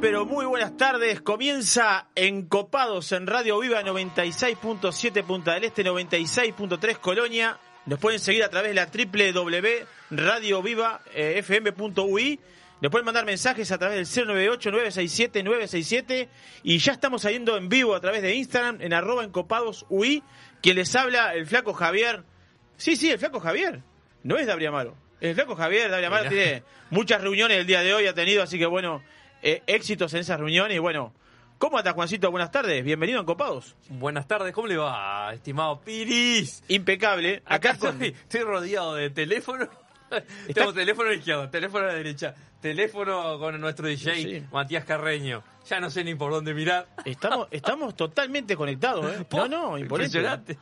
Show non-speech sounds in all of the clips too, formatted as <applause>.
Pero muy buenas tardes. Comienza Encopados en Radio Viva 96.7 Punta del Este, 96.3 Colonia. Nos pueden seguir a través de la www.radiovivafm.ui. Nos pueden mandar mensajes a través del 098-967-967. Y ya estamos saliendo en vivo a través de Instagram en arroba encopadosui. Quien les habla, el flaco Javier. Sí, sí, el flaco Javier. No es David Amaro. El flaco Javier, David Amaro, tiene muchas reuniones el día de hoy, ha tenido, así que bueno, eh, éxitos en esas reuniones. Y bueno, ¿cómo estás, Juancito? Buenas tardes, bienvenido a Encopados. Buenas tardes, ¿cómo le va, estimado Piris? Impecable. Acá, estoy, estoy rodeado de teléfono. <laughs> Tengo teléfono izquierdo, teléfono a la derecha, teléfono con nuestro DJ Sí. Matías Carreño. Ya no sé ni por dónde mirar. Estamos, <laughs> estamos totalmente conectados, ¿eh? No, no, imponente. Impresionante.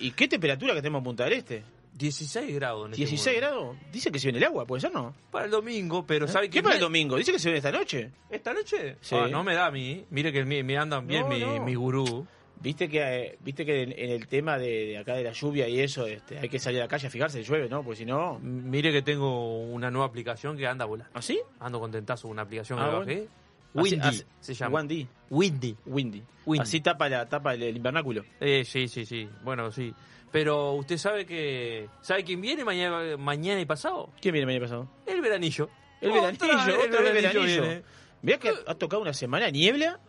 ¿Y, ¿Y qué temperatura que tenemos en Punta del Este? 16 grados. en este 16 momento. grados. Dice que se viene el agua, ¿puede ser no? Para el domingo, pero ¿sabe ¿Qué para el domingo? Dice que se viene esta noche. ¿Esta noche? Sí. Ah, no me da a mí. Mire que me, andan bien No, mi, no. mi gurú. Viste que eh, viste que en, en el tema de, de acá de la lluvia y eso, este, hay que salir a la calle a fijarse llueve, ¿no? Porque si no. Mire que tengo una nueva aplicación que anda volando. ¿Así? Ando contentazo con una aplicación que Ah, bueno. bajé. Así- Windy así- se llama. Windy. Windy. Windy. Windy. Así tapa la tapa el, el invernáculo. Eh, sí, sí, sí. Bueno, sí. Pero usted sabe que... ¿Sabe quién viene mañana, mañana y pasado? ¿Quién viene el año pasado? El veranillo. El Otra veranillo, vez otra vez veranillo. viene. Mirá que ha, tocado una semana de niebla.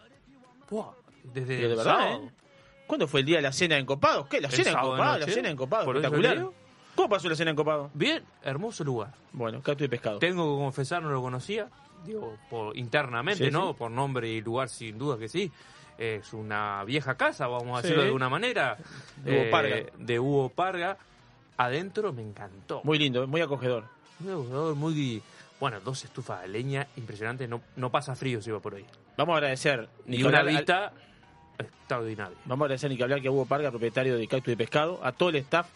Buah, Desde Pero de verdad, sábado. ¿eh? ¿cuándo fue el día de la cena en Copados? ¿Qué? ¿La El cena en Copados? La cena en Copados, espectacular. ¿Cómo pasó la cena en Copados? Bien, hermoso lugar. Bueno, cactus y pescado. Tengo que confesar, no lo conocía. Digo, por, internamente, Sí, ¿no? sí. Por nombre y lugar, sin duda que sí. Es una vieja casa, vamos a Sí. decirlo de alguna manera. De Hugo Eh, Parga. De Hugo Parga. Adentro me encantó. Muy lindo, muy acogedor. Muy, acogedor, muy- Bueno, dos estufas de leña, impresionante. No, no pasa frío si va por ahí. Vamos a agradecer. ni una vista extraordinaria. Vamos a agradecer ni que hablar que a Hugo Parga, propietario de Cactus de Pescado, a todo el staff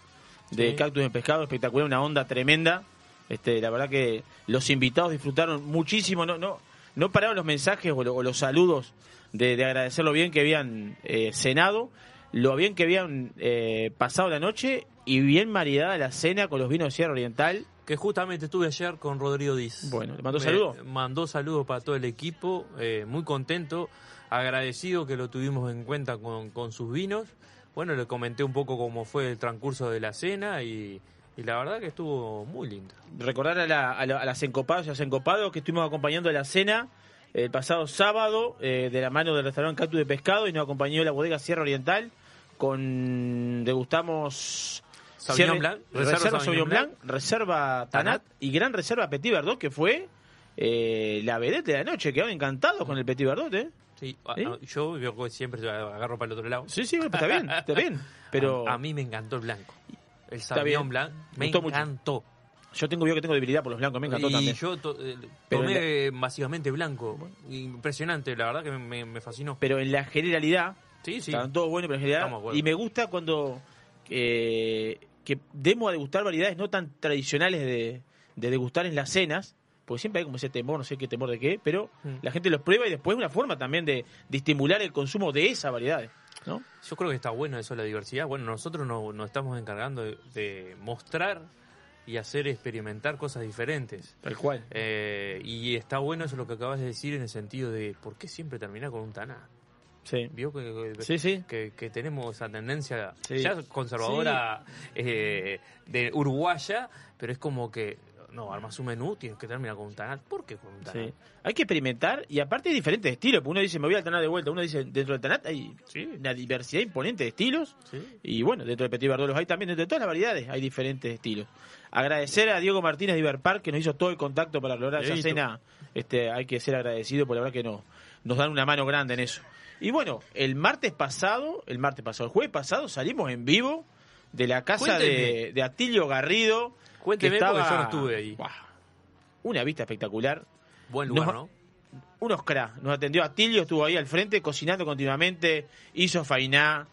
de Sí. Cactus de Pescado, espectacular, una onda tremenda. Este, la verdad que los invitados disfrutaron muchísimo, no, no, no pararon los mensajes o, lo- o los saludos de, de agradecer lo bien que habían eh, cenado, lo bien que habían eh, pasado la noche y bien maridada la cena con los vinos de Sierra Oriental. Que justamente estuve ayer con Rodrigo Diz. Bueno, ¿le mandó saludos? Mandó saludos para todo el equipo, eh, muy contento, agradecido que lo tuvimos en cuenta con, con sus vinos. Bueno, le comenté un poco cómo fue el transcurso de la cena y, y la verdad que estuvo muy lindo. recordar a, la- a la- a las encopadas y a los encopados que estuvimos acompañando la cena el pasado sábado eh, de la mano del restaurante Cactus de Pescado y nos acompañó la bodega Sierra Oriental con degustamos Sauvignon Blanc, reserva, reserva Sauvignon Blanc, reserva Tanat, Tanat. y gran reserva Petit Verdot que fue eh, la vedette de la noche quedaron encantados con el Petit Verdot ¿eh? Sí, yo veo que siempre agarro para el otro lado. sí sí está bien está bien <laughs> pero a, a mí me encantó el blanco. El Sauvignon. Blanc me Gustó mucho. Yo tengo yo que tengo debilidad por los blancos me encantó y también yo to- eh, tomé masivamente blanco. Impresionante, la verdad que me, me fascinó. pero en la generalidad Sí, sí. Estaban todos buenos, pero en general. Estamos de acuerdo. Y me gusta cuando eh, que demos a degustar variedades no tan tradicionales de, de degustar en las cenas, porque siempre hay como ese temor, no sé qué temor de qué, pero Mm. la gente los prueba y después es una forma también de, de estimular el consumo de esas variedades. ¿no? Yo creo que está bueno eso, la diversidad. Bueno, nosotros nos, nos estamos encargando de, de mostrar y hacer experimentar cosas diferentes. Tal cual. Eh, y está bueno eso lo que acabas de decir en el sentido de por qué siempre terminar con un taná. Sí. Vio que, que- Sí, sí. que- que tenemos esa tendencia ya conservadora eh, de uruguaya, pero es como que no, armas un menú, tienes que terminar con un taná. ¿Por qué con un taná? Sí. Hay que experimentar y aparte hay diferentes estilos. Uno dice, me voy al Tanat de vuelta. Uno dice, dentro del Tanat hay Sí. una diversidad imponente de estilos. Sí. Y bueno, dentro de Petit Verdot los hay también, dentro de todas las variedades hay diferentes estilos. Agradecer a Diego Martínez de Iberpark que nos hizo todo el contacto para lograr esa cena. Este, hay que ser agradecido por la verdad que no, nos dan una mano grande en eso. Y bueno, el martes pasado, el martes pasado, el jueves pasado salimos en vivo de la casa de, de Atilio Garrido. Cuénteme que porque estaba- yo no estuve ahí. Una vista espectacular. Buen lugar, Nos- ¿no? Unos cra. Nos atendió Atilio, estuvo ahí al frente cocinando continuamente, hizo fainá,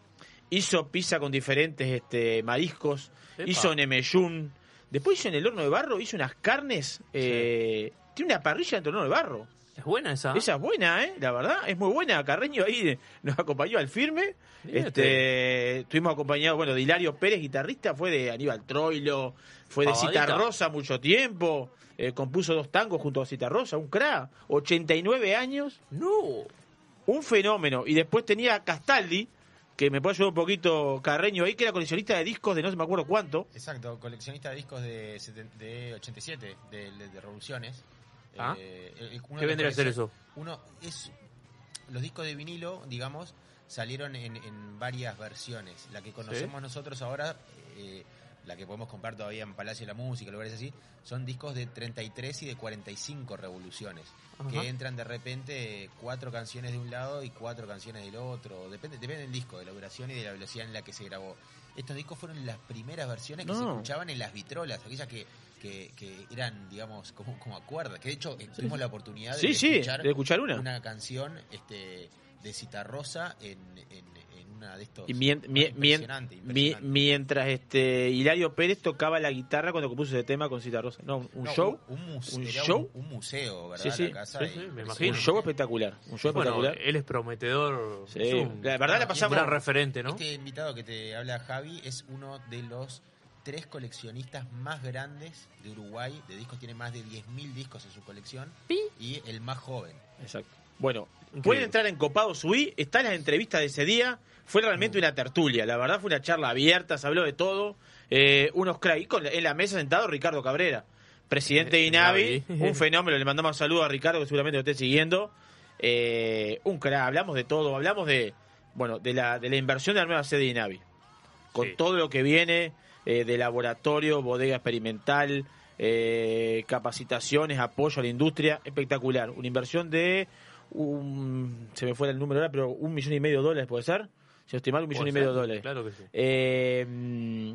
hizo pizza con diferentes este, mariscos, Epa. hizo nemeyún. Después hizo en el horno de barro, hizo unas carnes, eh, tiene una parrilla dentro del horno de barro. Es buena esa. Esa es buena, ¿eh? La verdad, es muy buena. Carreño ahí <laughs> nos acompañó al firme. Este, estuvimos acompañados, bueno, de Hilario Pérez, guitarrista, fue de Aníbal Troilo, fue de Pavadita. Cita Rosa mucho tiempo. eh, compuso dos tangos junto a Cita Rosa, un crack. 89 años, No. un fenómeno. Y después tenía a Castaldi, que me puede ayudar un poquito Carreño ahí, que era coleccionista de discos de no se me acuerdo cuánto. Exacto, coleccionista de discos de, de 87, de, de- de Revoluciones. Ah. Eh, el- ¿Qué vendría a ser eso? Uno es. Los discos de vinilo, digamos, salieron en, en varias versiones. La que conocemos nosotros ahora, eh, la que podemos comprar todavía en Palacio de la Música, lugares así, son discos de 33 y de 45 revoluciones. Ajá. Que entran de repente cuatro canciones de un lado y cuatro canciones del otro. Depende, depende del disco, de la duración y de la velocidad en la que se grabó. Estos discos fueron las primeras versiones que se escuchaban en las vitrolas, aquellas que, que, que eran, digamos, como, como a cuerda. Que de hecho eh, tuvimos la oportunidad de Sí, sí, escuchar de escuchar una. una canción este, de Citarrosa en, en, en una de estos. Y mien- mien- mien- impresionante, mi- impresionante. mientras este Hilario Pérez tocaba la guitarra cuando compuso ese tema con Cita Rosa. No, un No, show. Un, un un show. Un, un museo, ¿verdad? Sí, sí, la casa sí, y sí, me imagino. Un show espectacular. Un show Bueno, espectacular. él es prometedor. Un, la verdad la un pasamos- gran referente, ¿no? Este invitado que te habla Javi es uno de los tres coleccionistas más grandes de Uruguay. De discos tiene más de 10.000 discos en su colección. Y el más joven. Exacto. Bueno, Increíble. pueden entrar en Copados UI, están las entrevistas de ese día. Fue realmente una tertulia, la verdad fue una charla abierta, se habló de todo. Eh, unos crack, y con, en la mesa sentado Ricardo Cabrera, presidente de Eh, INAVI, Inavi. un <laughs> fenómeno, le mandamos saludos a Ricardo que seguramente lo esté siguiendo. Eh, un crack, hablamos de todo, hablamos de bueno de la, de la inversión de la nueva sede de INAVI, con Sí. todo lo que viene eh, de laboratorio, bodega experimental, eh, capacitaciones, apoyo a la industria, espectacular. Una inversión de, un, se me fue el número ahora, pero un millón y medio de dólares, ¿puede ser? Si no estoy mal, un millón y medio de dólares. Claro que sí. Eh, mm,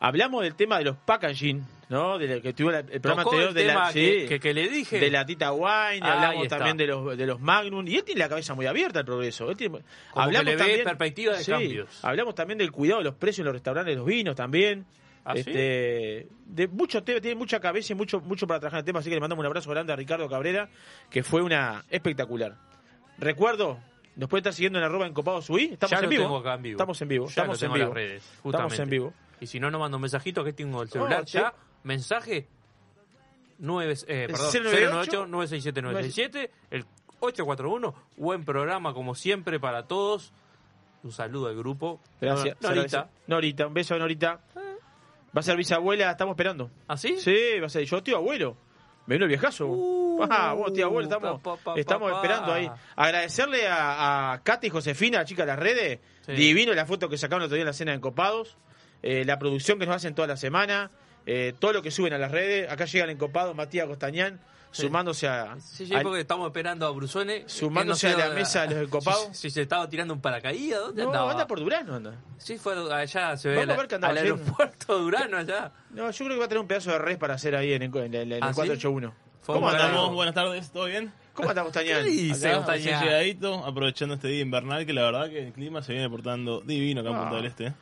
hablamos del tema de los packaging, ¿no? De que tuvo la- el programa Tocó anterior el de la, tema sí, que, que, que le dije. de la Tita Wine, hablamos también de los, de los Magnum, y él tiene la cabeza muy abierta al progreso. Él tiene- Como hablamos que le perspectiva de sí, cambios. Hablamos también del cuidado de los precios en los restaurantes, de los vinos también. ¿Ah, sí? este, de mucho te- tiene mucha cabeza y mucho, mucho para trabajar en el tema, así que le mandamos un abrazo grande a Ricardo Cabrera, que fue una espectacular. Recuerdo, nos puede estar siguiendo en arroba en Copados UI, estamos ya en lo vivo. tengo acá en vivo. Estamos en vivo, Ya estamos lo en tengo vivo. las redes, Estamos en vivo. Y si no, no mando un mensajito, aquí tengo el celular Oh, sí. Mensaje 9, eh, perdón, 098 098-967-967, el 841. Buen programa, como siempre, para todos. Un saludo al grupo. Gracias. Nor- Norita. Norita, un beso a Norita. Va a ser bisabuela, estamos esperando. ¿Ah, sí? Sí, va a ser yo, tío abuelo. Me vino el viejazo. Uh, ah, vos, tío abuelo, estamos, pa, pa, pa, estamos pa. esperando ahí. Agradecerle a, a Katy y Josefina, la chica de las redes. Sí. Divino la foto que sacaron el otro día en la cena de Encopados. Eh, la producción que nos hacen toda la semana. Eh, todo lo que suben a las redes. Acá llegan Encopados, Matías Costañán, sumándose a. Sí, sí, al- porque estamos esperando a Brusone. Sumándose no a la mesa de los <laughs> del copado. Si, si se estaba tirando un paracaídas, ¿dónde no, andaba? anda por Durano, anda. Sí, fue allá, se ve Vamos a al, ver qué andaba al haciendo. aeropuerto Durano allá. No, yo creo que va a tener un pedazo de res para hacer ahí en, el- en el, en el ¿Ah, sí? 481. Fue ¿Cómo andamos? buenas tardes, ¿todo bien? ¿Cómo anda <laughs> Costañán? ¿Qué dice llegadito, aprovechando este día invernal, que la verdad que el clima se viene portando divino acá en Ah. Punta del Este.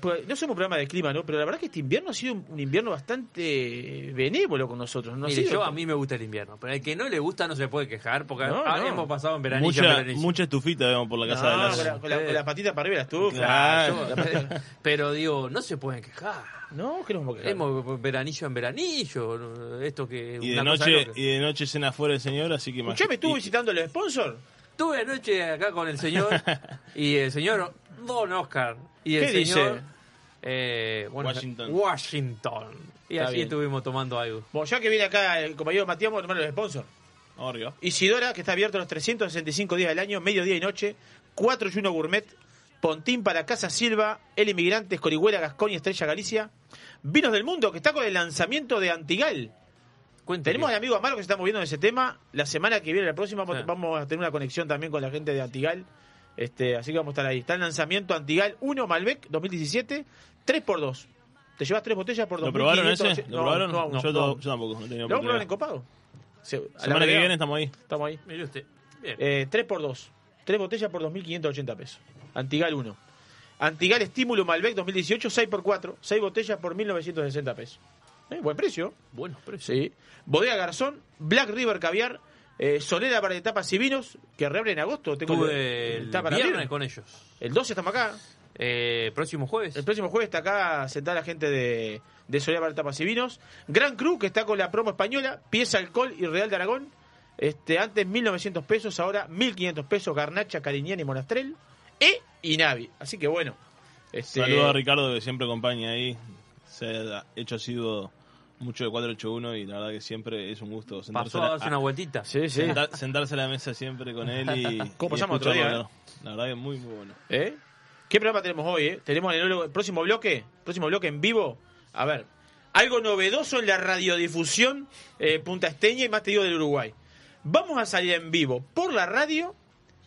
Pues, no somos programa de clima, ¿no? Pero la verdad que este invierno ha sido un, un invierno bastante benévolo con nosotros. ¿no? Mire, sido yo a mí me gusta el invierno, pero al que no le gusta no se puede quejar, porque No, ah, no. hemos pasado en veranillo, en Mucha, veranillo. mucha estufita vemos por la casa No, de con, las... la, con la- con la patita para arriba la estufa. Claro. Yo- <laughs> Pero digo, no se pueden quejar. no, que nos vamos a quejar. Hemos veranillo en veranillo, ¿no? esto que Y de, una noche, y de noche cena fuera el señor, así que Escuchame, imagi- estuvo y- visitando el sponsor. Estuve anoche acá con el señor <laughs> y el señor Don Oscar y el ¿Qué señor dice? eh, bueno, Washington. Washington. Y Está así bien. estuvimos tomando algo. Bueno, ya que viene acá el compañero Matías, vamos a tomar el sponsor. Vamos arriba. Isidora, que está abierto los 365 días del año, mediodía y noche. 4 y 1 Gourmet. Pontín para Casa Silva. El Inmigrante, Escorihuela, Gascoña, Estrella Galicia. Vinos del Mundo, que está con el lanzamiento de Antigal. Cuente Tenemos al amigo Amaro que se está moviendo en ese tema. La semana que viene, la próxima, Sí. vamos a tener una conexión también con la gente de Antigal. Este, así que vamos a estar ahí. Está el lanzamiento Antigal 1 Malbec 2017, 3x2. Te llevas tres botellas por ¿Lo 2.500. probaron ese? ¿Lo No, probaron? no, no, yo, no. yo tampoco, no tenía Lo vamos a probar en copado. Se- la Semana que viene estamos ahí. Estamos ahí. Mire usted. Bien. Eh, 3 por 2 Tres botellas por 2.580 pesos. Antigal 1. Antigal Estímulo Malbec 2018, 6 por 4 6 botellas por 1.960 pesos. Eh, buen precio. Buenos precios. Sí. Bodega Garzón, Black River Caviar, Eh, Solera para etapas y vinos, que reabre en agosto. Tengo Estuve el para viernes abrir. con ellos. El 12 estamos acá. Eh, próximo jueves. El próximo jueves está acá sentada la gente de, de Solera para etapas y vinos. Gran Cru, que está con la promo española. Pieza Alcohol y Real de Aragón. Este, antes 1.900 pesos, ahora 1.500 pesos. Garnacha, Cariñán y Monastrel. E y Navi. Así que bueno. Este, Saludos a Ricardo que siempre acompaña ahí. Se ha hecho sido mucho de 481 y la verdad que siempre es un gusto sentarse, Pasó a a la, darse una vueltita. Sí, sí. sentar- sentarse a la mesa siempre con él y, <laughs> ¿Cómo pasamos otro día. La verdad que es muy, muy bueno. ¿Eh? ¿Qué programa tenemos hoy? Eh? Tenemos en el, el próximo bloque, próximo bloque en vivo. A ver, algo novedoso en la radiodifusión eh, Punta Esteña y más te digo del Uruguay. Vamos a salir en vivo por la radio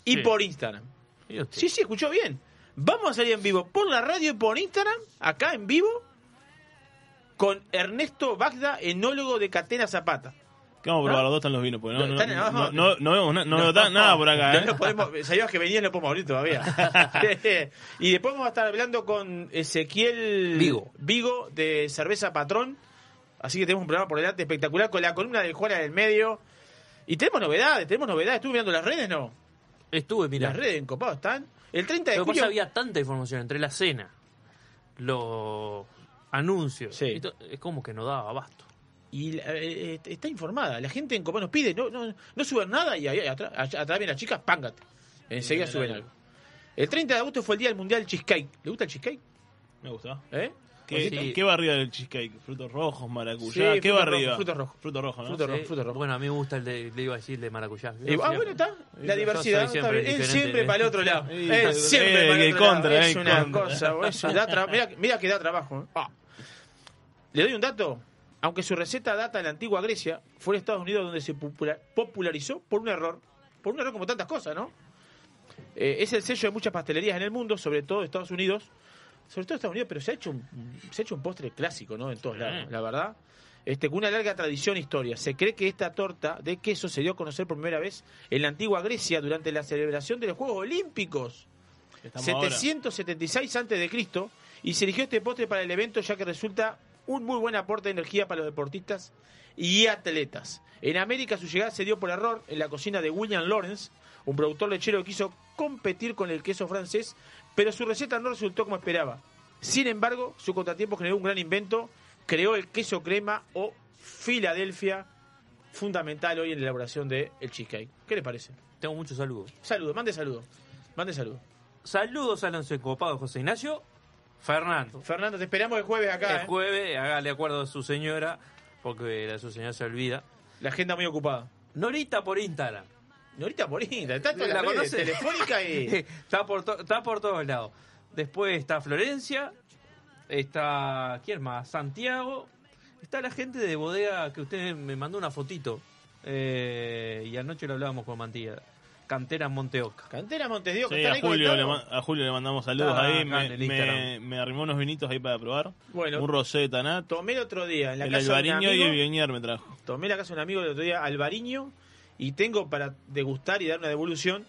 y Sí. por Instagram. Sí, sí, escuchó bien. Vamos a salir en vivo por la radio y por Instagram, acá en vivo, con Ernesto Bagda, enólogo de Catena Zapata. ¿Qué vamos a ¿No? probar? ¿Dónde están los vinos? Porque no, No, no, no, no- no vemos na- no veo ta- nada por acá. No ¿eh? lo podemos, sabías que venía no podemos abrir todavía. <laughs> <laughs> y después vamos a estar hablando con Ezequiel Vigo. Vigo de Cerveza Patrón. Así que tenemos un programa por delante espectacular con la columna del Juan en el medio. Y tenemos novedades, tenemos novedades. Estuve mirando las redes, ¿no? Estuve, mira. Las redes en Copado están. El 30 de pasa julio. había tanta información entre la cena, los anuncios. Sí. es como que no daba abasto. Y la- eh, eh, está informada. La gente en Copado nos pide, no, no, no suben nada y ahí atrás, atrás vienen las chicas, pángate. Enseguida suben algo. algo. El 30 de agosto fue el día del Mundial Cheesecake. ¿Le gusta el cheesecake? Me gusta. ¿Eh? ¿Qué, Sí. ¿Qué barriga del cheesecake? ¿Frutos rojos, maracuyá? Sí, ¿Qué barriga? rojos, frutos rojos. Frutos rojos, ¿no? Frutos Sí, rojos, frutos rojos. Bueno, a mí me gusta el de, le iba a decir, el de maracuyá. Eh, ah, bueno, está. La diversidad. está siempre bien. Él siempre ¿eh? para el otro lado. <laughs> Él siempre eh, para el otro lado. contra, Es una contra. cosa. <laughs> Mira, mira que da trabajo. ¿eh? Ah. Le doy un dato. Aunque su receta data de la antigua Grecia, fue en Estados Unidos donde se popula- popularizó por un error. Por un error como tantas cosas, ¿no? Eh, es el sello de muchas pastelerías en el mundo, sobre todo Estados Unidos. Sobre todo Estados Unidos, pero se ha hecho un, se ha hecho un postre clásico, ¿no? En todos lados, Mm. la verdad. Este, con una larga tradición e historia. Se cree que esta torta de queso se dio a conocer por primera vez en la antigua Grecia durante la celebración de los Juegos Olímpicos. Estamos ahora. 776 antes de Cristo y se eligió este postre para el evento ya que resulta un muy buen aporte de energía para los deportistas y atletas. En América su llegada se dio por error en la cocina de William Lawrence, un productor lechero que quiso competir con el queso francés, pero su receta no resultó como esperaba. Sin embargo, su contratiempo generó un gran invento, creó el queso crema o Filadelfia, fundamental hoy en la elaboración del el cheesecake. ¿Qué le parece? Tengo muchos saludos. Saludos, mande saludos. Mande saludos. Saludos a los encopados José Ignacio. Fernando. Fernando, te esperamos el jueves acá. el ¿eh? jueves, hágale acuerdo a su señora, porque la su señora se olvida. La agenda muy ocupada. Norita por Instagram. Norita por Instagram, está en todas ¿La conoce? telefónica y... <laughs> está, por está por todos lados. Después está Florencia, está, ¿quién más? Santiago, está la gente de bodega que usted me mandó una fotito. eh, y anoche lo hablábamos con Mantilla. Cantera Monteoca. Cantera Montes de Oca, Sí, ¿están a Julio, le, a Julio le mandamos saludos ahí. Me, me, me arrimó unos vinitos ahí para probar. Bueno. Un rosé de Tanat, Tomé el otro día en la el casa de un albariño y amigo, el viñar me trajo. tomé la casa de un amigo el otro día albariño y tengo para degustar y dar una devolución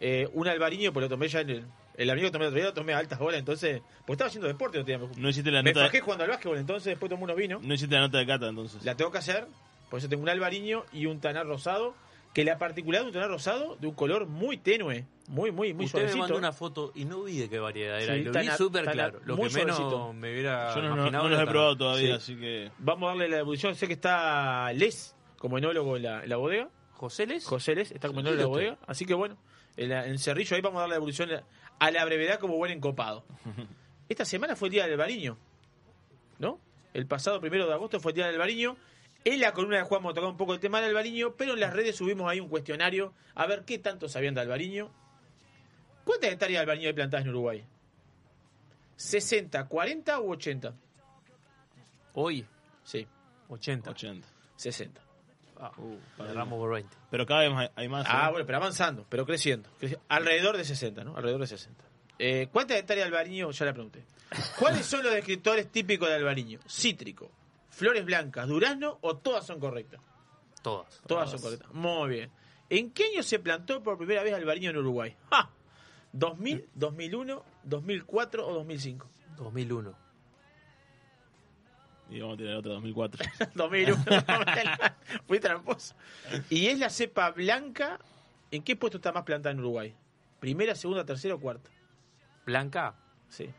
eh, un albariño, pues lo tomé ya en el... El amigo que tomé el otro día lo tomé a altas horas, entonces... Pues estaba haciendo deporte el otro día. Me, No hiciste la me nota, fajé jugando al básquetbol, entonces después tomé unos vinos. no hiciste la nota de cata entonces. La tengo que hacer, por eso tengo un albariño y un tanar rosado, que la particularidad de un tanar rosado de un color muy tenue, muy, muy, muy Usted me suavecito. mandó una foto y no vi de qué variedad era. Sí, y lo vi súper claro. Lo que menos suavecito. me hubiera Yo no, no- imaginado no los he probado todavía, Sí. así que... Vamos a darle la devolución. Sé que está Les como enólogo en la, en la bodega. ¿José Les? José Les está como enólogo en la bodega. Así que bueno, en, la- en Cerrillo ahí vamos a darle la devolución a la brevedad como buen encopado. <laughs> Esta semana fue el día del Bariño. ¿No? El pasado primero de agosto fue el día del Bariño. En la columna de Juan hemos tocado un poco el tema del Albariño, pero en las redes subimos ahí un cuestionario a ver qué tanto sabían de Albariño. ¿Cuántas hectáreas de Albariño hay plantadas en Uruguay? ¿60, 40 u 80? Hoy, Sí, 80. 80. 60. Ah, Uh, agarramos por 20. Pero cada vez hay- hay más. Ah, ¿eh? bueno, pero avanzando, pero creciendo. Creci- Alrededor de 60, ¿no? Alrededor de 60. Eh, ¿Cuántas hectáreas de albariño? Ya la pregunté. ¿Cuáles son los descriptores típicos de albariño? Cítrico, flores blancas, durazno o todas son correctas? Todas. Todas son correctas. Muy bien. ¿En qué año se plantó por primera vez albariño en Uruguay? ¡Ja! ¿2000, 2001, 2004 o 2005? 2001. Y vamos a tener otra 2004. 2001. <laughs> Fui tramposo. Y es la cepa blanca. ¿En qué puesto está más plantada en Uruguay? ¿Primera, segunda, tercera o cuarta? Blanca, Sí.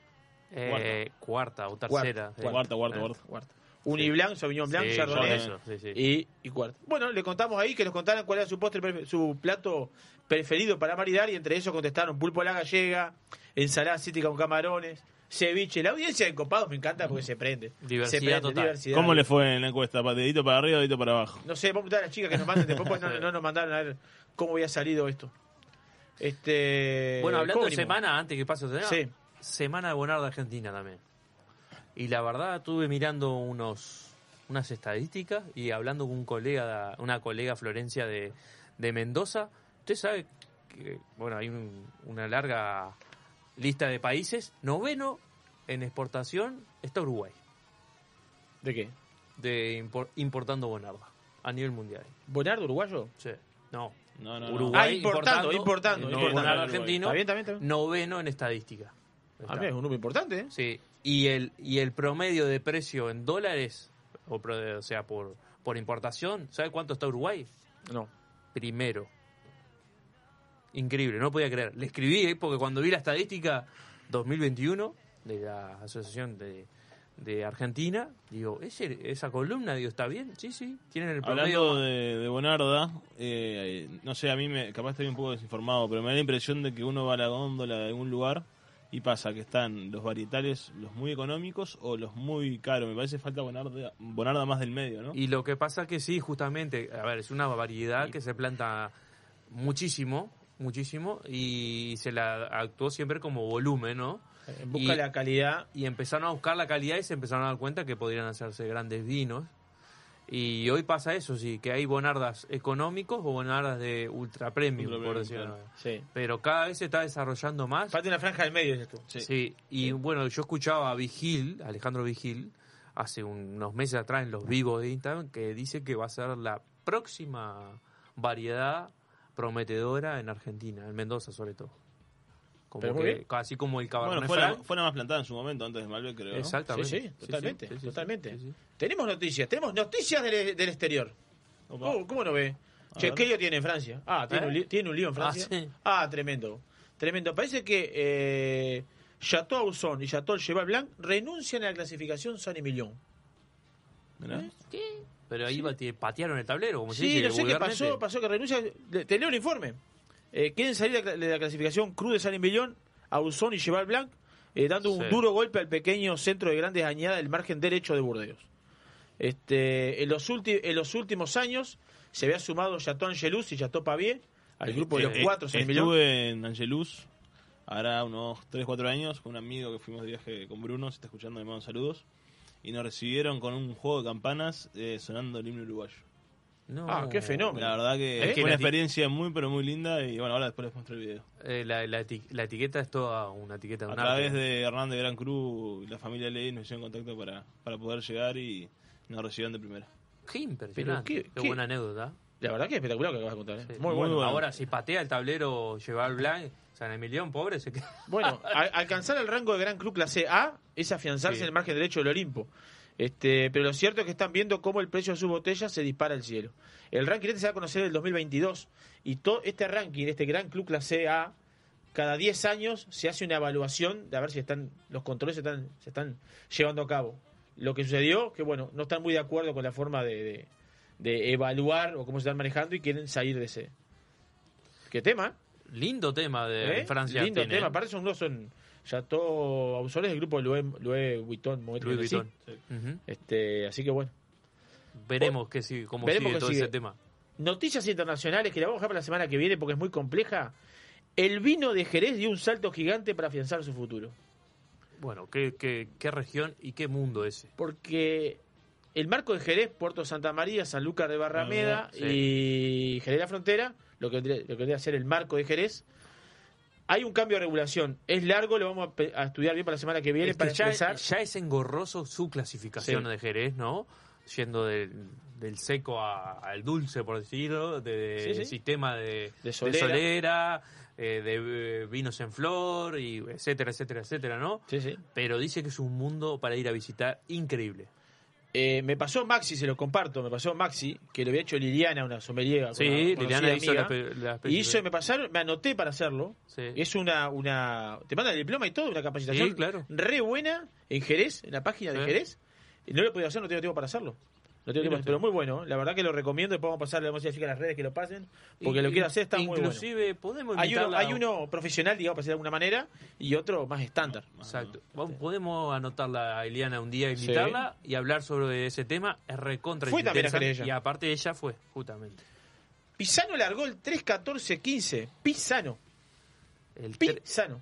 eh, cuarta o Cuarta, tercera. sí. Cuarta, cuarta, cuarta. cuarta. Uniblanc, Sauvignon Blanc, Sí, Chardonnay eso, sí, sí. Y, y cuarta. Bueno, le contamos ahí que nos contaran cuál era su postre, su plato preferido para maridar y entre eso contestaron pulpo a la gallega, ensalada cítrica con camarones, ceviche. La audiencia de Copados me encanta porque se prende. Diversidad se prende, total. diversidad. ¿Cómo le fue en la encuesta? ¿Pa- ¿Dedito para arriba o dedito para abajo? No sé, vamos a preguntar a las chicas que nos manden después, porque no, <laughs> no nos mandaron a ver cómo había salido esto. Este, Bueno, hablando ¿cómo de semana, antes que pase Sí. semana de Bonarda Argentina también. Y la verdad, estuve mirando unos unas estadísticas y hablando con un colega, una colega Florencia de, de Mendoza. Usted sabe que, bueno, hay un- una larga lista de países. Noveno en exportación está Uruguay, ¿De qué? de impor- importando Bonarda a nivel mundial. ¿Bonardo uruguayo? Sí. No, No, no, no. Uruguay Ah, importando, importando, importando. Argentino, ¿Está bien, está bien? Está bien? noveno en estadística. Ah, es un número importante, ¿eh? Sí, y el, y el promedio de precio en dólares, o, pro- o sea, por, por importación, ¿sabe cuánto está Uruguay? No. Primero. Increíble, no podía creer. Le escribí eh, porque cuando vi la estadística 2021 de la Asociación de, de Argentina, digo, ¿ese, esa columna, digo, ¿está bien? Sí, sí, tienen el promedio. Hablando de, de Bonarda, eh, no sé, a mí me, capaz estoy un poco desinformado, pero me da la impresión de que uno va a la góndola de algún lugar y pasa que están los varietales, los muy económicos o los muy caros. Me parece falta Bonarda, Bonarda más del medio, ¿no? Y lo que pasa que sí, justamente, a ver, es una variedad que se planta muchísimo, muchísimo, y se la actuó siempre como volumen, ¿no? En busca Y- la calidad. Y empezaron a buscar la calidad y se empezaron a dar cuenta que podrían hacerse grandes vinos. Y hoy pasa eso, sí, que hay bonardas económicos o bonardas de ultra premium, Ultra por decirlo. claro. Sí. Pero cada vez se está desarrollando más. Falta una franja del medio, dices tú. Sí. y bueno, yo escuchaba a Vigil, Alejandro Vigil, hace un- unos meses atrás en los vivos de Instagram, que dice que va a ser la próxima variedad prometedora en Argentina, en Mendoza sobre todo. Como Pero muy que, bien. casi como el Bueno, Cabernet fue la, fue la más plantada en su momento, antes de Malbec, creo. ¿no? Exactamente. Sí, sí, totalmente, sí, sí, totalmente. sí, sí. Tenemos noticias, tenemos noticias del, del exterior. Oh, ¿Cómo no ve? A Che. ¿qué lío tiene en Francia? Ah, ¿tiene, ¿Eh? un, lío, ¿tiene un lío en Ah, Francia? sí. Ah, tremendo. Tremendo. Parece que eh, Chateau Ausson y Chateau Cheval Blanc renuncian a la clasificación San Emilion. Mirá. Pero ahí patearon el tablero, como se Sí, dice no sé qué pasó, pasó que renuncia. Te leo el informe. Eh, quieren salir de la, clasificación Cruz de San Emilion, Ausson y Cheval Blanc, eh, dando un Sí. duro golpe al pequeño centro de grandes añadas del margen derecho de Burdeos. Este, en, los ulti- en los últimos años se había sumado Chateau Angelus y Chateau Pavier al grupo de los Eh, cuatro San Emilion. Estuve en Angelus, hará unos 3-4 años, con un amigo que fuimos de viaje con Bruno, se está escuchando, le mando saludos. Y nos recibieron con un juego de campanas eh, sonando el himno uruguayo. No. Ah, qué fenómeno. La verdad que ¿Eh? fue una experiencia muy, pero muy linda. Y bueno, ahora después les muestro el video. Eh, la, la eti- la etiqueta es toda una etiqueta de A través arte. de Hernán de Gran Cruz y la familia Ley nos hicieron contacto para, para poder llegar y nos recibieron de primera. Qué impresionante. Pero qué, qué- qué- buena anécdota. La verdad que es espectacular lo que acabas de contar. ¿eh? Sí. Muy, Muy bueno. bueno. Ahora, si patea el tablero Cheval Blanc, San Emilión, pobre, se queda. Bueno, a- alcanzar el rango de Gran Club clase A es afianzarse Sí. en el margen derecho del Olimpo. Este, pero lo cierto es que están viendo cómo el precio de sus botellas se dispara al cielo. El ranking este se va a conocer en el 2022 y todo este ranking, este Gran Club clase A, cada 10 años se hace una evaluación de a ver si están los controles se están, se están llevando a cabo. Lo que sucedió, que bueno, no están muy de acuerdo con la forma de, de- de evaluar o cómo se están manejando y quieren salir de ese. ¿Qué tema? Lindo tema de ¿Eh? Francia. Lindo tema. ¿eh? Aparte son dos, son Chateau Ausores del grupo Louis, Louis Vuitton. Louis. Vuitton. Ujú. Este, así que bueno. Veremos qué sigue, cómo Veremos sigue todo sigue. ese tema. Noticias internacionales que la vamos a dejar para la semana que viene porque es muy compleja. El vino de Jerez dio un salto gigante para afianzar su futuro. Bueno, ¿qué, qué, qué región y qué mundo ese? Porque el marco de Jerez, Puerto Santa María, San Lucas de Barrameda Ah, sí. y Jerez de la Frontera, lo que, vendría, lo que vendría a ser el marco de Jerez, hay un cambio de regulación. Es largo, lo vamos a, estudiar bien para la semana que viene para ya, empezar. ya es engorroso su clasificación Sí. de Jerez, ¿no? Yendo del, del seco a- al dulce, por decirlo, de, Sí, sí. sistema de, De de solera. eh, de eh, vinos en flor, y etcétera, etcétera, etcétera, ¿no? Sí, sí. Pero dice que es un mundo para ir a visitar increíble. Eh, me pasó Maxi, se lo comparto, me pasó Maxi, que lo había hecho Liliana, una sommelier. Sí, una Liliana hizo amiga. la, la Y hizo, me pasaron, me anoté para hacerlo. Sí. Es una, una, te manda el diploma y todo, una capacitación Sí, claro. re buena en Jerez, en la página de Sí. Jerez. No lo he podido hacer, no tengo tiempo para hacerlo. Tengo pero muy bueno, la verdad que lo recomiendo. Después vamos a pasarle, vamos a decir a las redes que lo pasen, porque lo quiero hacer, está muy bueno. Inclusive podemos Hay uno, hay uno profesional, digamos, para decir de alguna manera, y otro más estándar. Exacto. Vamos- Podemos anotarla a Eliana un día, invitarla y hablar sobre ese tema. Es recontra Fue también a ella. Y aparte ella fue, justamente. Pisano largó el 3-14-15. Pisano. El Pisano.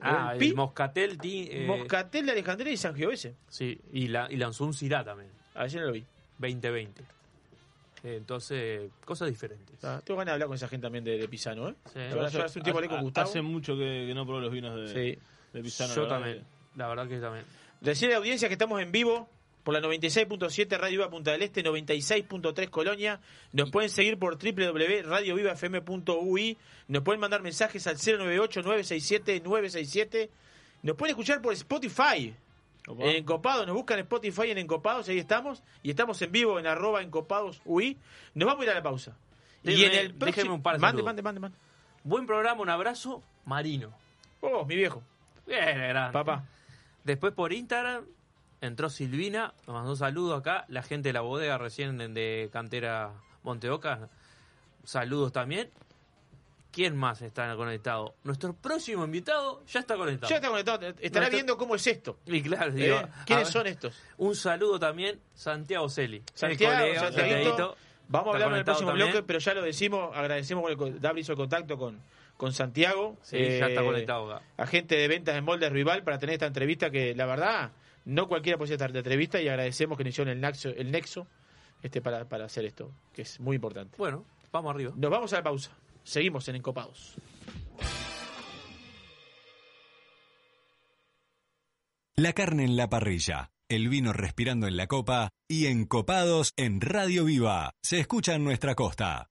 ah, el Moscatel. eh, Moscatel de Alejandría y San Giovese. Sí, y, la, y lanzó un Cirá también, Ayer no lo vi. 2020. Eh, Entonces, cosas diferentes. Ah, tengo ganas de hablar con esa gente también de, de Pisano, ¿eh? Sí. Verdad, yo hace un tiempo hablé con Gustavo. Hace mucho que, que no probé los vinos de, Sí. de Pisano. Yo la verdad también, la verdad que también. Decirle a la audiencia que estamos en vivo por la 96.7 Radio Viva Punta del Este, 96.3 Colonia. Nos pueden seguir por www.radiovivafm.ui. Nos pueden mandar mensajes al 098-967-967. Nos pueden escuchar por Spotify. Opa. En Encopados, nos buscan en Spotify en Encopados, ahí estamos. Y estamos en vivo en arroba Encopados UI. Nos vamos a ir a la pausa. y Déjeme- en el déjeme un par de mande, mande, mande, mande. Buen programa, un abrazo, Marino. Oh, mi viejo. Bien, grande. Papá. Después por Instagram entró Silvina, nos mandó un saludo acá, la gente de la bodega recién de Cantera Monteoca, saludos también. ¿Quién más está conectado? Nuestro próximo invitado ya está conectado. Ya está conectado. Estará Nuestro- viendo cómo es esto. Y claro, ¿eh? digo, ¿Quiénes ver, son estos? Un saludo también, Santiago Celi. Santiago, colega. Santiaguito, Vamos a hablar en el próximo también. bloque, pero ya lo decimos, agradecemos el, Dabri hizo el contacto con, con Santiago. Sí, ya está eh, conectado. Agente de ventas de moldes rival para tener esta entrevista que la verdad no cualquiera puede hacer esta entrevista y agradecemos que nos hicieron el nexo, el nexo este para, para hacer esto, que es muy importante. Bueno, vamos arriba. Nos vamos a la pausa. Seguimos en Encopados. La carne en la parrilla, el vino respirando en la copa y encopados en Radio Viva. Se escucha en nuestra costa.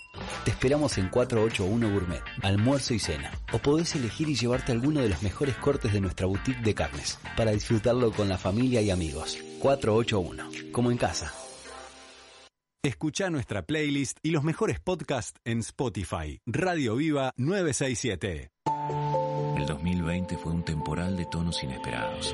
Te esperamos en 481 Gourmet, almuerzo y cena. O podés elegir y llevarte alguno de los mejores cortes de nuestra boutique de carnes, para disfrutarlo con la familia y amigos. 481, como en casa. Escucha nuestra playlist y los mejores podcasts en Spotify. Radio Viva 967. El 2020 fue un temporal de tonos inesperados.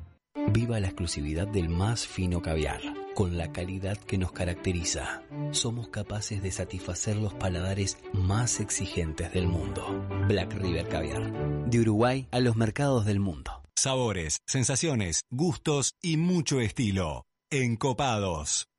Viva la exclusividad del más fino caviar, con la calidad que nos caracteriza. Somos capaces de satisfacer los paladares más exigentes del mundo. Black River Caviar, de Uruguay a los mercados del mundo. Sabores, sensaciones, gustos y mucho estilo. Encopados.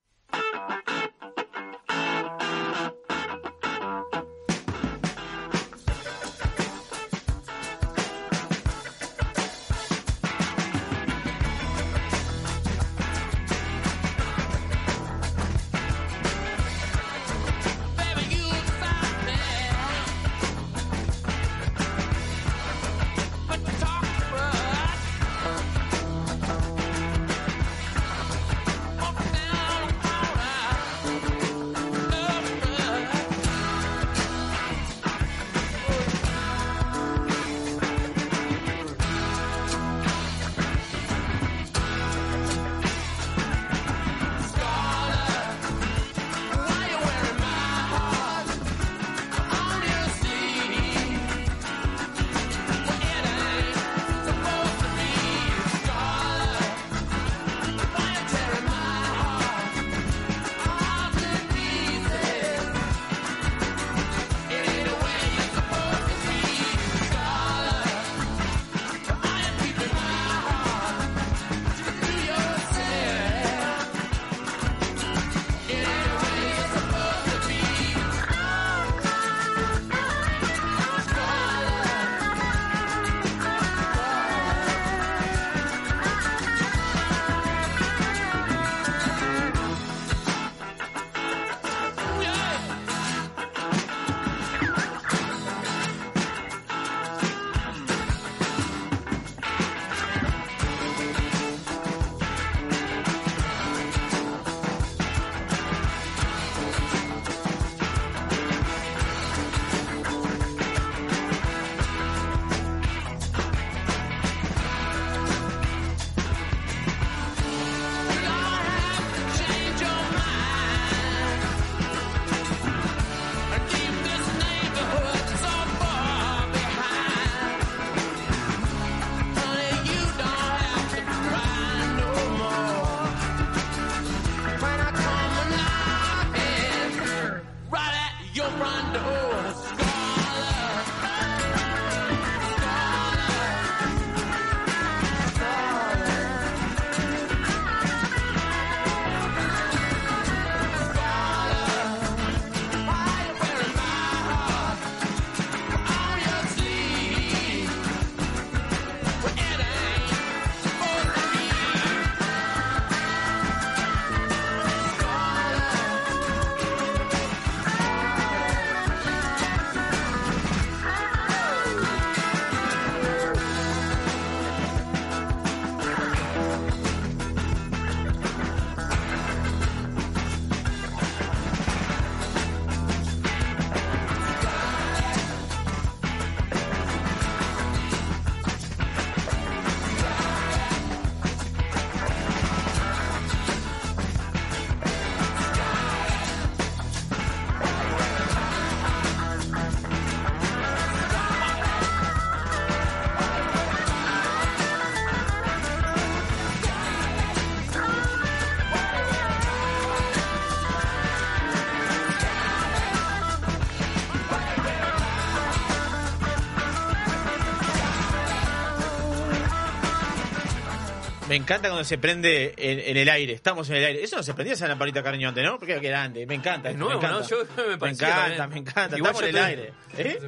Me encanta cuando se prende en, en el aire. Estamos en el aire. Eso no se prendía esa lamparita cariño antes, ¿no? Porque era grande. Me encanta. Es nuevo, me encanta. ¿no? Yo me me encanta, también. me encanta. Igual Estamos en el estoy- aire. ¿Eh? ¿Sí?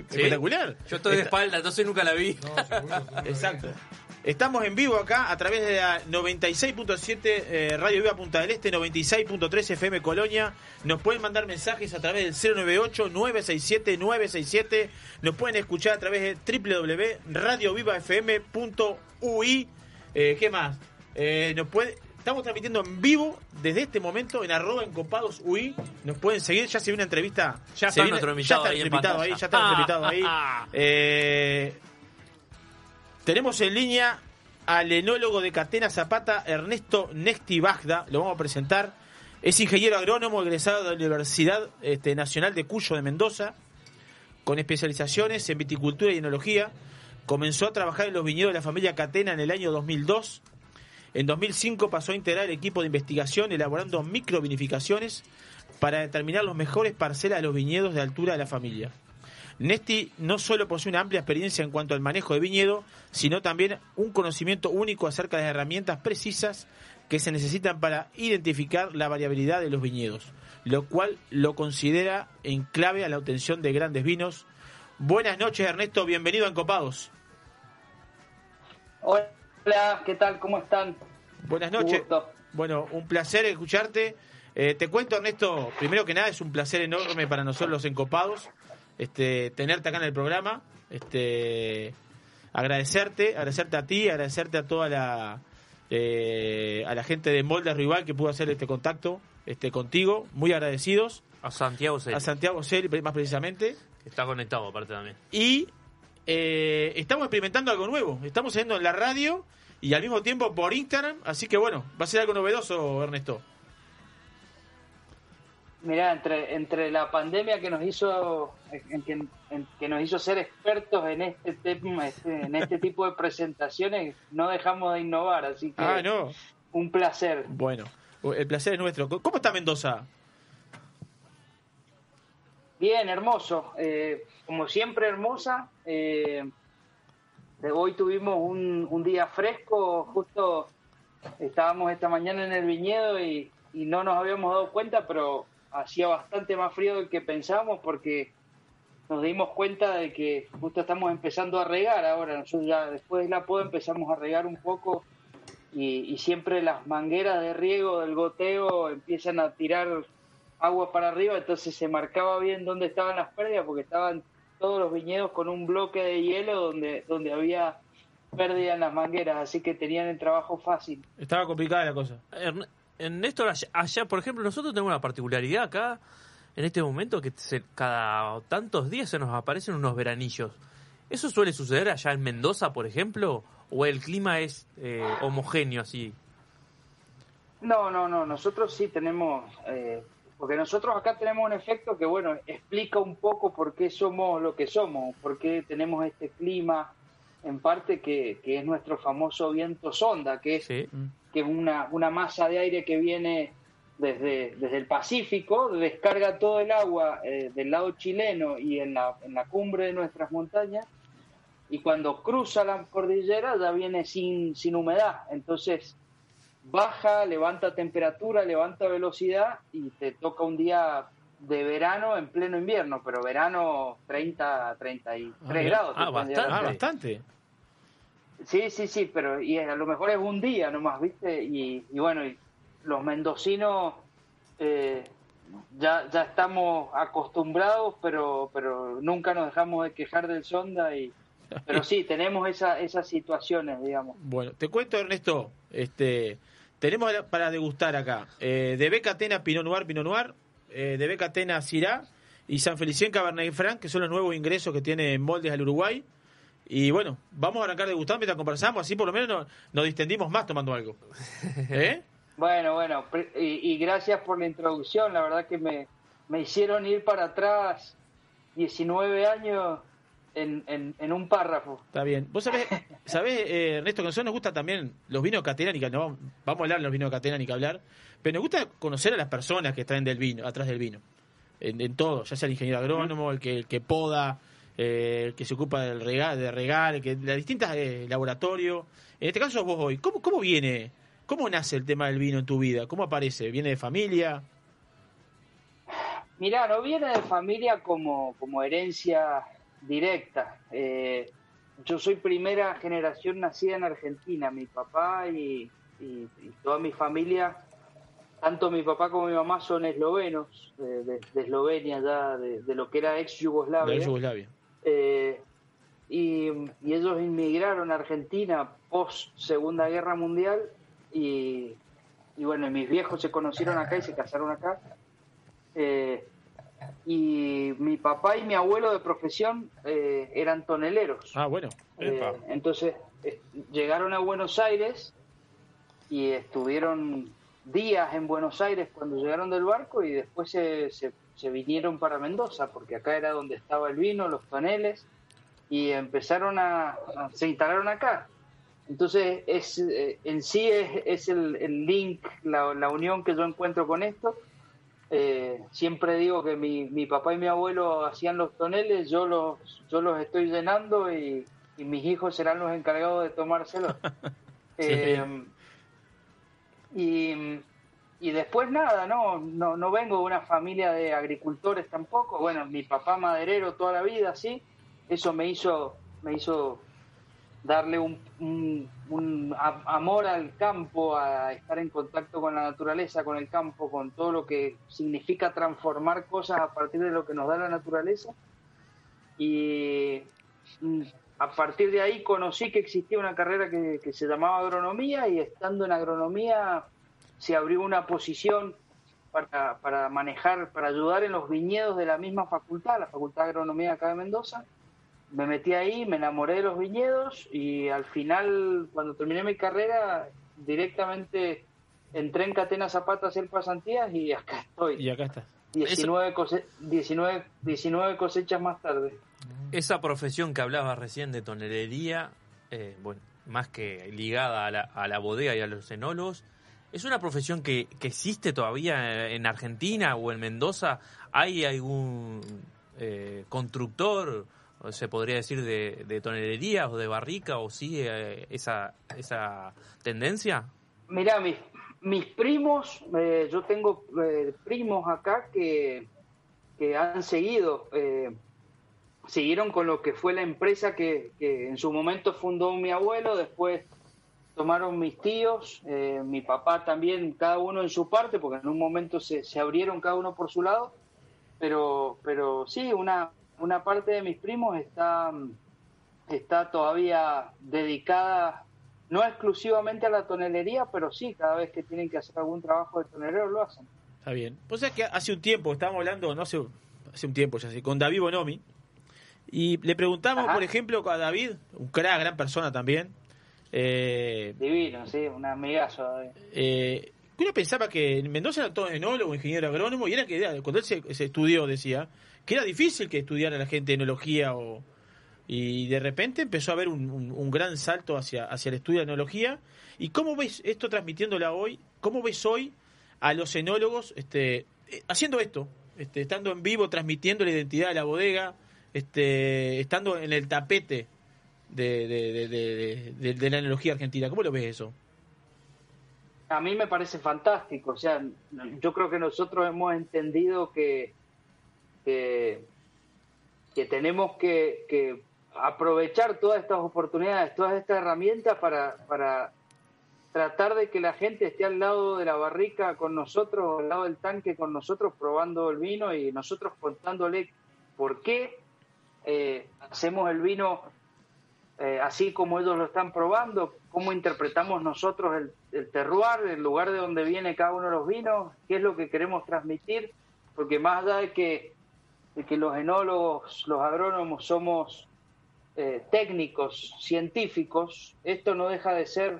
Espectacular. Yo estoy de Está- espalda, entonces nunca la vi. Exacto. Estamos en vivo acá a través de la 96.7 eh, Radio Viva Punta del Este, 96.3 FM Colonia. Nos pueden mandar mensajes a través del 098-967-967. Nos pueden escuchar a través de www.radiovivafm.ui. Eh, ¿Qué más? Eh, nos puede, estamos transmitiendo en vivo desde este momento en arroba encopados UI. Nos pueden seguir, ya se viene una entrevista. Ya se está nuestro ya invitado está ahí invitado ahí, ya está Ah, invitado ahí. ah. <laughs> Eh, tenemos en línea al enólogo de Catena Zapata, Ernesto Nesti Bagda. Lo vamos a presentar. Es ingeniero agrónomo egresado de la Universidad este, Nacional de Cuyo de Mendoza, con especializaciones en viticultura y enología. Comenzó a trabajar en los viñedos de la familia Catena en el año 2002. En 2005 pasó a integrar el equipo de investigación elaborando microvinificaciones para determinar los mejores parcelas de los viñedos de altura de la familia. Nesti no solo posee una amplia experiencia en cuanto al manejo de viñedo, sino también un conocimiento único acerca de las herramientas precisas que se necesitan para identificar la variabilidad de los viñedos, lo cual lo considera en clave a la obtención de grandes vinos. Buenas noches, Ernesto, bienvenido a Encopados. Hola, ¿qué tal? ¿Cómo están? Buenas noches. Bueno, un placer escucharte. Eh, te cuento, Ernesto, primero que nada es un placer enorme para nosotros los encopados este, tenerte acá en el programa. Este, agradecerte, agradecerte a ti, agradecerte a toda la eh, a la gente de Molde Rival que pudo hacer este contacto este, contigo. Muy agradecidos. A Santiago Celi. A Santiago Celi, más precisamente. Está conectado aparte también. Y eh, estamos experimentando algo nuevo. Estamos saliendo en la radio y al mismo tiempo por Instagram. Así que bueno, va a ser algo novedoso, Ernesto. Mirá, entre, entre la pandemia que nos hizo en que, en que nos hizo ser expertos en este tema, este- en este tipo de presentaciones, no dejamos de innovar, así que Ah, no. un placer. Bueno, el placer es nuestro. ¿Cómo está Mendoza? Bien, hermoso. Eh, como siempre, hermosa. Eh, hoy tuvimos un, día fresco. Justo estábamos esta mañana en el viñedo y, no nos habíamos dado cuenta, pero hacía bastante más frío del que pensábamos porque nos dimos cuenta de que justo estamos empezando a regar ahora. Nosotros ya después de la poda empezamos a regar un poco y siempre las mangueras de riego del goteo empiezan a tirar agua para arriba, entonces se marcaba bien dónde estaban las pérdidas porque estaban todos los viñedos con un bloque de hielo donde, donde había pérdida en las mangueras, así que tenían el trabajo fácil. Estaba complicada la cosa. Néstor, allá, allá, por ejemplo, nosotros tenemos una particularidad acá, en este momento, que se- cada tantos días se nos aparecen unos veranillos. ¿Eso suele suceder allá en Mendoza, por ejemplo? ¿O el clima es eh, homogéneo así? No, no, no, nosotros sí tenemos, eh, porque nosotros acá tenemos un efecto que, bueno, explica un poco por qué somos lo que somos, por qué tenemos este clima, en parte que, que es nuestro famoso viento sonda, que es, que es una, una masa de aire que viene desde, desde el Pacífico, descarga todo el agua eh, del lado chileno y en la, en la cumbre de nuestras montañas, y cuando cruza la cordillera ya viene sin, sin humedad, entonces baja, levanta temperatura, levanta velocidad y te toca un día de verano en pleno invierno, pero verano 30, 33 Ah, grados. Ah, a Ah, bastante. Sí, sí, sí, pero y a lo mejor es un día nomás, ¿viste? Y, y bueno, y los mendocinos eh, ya, ya estamos acostumbrados, pero, pero nunca nos dejamos de quejar del sonda y pero <laughs> sí, tenemos esa, esas situaciones, digamos. Bueno, te cuento, Ernesto. Este, tenemos para degustar acá eh, de Becatena Pinot Noir, Pinot Noir, eh, de Becatena Syrah y San Felicien Cabernet Franc, que son los nuevos ingresos que tiene Moldes al Uruguay. Y bueno, vamos a arrancar degustando mientras conversamos, así por lo menos no- nos distendimos más tomando algo. <laughs> ¿Eh? Bueno, bueno, pre- y, y gracias por la introducción, la verdad que me, me hicieron ir para atrás 19 años en, en, en un párrafo. Está bien. Vos sabés, <laughs> sabés eh, Ernesto, que a nosotros nos gusta también los vinos Catena, ni que no vamos, a hablar de los vinos Catena ni que hablar, pero nos gusta conocer a las personas que están del vino, atrás del vino, en, en todo, ya sea el ingeniero agrónomo, el que, el que poda, eh, el que se ocupa del regal, de regar, el que, las distintas eh, laboratorios. En este caso vos hoy. ¿Cómo, ¿Cómo viene, cómo nace el tema del vino en tu vida? ¿Cómo aparece? ¿Viene de familia? Mirá, no viene de familia como, como herencia directa. Eh, yo soy primera generación nacida en Argentina. Mi papá y, y- y toda mi familia, tanto mi papá como mi mamá son eslovenos, de, de Eslovenia, ya de, de lo que era ex Yugoslavia. De Yugoslavia. Eh, y, y ellos inmigraron a Argentina post Segunda Guerra Mundial y, y bueno, mis viejos se conocieron acá y se casaron acá. Eh, y mi papá y mi abuelo de profesión eh, eran toneleros. Ah, bueno. Eh, entonces eh, llegaron a Buenos Aires y estuvieron días en Buenos Aires cuando llegaron del barco y después se, se, se vinieron para Mendoza porque acá era donde estaba el vino, los toneles y empezaron a, a- se instalaron acá. Entonces es eh, en sí es, es el, el link, la, la unión que yo encuentro con esto. Eh, siempre digo que mi, mi papá y mi abuelo hacían los toneles, yo los, yo los estoy llenando y, y mis hijos serán los encargados de tomárselos. <laughs> Eh, y, y después nada, no, no, no vengo de una familia de agricultores tampoco. Bueno, mi papá maderero toda la vida, sí. Eso me hizo, me hizo darle un, amor al campo, a estar en contacto con la naturaleza, con el campo, con todo lo que significa transformar cosas a partir de lo que nos da la naturaleza. Y mm, a partir de ahí conocí que existía una carrera que, que se llamaba agronomía y estando en agronomía se abrió una posición para, para manejar, para ayudar en los viñedos de la misma facultad, la Facultad de Agronomía acá de Mendoza. Me metí ahí, me enamoré de los viñedos y al final, cuando terminé mi carrera, directamente entré en Catena Zapata a hacer pasantías y acá estoy. Y acá está. 19, cose- 19, 19 cosechas más tarde. Esa profesión que hablabas recién de tonelería, eh, bueno, más que ligada a la, a la bodega y a los enólogos, ¿es una profesión que, que existe todavía en Argentina o en Mendoza? ¿Hay algún eh, constructor, se podría decir, de, de tonelería o de barrica o sigue eh, esa, esa tendencia? Mirá, mis, mis primos, eh, yo tengo eh, primos acá que, que han seguido, eh, siguieron con lo que fue la empresa que, que en su momento fundó mi abuelo, después tomaron mis tíos, mi papá también, cada uno en su parte, porque en un momento se, se abrieron cada uno por su lado, pero, pero sí, una, una parte de mis primos está, está todavía dedicada no exclusivamente a la tonelería, pero sí, cada vez que tienen que hacer algún trabajo de tonelero lo hacen. Está bien. Pues es que hace un tiempo, estábamos hablando, no sé, hace un tiempo ya sé, con David Bonomi. Y le preguntamos, por ejemplo, a David, un crack, gran persona también. Eh, Divino, sí, un amigazo. eh. uno pensaba que en Mendoza era todo enólogo, ingeniero agrónomo, y era que cuando él se, se estudió, decía, que era difícil que estudiara la gente enología o. Y de repente empezó a haber un, un- gran salto hacia, hacia el estudio de enología. ¿Y cómo ves esto transmitiéndola hoy? ¿Cómo ves hoy a los enólogos este, eh, haciendo esto? Este, estando en vivo, transmitiendo la identidad de la bodega, este, estando en el tapete de- de- de- de la enología argentina. ¿Cómo lo ves eso? A mí me parece fantástico. O sea, yo creo que nosotros hemos entendido que, que, que tenemos que, que aprovechar todas estas oportunidades, todas estas herramientas para, para tratar de que la gente esté al lado de la barrica con nosotros, al lado del tanque con nosotros, probando el vino y nosotros contándole por qué eh, hacemos el vino eh, así como ellos lo están probando, cómo interpretamos nosotros el, el terroir, el lugar de donde viene cada uno de los vinos, qué es lo que queremos transmitir, porque más allá de que, de que los enólogos, los agrónomos somos eh, técnicos, científicos, esto no deja de ser,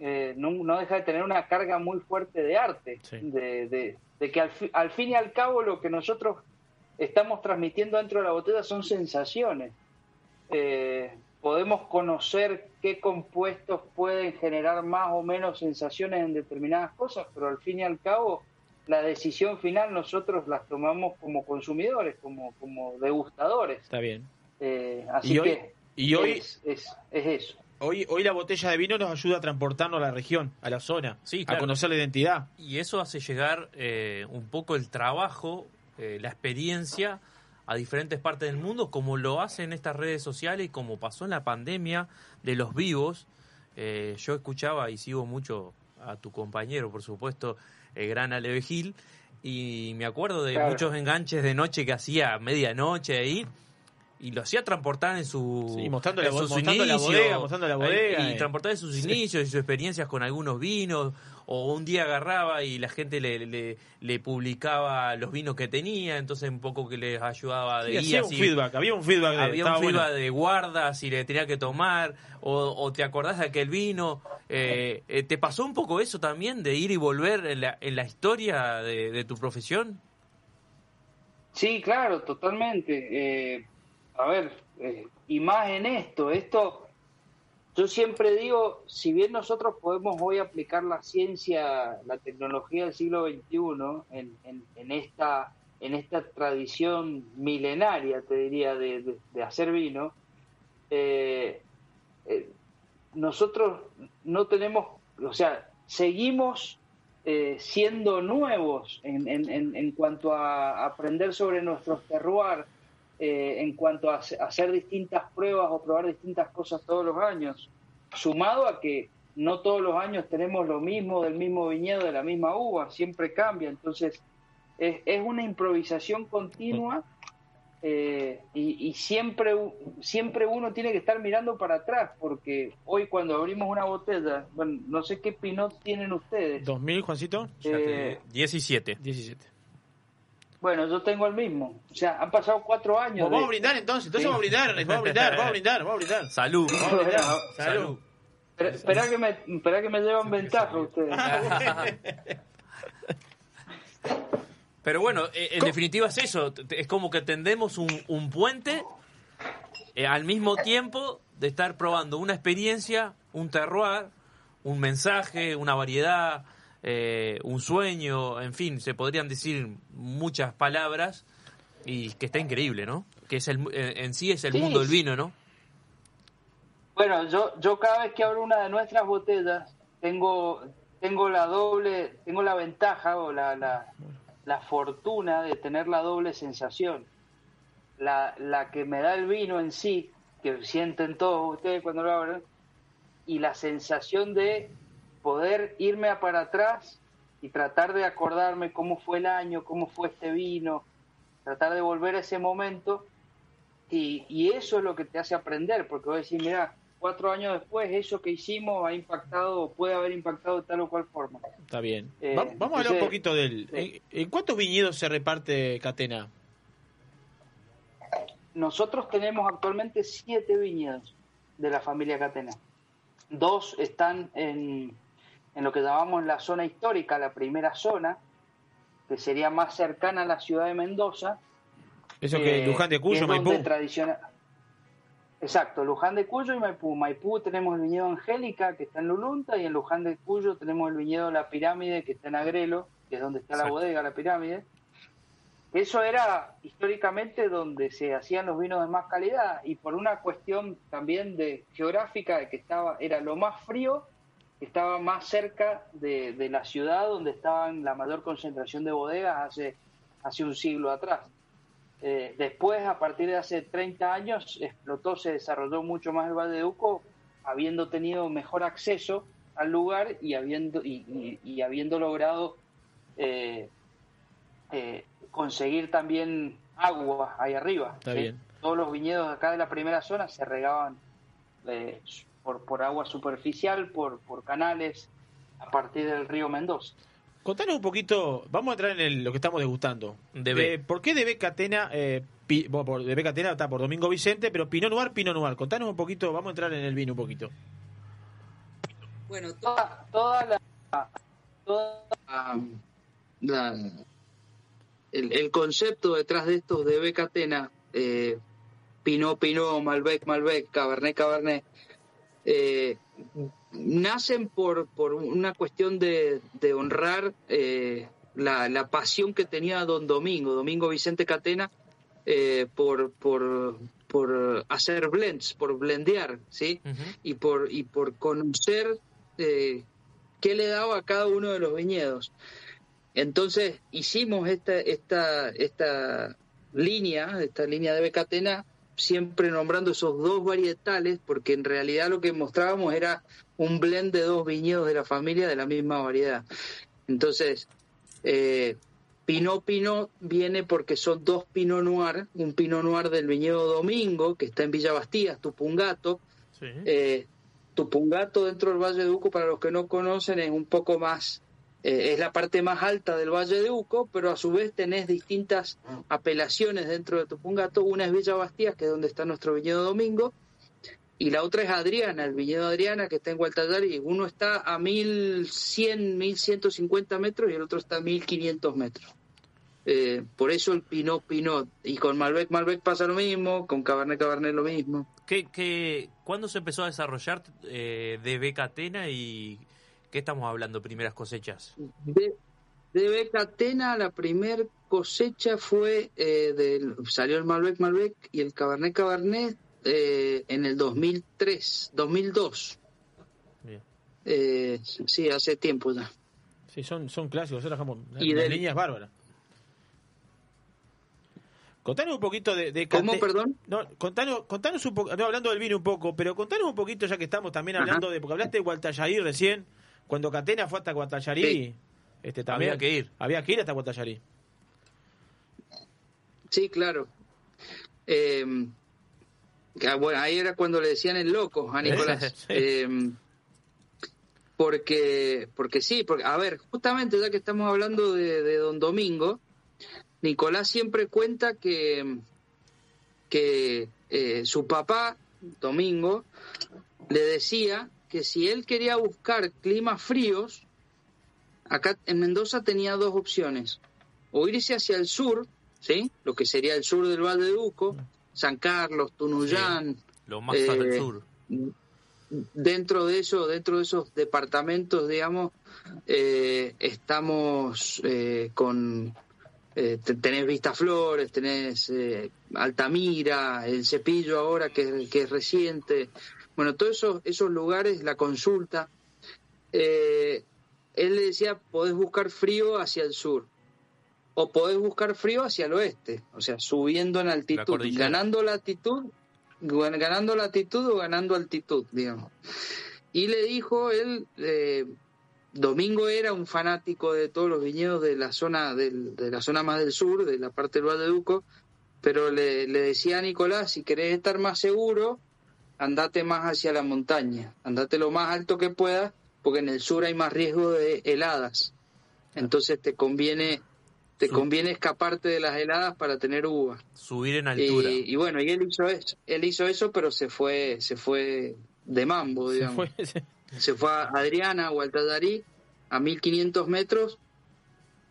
eh, no, no deja de tener una carga muy fuerte de arte, de, de- de que al, fi- al fin y al cabo lo que nosotros estamos transmitiendo dentro de la botella son sensaciones. Eh, podemos conocer qué compuestos pueden generar más o menos sensaciones en determinadas cosas, pero al fin y al cabo la decisión final nosotros las tomamos como consumidores, como, como degustadores. Está bien. Eh, así Y hoy- que y hoy- es, es, es eso. Hoy, hoy la botella de vino nos ayuda a transportarnos a la región, a la zona, a claro. conocer la identidad. Y eso hace llegar eh, un poco el trabajo, eh, la experiencia a diferentes partes del mundo, como lo hacen estas redes sociales y como pasó en la pandemia de los vivos. Eh, yo escuchaba y sigo mucho a tu compañero, por supuesto, el gran Aleve Gil, y me acuerdo de Claro. muchos enganches de noche que hacía a medianoche ahí, y lo hacía transportar en su Sí, mostrando la en sus mostrando la inicios, bodega, mostrando la bodega, y eh. transportar en sus inicios y sus experiencias con algunos vinos o un día agarraba y la gente le, le, le publicaba los vinos que tenía entonces un poco que les ayudaba de Sí, guía hacía un si- feedback, había un feedback. de- había un bueno. feedback de guarda si le tenía que tomar o, o te acordás de aquel vino eh, eh, te pasó un poco eso también de ir y volver en la, en la historia de, de tu profesión Sí, claro, totalmente. Eh, a ver, eh, y más en esto, esto, yo siempre digo, si bien nosotros podemos hoy aplicar la ciencia, la tecnología del siglo XXI en, esta tradición milenaria, te diría, de, hacer vino, eh, eh, nosotros no tenemos, o sea, seguimos eh, siendo nuevos en- en cuanto a aprender sobre nuestros terroir, eh, en cuanto a hace- hacer distintas pruebas o probar distintas cosas todos los años, sumado a que no todos los años tenemos lo mismo del mismo viñedo, de la misma uva, siempre cambia, entonces es, es una improvisación continua eh, y, y siempre, siempre uno tiene que estar mirando para atrás, porque hoy cuando abrimos una botella, bueno, no sé qué pinot tienen ustedes. ¿2000, Juancito? Eh, 17 17 bueno, yo tengo el mismo. O sea, han pasado cuatro años. Vamos de- a brindar entonces, entonces Sí. vamos a brindar, vamos a brindar, vamos a brindar, vamos a brindar. salud Vamos a brindar. Salud. Espera, espera que me, espera que me llevan ventaja ustedes. <laughs> Pero bueno, eh, en definitiva es eso, es como que tendemos un, un puente eh, al mismo tiempo de estar probando una experiencia, un terroir, un mensaje, una variedad, eh, un sueño, en fin, se podrían decir muchas palabras y que está increíble, ¿no? Que es el, eh, en sí es el Sí. mundo del vino, ¿no? Bueno, yo, yo cada vez que abro una de nuestras botellas tengo, tengo la doble, tengo la ventaja o la, la, la fortuna de tener la doble sensación. La, la que me da el vino en sí, que sienten todos ustedes cuando lo abren, y la sensación de poder irme a para atrás y tratar de acordarme cómo fue el año, cómo fue este vino, tratar de volver a ese momento y, y eso es lo que te hace aprender, porque vos decís, mira, cuatro años después eso que hicimos ha impactado, puede haber impactado de tal o cual forma. Está bien. Eh, Va- vamos a hablar un poquito del... ¿En, en cuántos viñedos se reparte Catena? Nosotros tenemos actualmente siete viñedos de la familia Catena. Dos están en, en lo que llamamos la zona histórica, la primera zona, que sería más cercana a la ciudad de Mendoza. Eso que eh, Luján de Cuyo, Maipú. tradiciona- Exacto, Luján de Cuyo y Maipú. Maipú tenemos el viñedo Angélica, que está en Lulunta, y en Luján de Cuyo tenemos el viñedo La Pirámide, que está en Agrelo, que es donde está la bodega, La Pirámide. Eso era históricamente donde se hacían los vinos de más calidad y por una cuestión también de geográfica de que estaba era lo más frío, estaba más cerca de, de la ciudad donde estaban la mayor concentración de bodegas hace hace un siglo atrás. Eh, después, a partir de hace 30 años, explotó, se desarrolló mucho más el Valle de Uco, habiendo tenido mejor acceso al lugar y habiendo y, y- y habiendo logrado eh, eh, conseguir también agua ahí arriba. Está ¿sí? bien. Todos los viñedos acá de la primera zona se regaban por, por agua superficial, por, por canales, a partir del río Mendoza. Contanos un poquito, vamos a entrar en el- lo que estamos degustando. DB. Eh, ¿Por qué DB Catena, eh, pi- bueno, por DB Catena está por Domingo Vicente, pero Pinot Noir, Pinot Noir? Contanos un poquito, vamos a entrar en el vino un poquito. Bueno, toda, toda la, toda la- el, el concepto detrás de estos de Becatena, eh, Pinot, Pinot, Malbec, Malbec, Cabernet, Cabernet, eh, nacen por, por una cuestión de, de honrar eh, la, la pasión que tenía don Domingo, Domingo Vicente Catena, eh, por, por, por hacer blends, por blendear, ¿sí? Y por y por conocer qué le daba a cada uno de los viñedos. Entonces hicimos esta esta esta línea, esta línea de Becatena, siempre nombrando esos dos varietales, porque en realidad lo que mostrábamos era un blend de dos viñedos de la familia de la misma variedad. Entonces, eh, Pinot Pinot viene porque son dos Pinot Noir, un Pinot Noir del viñedo Domingo, que está en Villa Bastías, Tupungato. Sí. Eh, Tupungato dentro del Valle de Uco, para los que no conocen, es un poco más, eh, es la parte más alta del Valle de Uco, pero a su vez tenés distintas apelaciones dentro de Tupungato. Una es Villa Bastías, que es donde está nuestro viñedo Domingo, y la otra es Adriana, el viñedo Adriana, que está en Gualtallari. Uno está a 1100, 1150 metros y el otro está a 1500 metros. Eh, por eso el Pinot Pinot. Y con Malbec Malbec pasa lo mismo, con Cabernet Cabernet lo mismo. ¿Qué, qué, ¿Cuándo se empezó a desarrollar eh, de Becatena y qué estamos hablando, primeras cosechas? De, de Becatena la primer cosecha fue, eh, del, salió el Malbec Malbec y el Cabernet Cabernet eh, en el 2003, 2002. Bien. Eh, sí, hace tiempo ya. Sí, son, son clásicos, son las, Y del- líneas bárbaras. Contanos un poquito de... de ¿Cómo, perdón? No, contanos, contanos un poco, no, hablando del vino un poco, pero contanos un poquito ya que estamos también Ajá. hablando de, porque hablaste de Guatallarí recién, cuando Catena fue hasta Guatallarí, Sí. este, también Había que ir. Había que ir hasta Guatallarí. Sí, claro. Eh, que, bueno, ahí era cuando le decían el loco a Nicolás. <laughs> Sí. Eh, porque, porque sí, porque, a ver, justamente ya que estamos hablando de, de Don Domingo, Nicolás siempre cuenta que, que eh, su papá, Domingo, le decía que si él quería buscar climas fríos, acá en Mendoza tenía dos opciones. O irse hacia el sur, ¿sí? Lo que sería el sur del Valle de Uco, San Carlos, Tunuyán, Lo más Eh, al sur. dentro de eso, dentro de esos departamentos, digamos, eh, estamos eh, con eh, te- tenés Vistaflores, tenés eh, Altamira, el Cepillo ahora que, que es reciente, bueno, todos esos, esos lugares, la consulta, eh, él le decía, podés buscar frío hacia el sur o podés buscar frío hacia el oeste, o sea, subiendo en altitud, ganando latitud, gan- ganando latitud o ganando altitud, digamos. Y le dijo él, eh, Domingo era un fanático de todos los viñedos de la zona del- de la zona más del sur, de la parte del Valle de Uco, pero le, le decía a Nicolás, si querés estar más seguro, andate más hacia la montaña, andate lo más alto que puedas, porque en el sur hay más riesgo de heladas. Entonces te conviene te conviene escaparte de las heladas para tener uva. Subir en altura. Y, y bueno, y él hizo eso, él hizo eso, pero se fue se fue de mambo, Se digamos fue, se- se fue a Adriana o Altadarí a 1500 metros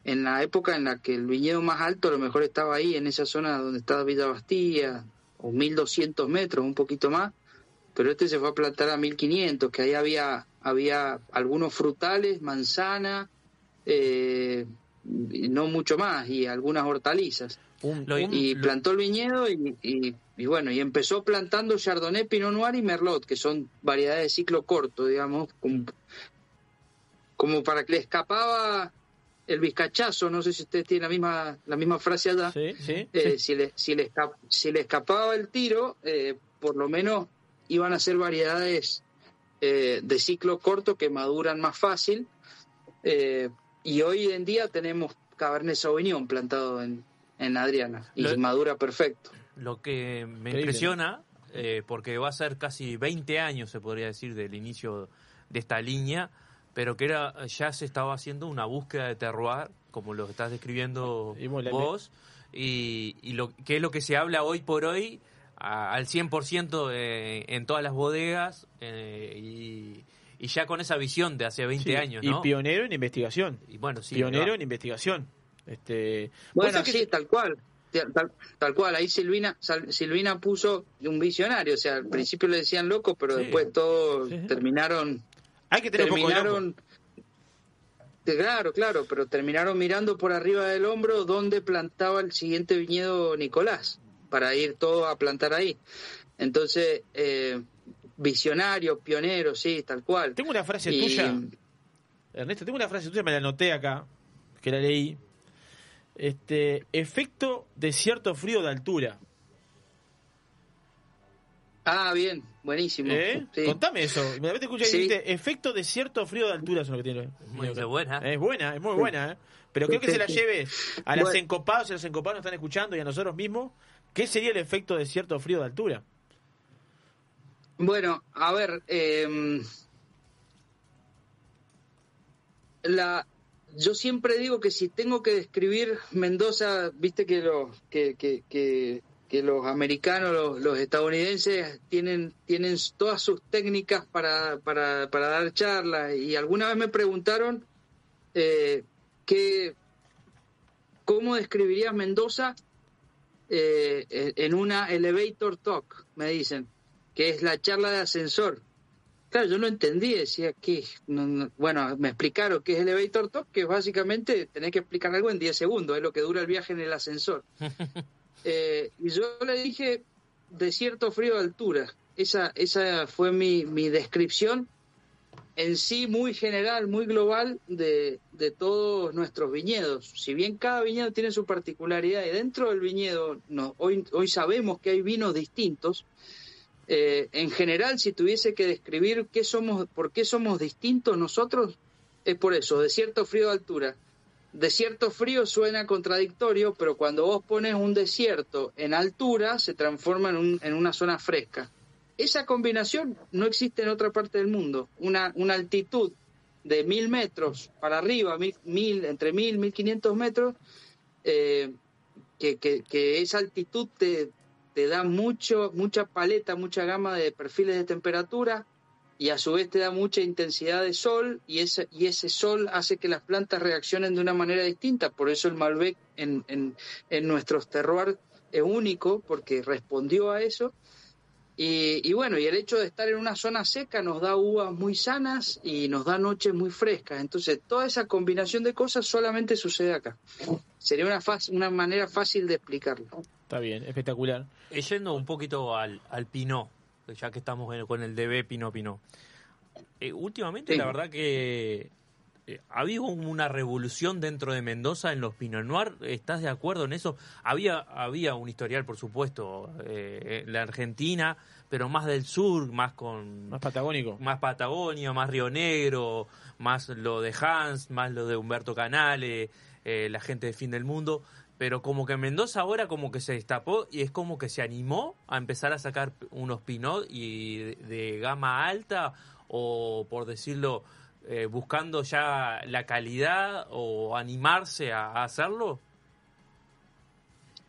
en la época en la que el viñedo más alto a lo mejor estaba ahí en esa zona donde estaba Villa Bastilla o 1200 metros un poquito más pero este se fue a plantar a 1500 que ahí había había algunos frutales manzana eh, y no mucho más y algunas hortalizas un- Lo- un- y plantó el viñedo y, y- y bueno, y empezó plantando Chardonnay, Pinot Noir y Merlot, que son variedades de ciclo corto, digamos, como, como para que le escapaba el vizcachazo, no sé si ustedes tienen la misma, la misma frase allá, sí, sí, eh, sí. si, le, si, le esca- si le escapaba el tiro, eh, por lo menos iban a ser variedades eh, de ciclo corto que maduran más fácil, eh, y hoy en día tenemos Cabernet Sauvignon plantado en, en Adriana, y Lo- madura perfecto. Lo que me Increíble, impresiona, eh, porque va a ser casi 20 años, se podría decir, del inicio de esta línea, pero que era ya se estaba haciendo una búsqueda de terroir, como lo estás describiendo Y vos, y, y lo que es lo que se habla hoy por hoy a- al 100% eh, en todas las bodegas eh, y, y ya con esa visión de hace 20 Sí, años, y ¿no? pionero en investigación. Y bueno, sí, pionero en investigación. Este, Bueno, sí, que- tal cual. Tal, tal cual, ahí Silvina Sal- Silvina puso un visionario, o sea, al principio le decían loco, pero Sí. después todos Sí. terminaron hay que tener un poco de loco. terminaron Claro, claro, pero terminaron mirando por arriba del hombro dónde plantaba el siguiente viñedo Nicolás, para ir todo a plantar ahí. Entonces, eh, visionario, pionero, sí, tal cual. Tengo una frase Y- tuya, Ernesto, tengo una frase tuya, me la anoté acá, que la leí. Este, efecto de cierto frío de altura. Ah, bien, buenísimo. ¿Eh? Sí. Contame eso. Me te escuché y dijiste, efecto desierto frío de altura es lo que tiene. Muy buena. Es buena, es muy buena. ¿eh? Pero creo que se la lleve a las Bueno. encopados, y a los encopados nos están escuchando y a nosotros mismos. ¿Qué sería el efecto desierto frío de altura? Bueno, a ver, eh, la, yo siempre digo que si tengo que describir Mendoza, viste que los que, que, los americanos, los, estadounidenses tienen tienen todas sus técnicas para, para, para dar charlas y alguna vez me preguntaron eh, cómo describirías Mendoza eh, en una elevator talk, me dicen, que es la charla de ascensor. Claro, yo no entendí, decía que, no, no, bueno, me explicaron qué es elevator talk, que básicamente tenés que explicar algo en 10 segundos, es lo que dura el viaje en el ascensor. <laughs> Eh, y yo le dije, desierto frío de altura. Esa, esa fue mi, mi descripción en sí muy general, muy global de, de todos nuestros viñedos. Si bien cada viñedo tiene su particularidad y dentro del viñedo no, hoy, hoy sabemos que hay vinos distintos, eh, en general si tuviese que describir qué somos, por qué somos distintos nosotros, es por eso, desierto frío de altura. Desierto frío suena contradictorio, pero cuando vos pones un desierto en altura, se transforma en, un, en una zona fresca. Esa combinación no existe en otra parte del mundo. Una, una altitud de mil metros para arriba, mil, mil, entre mil, mil quinientos metros, eh, que, que, esa altitud te, te da mucho, mucha paleta, mucha gama de perfiles de temperatura y a su vez te da mucha intensidad de sol y ese, y ese sol hace que las plantas reaccionen de una manera distinta. Por eso el Malbec en, en, en nuestros terroirs es único porque respondió a eso. Y, y, bueno, y el hecho de estar en una zona seca nos da uvas muy sanas y nos da noches muy frescas. Entonces, toda esa combinación de cosas solamente sucede acá. Sería una, una manera fácil de explicarlo. Está bien, espectacular. Eh, yendo un poquito al, al Pinot, ya que estamos en, con el DB Pinot Pinot. Eh, últimamente, Sí. la verdad que eh, ha habido una revolución dentro de Mendoza en los Pinot Noir. ¿Estás de acuerdo en eso? Había, había un historial, por supuesto, eh, en la Argentina, pero más del sur, más con Más patagónico. más Patagonia, más Río Negro, más lo de Hans, más lo de Humberto Canale, eh, la gente de Fin del Mundo. Pero como que Mendoza ahora como que se destapó y es como que se animó a empezar a sacar unos Pinot y de, de gama alta o por decirlo eh, buscando ya la calidad o animarse a, hacerlo.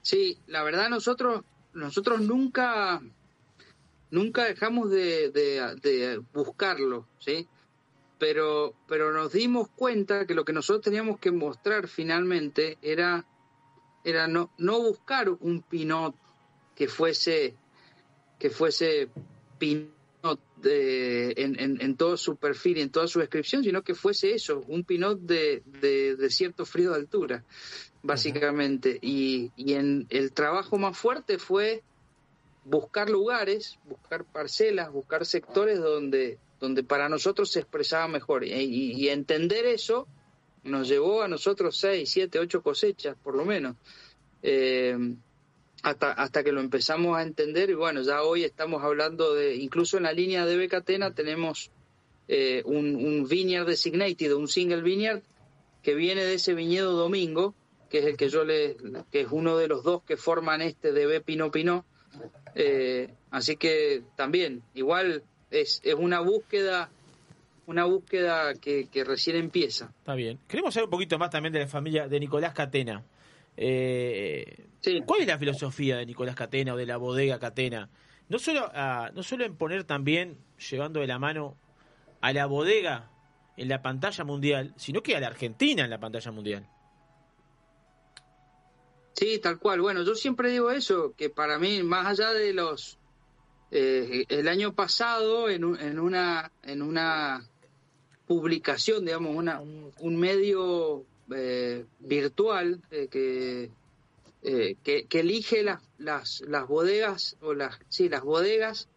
Sí, la verdad nosotros nosotros nunca nunca dejamos de, de- de buscarlo, ¿sí? Pero pero nos dimos cuenta que lo que nosotros teníamos que mostrar finalmente era era no no buscar un pinot que fuese que fuese pinot de, en, en, en todo su perfil y en toda su descripción, sino que fuese eso, un pinot de, de, de cierto frío de altura básicamente. Y, y en el trabajo más fuerte fue buscar lugares, buscar parcelas, buscar sectores donde, donde para nosotros se expresaba mejor. Y entender eso nos llevó a nosotros seis, siete, ocho cosechas, por lo menos. Eh, hasta, hasta que lo empezamos a entender y bueno, ya hoy estamos hablando de, incluso en la línea de Becatena tenemos eh, un, un vineyard designated, un single vineyard que viene de ese viñedo Domingo, que es el que yo le, que es uno de los dos que forman este DB Pinot Pinot. Eh, así que también, igual es, es una búsqueda, una búsqueda que, que recién empieza. Está bien. Queremos saber un poquito más también de la familia de Nicolás Catena. Eh, ¿Cuál es la filosofía de Nicolás Catena o de la bodega Catena? No solo, a- no solo en poner también, llevando de la mano a la bodega en la pantalla mundial, sino que a la Argentina en la pantalla mundial. Sí, tal cual. Bueno, yo siempre digo eso, que para mí, más allá de los... eh, el año pasado, en, un- en, una, en una publicación, digamos, una, un, un medio eh, virtual eh, que, eh, que, que elige las, las, las bodegas, o las, sí, las bodegas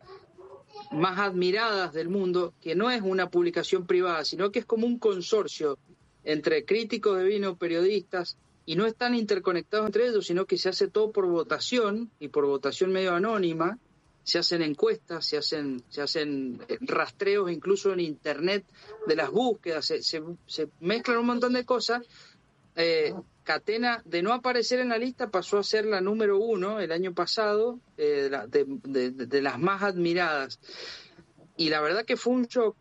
más admiradas del mundo, que no es una publicación privada, sino que es como un consorcio entre críticos de vino, periodistas, y no están interconectados entre ellos, sino que se hace todo por votación y por votación medio anónima. Se hacen encuestas, se hacen, se hacen eh, rastreos incluso en internet de las búsquedas, se, se, mezclan un montón de cosas. Eh, Catena, de no aparecer en la lista, pasó a ser la número uno el año pasado, eh, de- de- de las más admiradas. Y la verdad que fue un shock,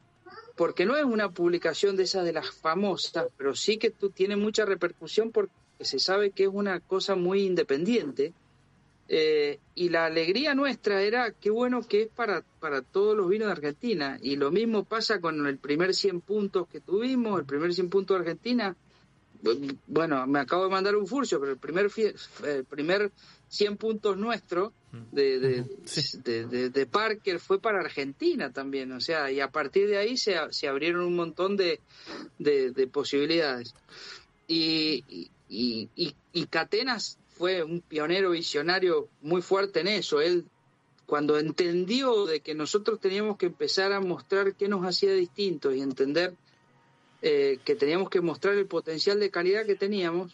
porque no es una publicación de esas de las famosas, pero sí que tú, tiene mucha repercusión porque se sabe que es una cosa muy independiente. Eh, y la alegría nuestra era qué bueno que es para, para todos los vinos de Argentina. Y lo mismo pasa con el primer 100 puntos que tuvimos, el primer 100 puntos de Argentina. Bu- Bueno, me acabo de mandar un furcio, pero el primer, el primer 100 puntos nuestro de, de, de, de- de Parker fue para Argentina también. O sea, y a partir de ahí se, se abrieron un montón de, de, de posibilidades. Y, y, y, y- y Catenas fue un pionero visionario muy fuerte en eso. Él, cuando entendió de que nosotros teníamos que empezar a mostrar qué nos hacía distintos y entender eh, que teníamos que mostrar el potencial de calidad que teníamos,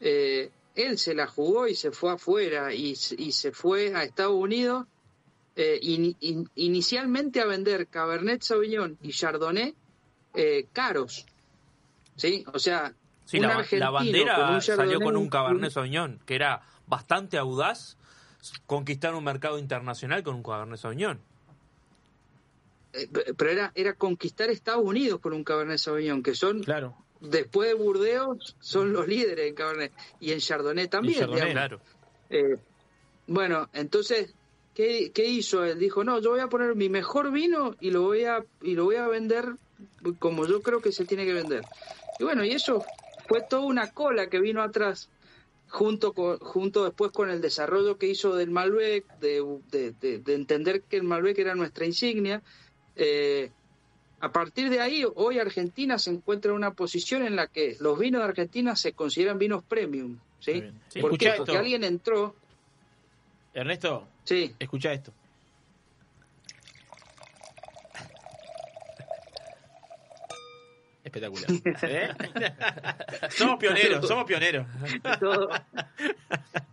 eh, él se la jugó y se fue afuera y, y se fue a Estados Unidos eh, in- in- inicialmente a vender Cabernet Sauvignon y Chardonnay caros. ¿Sí? O sea, Sí, un la, bandera con un salió con un Cabernet Sauvignon, que era bastante audaz, conquistar un mercado internacional con un Cabernet Sauvignon. eh, pero era, era conquistar Estados Unidos con un Cabernet Sauvignon, que son, Claro. después de Burdeos, son los líderes en Cabernet. Y en Chardonnay también. Chardonnay. Claro. Eh, bueno, entonces, ¿qué, ¿qué hizo él? Dijo, no, yo voy a poner mi mejor vino y lo voy a, y lo voy a vender como yo creo que se tiene que vender. Y bueno, y eso fue toda una cola que vino atrás, junto, con, junto después con el desarrollo que hizo del Malbec, de, de, de- de entender que el Malbec era nuestra insignia. Eh, a partir de ahí, hoy Argentina se encuentra en una posición en la que los vinos de Argentina se consideran vinos premium. ¿sí? Sí, ¿Por qué? Porque alguien entró. Ernesto, Sí, escucha esto. Espectacular. <laughs> ¿Eh? somos pioneros, somos pioneros. todo.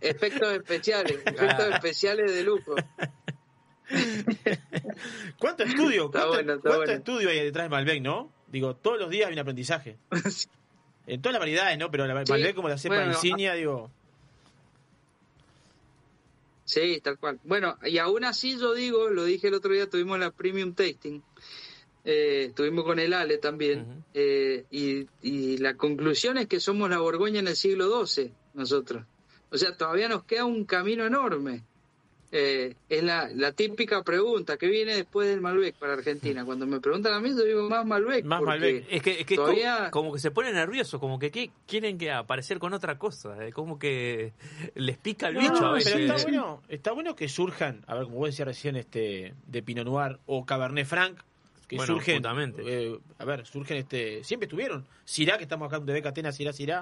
efectos especiales, efectos especiales de lujo. ¿Cuánto estudio? Está ¿Cuánto, bueno, está cuánto bueno. estudio hay detrás de Malbec, no? Digo, todos los días hay un aprendizaje. <laughs> En todas las variedades, ¿no? Pero la Sí, Malbec como la cepa bueno, insignia, digo... Sí, tal cual. Bueno, y aún así yo digo, lo dije el otro día, tuvimos la Premium Tasting, eh, estuvimos con el Ale también, eh, y, y la conclusión es que somos la Borgoña en el siglo XII, nosotros. O sea, todavía nos queda un camino enorme. Eh, es la, la típica pregunta, ¿qué viene después del Malbec para Argentina? Cuando me preguntan a mí, yo digo más Malbec. Más Malbec. Es que, es que todavía- como, como que se pone nervioso, como que ¿qué? quieren que aparecer con otra cosa, eh, como que les pica el No, bicho a pero veces. está bueno, está bueno que surjan, a ver, como vos decías recién, este, de Pinot Noir o Cabernet Franc, que Bueno, surgen, justamente. eh, a ver, surgen, este, siempre estuvieron, Sirá, que estamos acá de Catena, Sirá, Sirá,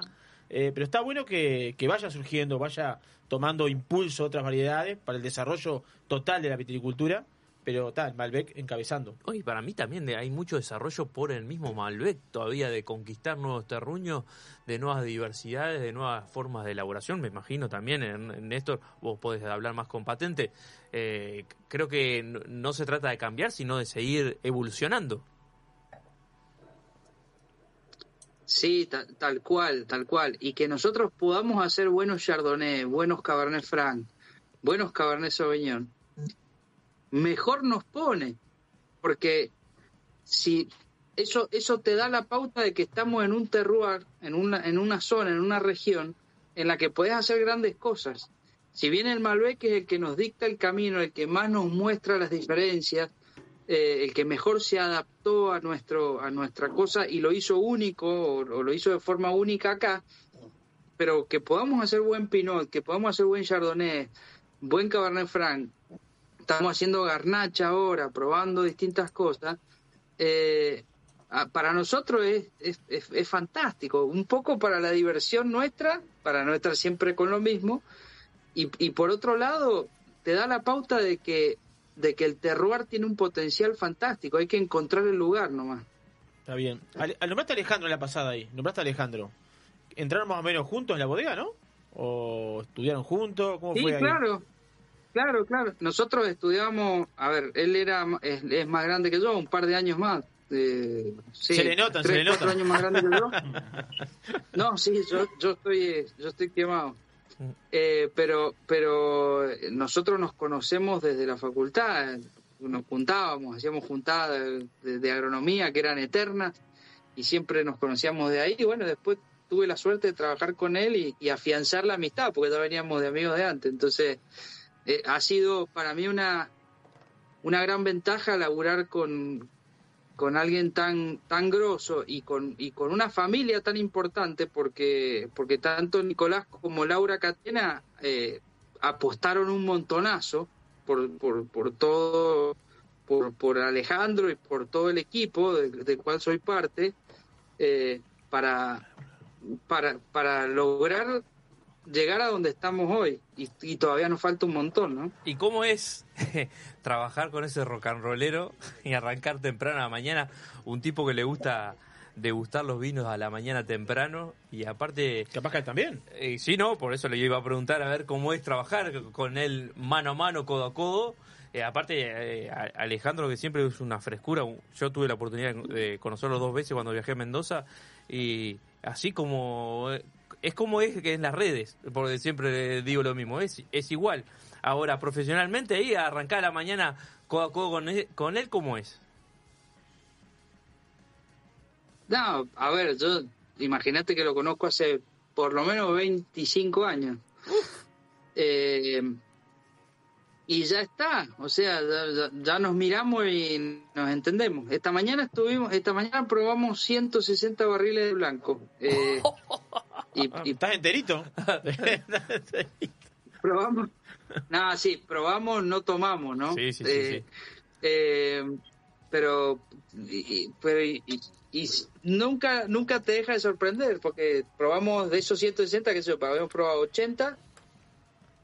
eh, pero está bueno que, que vaya surgiendo, vaya tomando impulso otras variedades para el desarrollo total de la viticultura, pero está, el Malbec encabezando. Oye, para mí también hay mucho desarrollo por el mismo Malbec todavía de conquistar nuevos terruños, de nuevas diversidades, de nuevas formas de elaboración. Me imagino también, Néstor, vos podés hablar más con patente. Eh, creo que no, no se trata de cambiar, sino de seguir evolucionando. Sí, ta- tal cual, tal cual. Y que nosotros podamos hacer buenos Chardonnay, buenos Cabernet Franc, buenos Cabernet Sauvignon, mejor nos pone. Porque si eso, eso te da la pauta de que estamos en un terroir, en una, en una zona, en una región, en la que puedes hacer grandes cosas. Si bien el Malbec es el que nos dicta el camino, el que más nos muestra las diferencias, eh, el que mejor se adaptó a nuestro a nuestra cosa y lo hizo único o, o lo hizo de forma única acá pero que podamos hacer buen Pinot que podamos hacer buen Chardonnay buen Cabernet Franc estamos haciendo garnacha ahora probando distintas cosas eh, para nosotros es, es, es- es fantástico un poco para la diversión nuestra para no estar siempre con lo mismo y, y por otro lado te da la pauta de que de que el terroir tiene un potencial fantástico, hay que encontrar el lugar nomás. Está bien. Al- nombraste a Alejandro en la pasada ahí, nombraste a Alejandro. ¿Entraron más o menos juntos en la bodega, no? ¿O estudiaron juntos? ¿Cómo Sí, fue ahí? claro. Claro, claro. Nosotros estudiamos, a ver, él era es, es más grande que yo, un par de años más. Eh, sí, Se le notan, se le notan. años más grande que yo. <laughs> No, sí, yo, yo estoy, yo estoy quemado. Eh, pero, pero nosotros nos conocemos desde la facultad. Nos juntábamos, hacíamos juntadas de, de agronomía que eran eternas y siempre nos conocíamos de ahí. Y bueno, después tuve la suerte de trabajar con él y, y afianzar la amistad, porque ya veníamos de amigos de antes. Entonces, eh, ha sido para mí una, una gran ventaja laburar con, con alguien tan tan grosso y con y con una familia tan importante porque porque tanto Nicolás como Laura Catena eh, apostaron un montonazo por, por, por todo por, por Alejandro y por todo el equipo del, cual soy parte eh, para para para lograr llegar a donde estamos hoy y, y todavía nos falta un montón no ¿Y cómo es <laughs> trabajar con ese rock and rollero y arrancar temprano a la mañana? Un tipo que le gusta degustar los vinos a la mañana temprano y aparte... Capaz que él también. Eh, sí, no, por eso le iba a preguntar a ver cómo es trabajar con él mano a mano, codo a codo. Eh, aparte, eh, Alejandro, que siempre es una frescura, yo tuve la oportunidad de conocerlo dos veces cuando viajé a Mendoza y así como... Es como es que en las redes, porque siempre digo lo mismo, es, es igual. Ahora, profesionalmente, ahí arrancar la mañana codo a codo con él, con él ¿cómo es? No, a ver, yo imagínate que lo conozco hace por lo menos 25 años. Eh, y ya está, o sea, ya, nos miramos y nos entendemos. Esta mañana estuvimos, esta mañana probamos 160 barriles de blanco. Eh, y, <laughs> y ¿Estás enterito? <laughs> probamos, nada, sí, probamos, no tomamos, ¿no? Sí, sí, sí, Eh, eh, pero y, pero y nunca nunca te deja de sorprender porque probamos de esos 160 que se habíamos probado 80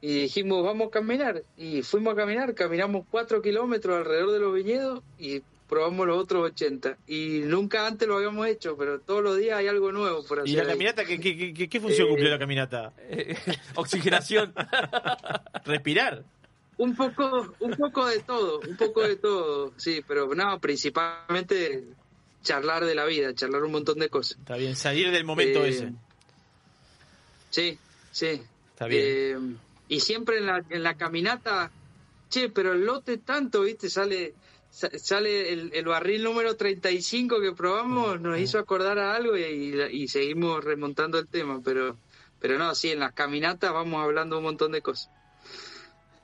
y dijimos vamos a caminar y fuimos a caminar caminamos 4 kilómetros alrededor de los viñedos y probamos los otros 80 y nunca antes lo habíamos hecho pero todos los días hay algo nuevo por hacer ¿Y la caminata? ¿Qué, qué, qué- qué función Eh, cumplió la caminata? <laughs> Oxigenación. <laughs> Respirar. Un poco, un poco de todo, un poco de todo, sí, pero no, principalmente charlar de la vida, charlar un montón de cosas. Está bien, salir del momento Eh, ese. Sí, sí. Está bien. Y siempre en la, en la caminata, che, pero el lote tanto, viste, sale sa- sale el, el barril número 35 que probamos, nos hizo acordar a algo y, y- y seguimos remontando el tema, pero pero no, sí, en las caminatas vamos hablando un montón de cosas.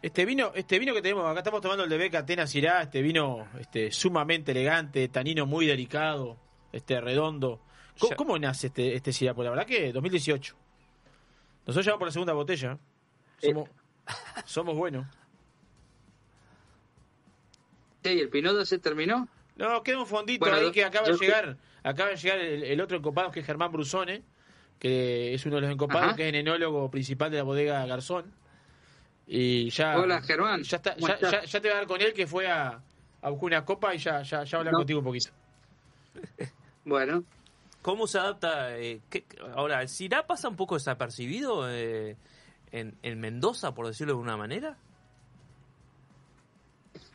Este vino, este vino que tenemos, acá estamos tomando el de Beca Atena Sirá, este vino este, sumamente elegante, tanino muy delicado, este redondo. ¿Cómo, Ya- cómo nace este, este Sirá? Pues la verdad que 2018. Nosotros ya vamos por la segunda botella. Somos, <laughs> somos buenos. Sí, ¿y el Pinot se terminó? No, queda un fondito Bueno, ahí que acaba de llegar. Acaba de llegar el, el otro encopado que es Germán Brusone, que es uno de los encopados, Ajá. que es el enólogo principal de la bodega Garzón. Y ya. Hola, Germán. Ya, está, ¿Cómo ya, ya- ya te voy a dar con él que fue a, a buscar una copa y ya, ya, ya hablar No. contigo un poquito. <laughs> Bueno, ¿Cómo se adapta? eh, qué- ahora, ¿el Sirá pasa un poco desapercibido eh, en, en Mendoza, por decirlo de alguna manera?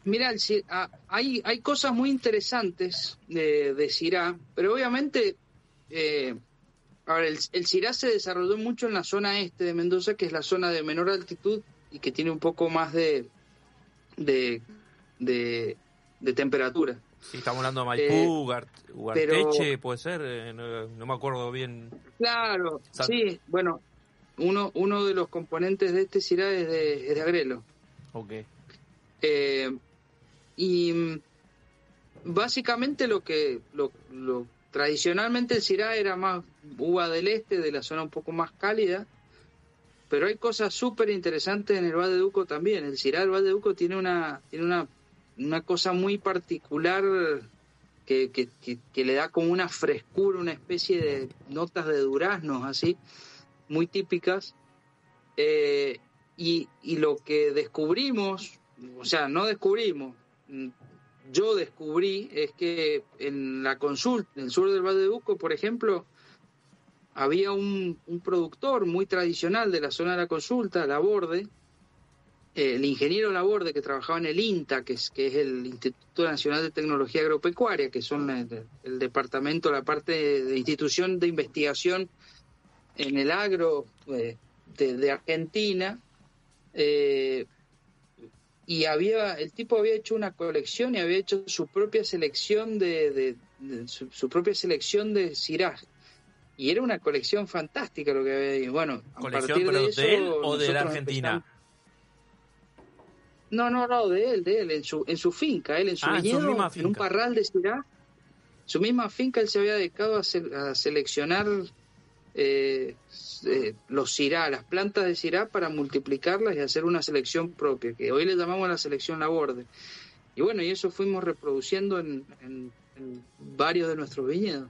Mira, ah, hay, hay cosas muy interesantes de, de pero obviamente, eh, a ver, el, el se desarrolló mucho en la zona este de Mendoza, que es la zona de menor altitud y que tiene un poco más de, de, de, de temperatura. Sí, estamos hablando de Maipú, pero- Ugarteche, puede ser, eh, no, no me acuerdo bien. Claro, sí, bueno, uno, uno de los componentes de este Syrah es de, es de Agrelo. Ok. Eh, y mm, básicamente lo que lo, lo- tradicionalmente el Syrah era más uva del este, de la zona un poco más cálida, pero hay cosas súper interesantes en el Valle de Duco también. El Syrah del Valle de Duco tiene una tiene una, una cosa muy particular que, que, que- que le da como una frescura, una especie de notas de duraznos así, muy típicas. Eh, y, y lo que descubrimos, o sea, no descubrimos, mm, yo descubrí es que en la consulta, en el sur del Valle de Duco, por ejemplo, había un, un productor muy tradicional de la zona de la consulta, la Borde, eh, el ingeniero Laborde que trabajaba en el INTA, que es, que es el Instituto Nacional de Tecnología Agropecuaria, que son el, el departamento, la parte de institución de investigación en el agro eh, de, de Argentina, eh, y había el tipo había hecho una colección y había hecho su propia selección de, de- de- su, su propia selección de Syrah y era una colección fantástica lo que había ahí. bueno a ¿Colección partir de eso él o de la Argentina? empezamos- no no no de él de él en su en su finca él en su Ah, en su viñedo en un parral de Syrah su misma finca él se había dedicado a, se- a seleccionar eh, eh, los cirá, las plantas de cirá para multiplicarlas y hacer una selección propia, que hoy le llamamos la selección laborde. Y bueno, y eso fuimos reproduciendo en, en- en varios de nuestros viñedos.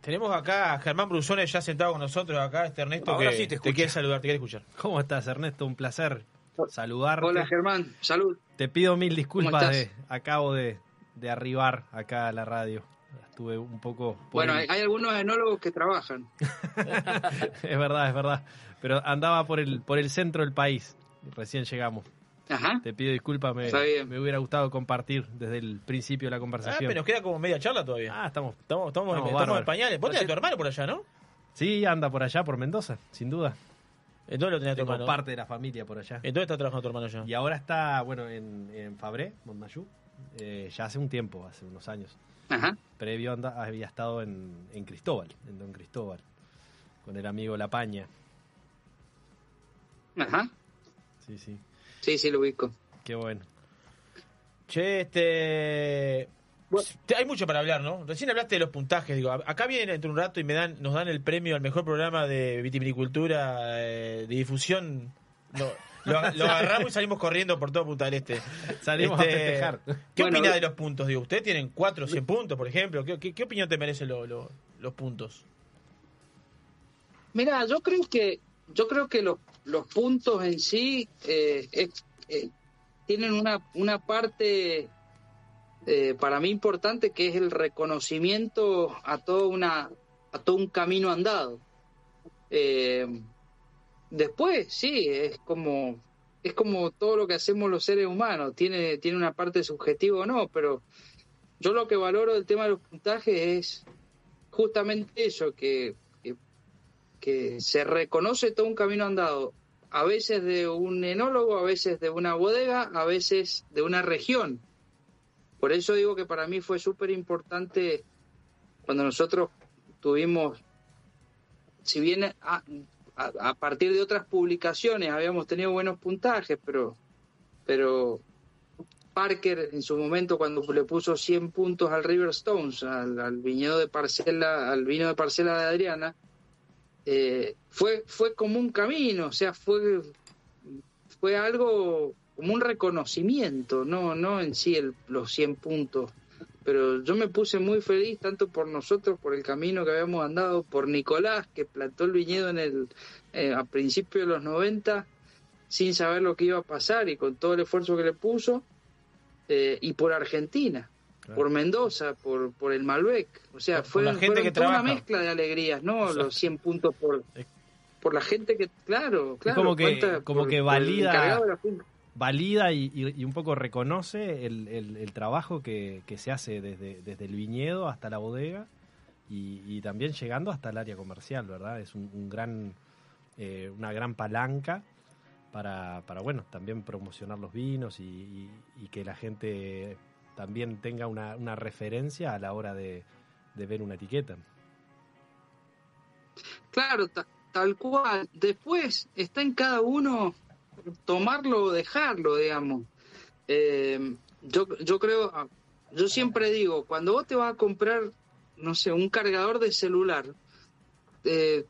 Tenemos acá a Germán Brusones ya sentado con nosotros acá, este Ernesto, Ahora que sí te escucho. quiere saludar, te quiere escuchar. ¿Cómo estás, Ernesto? Un placer saludarte. Hola Germán, salud. Te pido mil ¿Cómo disculpas. De, acabo de, de arribar acá a la radio. Estuve un poco... Bueno, el- hay, algunos enólogos que trabajan. <laughs> es verdad, es verdad. Pero andaba por el, por el centro del país. Recién llegamos. Ajá. Te pido disculpas, me, hubiera gustado compartir desde el principio de la Ah, conversación. pero nos queda como media charla todavía. Ah, estamos, Estamos, estamos, Estamos estamos en pañales. Vos tenés a tu hermano por allá, ¿no? Sí, anda por allá, por Mendoza, sin duda. ¿En dónde lo tenés a tu Tengo hermano? parte de la familia por allá. ¿En dónde está trabajando tu hermano ya? Y ahora está, bueno, en, en Fabré, Montmayú, eh, ya hace un tiempo, hace unos años. Ajá. Previo anda- había estado en, en Cristóbal, en Don Cristóbal, con el amigo La Paña. Ajá. Sí, sí, Sí, sí, lo ubico. qué bueno. Che, este... Te- Hay mucho para hablar, ¿no? Recién hablaste de los puntajes, digo, a- acá vienen entre un rato y me dan, nos dan el premio al mejor programa de vitivinicultura eh, de difusión. No, lo, lo agarramos y salimos corriendo por todo Punta del Este. Salimos a festejar. ¿Qué Bueno, opina de los puntos? Digo, ustedes tienen 4 o 100 puntos, por ejemplo. ¿Qué, qué, qué opinión te merecen lo- lo- los puntos? Mira, yo creo que yo creo que los, los puntos en sí eh, es- eh, tienen una, una parte eh, para mí importante que es el reconocimiento a toda una a todo un camino andado. Eh, después, sí, es como es como todo lo que hacemos los seres humanos, tiene tiene una parte subjetiva o no, pero yo lo que valoro del tema de los puntajes es justamente eso que que que se reconoce todo un camino andado, a veces de un enólogo, a veces de una bodega, a veces de una región. Por eso digo que para mí fue súper importante cuando nosotros tuvimos, si bien a, partir de otras publicaciones habíamos tenido buenos puntajes, pero, pero Parker en su momento cuando le puso 100 puntos al River Stones, al, al viñedo de parcela, al vino de parcela de Adriana, eh, fue fue como un camino, o sea, fue fue algo como un reconocimiento, no no en sí el, los 100 puntos, pero yo me puse muy feliz tanto por nosotros, por el camino que habíamos andado, por Nicolás que plantó el viñedo en el eh, a principios de los 90 sin saber lo que iba a pasar y con todo el esfuerzo que le puso eh, y por Argentina. Por Mendoza, por, por el Malbec. O sea, Por- por fue la gente que toda una mezcla de alegrías, ¿no? Exacto. Los 100 puntos por, por la gente que, claro, claro. como que- como que valida- Valida y, y- y un poco reconoce el, el- trabajo que, que se hace desde, desde el viñedo hasta la bodega y, también llegando hasta el área comercial, ¿verdad? Es un, gran, eh, una gran palanca para, para, bueno, también promocionar los vinos y, que la gente también tenga una, una referencia a la hora de, de ver una etiqueta. Claro, ta- tal cual. Después está en cada uno tomarlo o dejarlo, digamos. Eh, yo, yo creo, ah, yo siempre digo, cuando vos te vas a comprar, no sé, un cargador de celular, eh,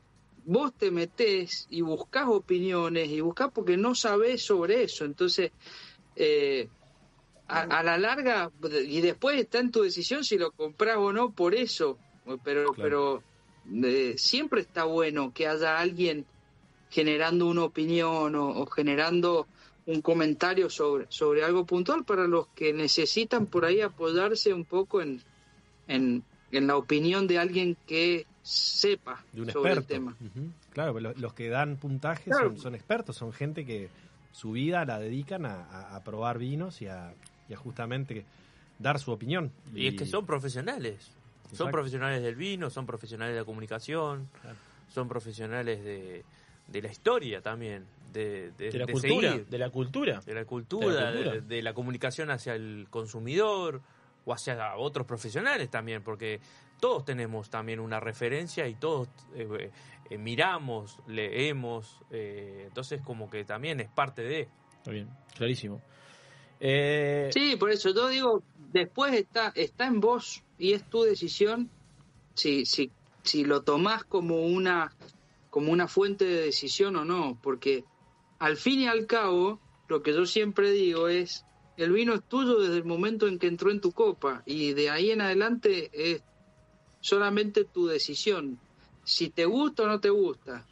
vos te metés y buscás opiniones y buscás porque no sabés sobre eso. Entonces, eh, a, a la larga, y después está en tu decisión si lo compras o no por eso, pero, pero eh, siempre está bueno que haya alguien generando una opinión o, o generando un comentario sobre, sobre algo puntual para los que necesitan por ahí apoyarse un poco en, en, en la opinión de alguien que sepa de un sobre experto. el tema. Claro, lo- los que dan puntajes Claro. son, son expertos, son gente que, su vida la dedican a, a- a probar vinos y a, y a justamente dar su opinión. Y es que son profesionales. Son profesionales del vino, son profesionales de la comunicación, son profesionales de, de la historia también. De, de- De la de cultura, seguir. de la cultura. de la cultura, De la de, cultura. de la comunicación hacia el consumidor o hacia otros profesionales también, porque todos tenemos también una referencia y todos eh, eh, miramos, leemos, eh, entonces como que también es parte de... Está bien, clarísimo. Eh, Sí, por eso yo digo, después está, está en vos y es tu decisión si, si, si lo tomás como una, como una fuente de decisión o no, porque al fin y al cabo, lo que yo siempre digo es, el vino es tuyo desde el momento en que entró en tu copa y de ahí en adelante es solamente tu decisión. Si te gusta o no te gusta,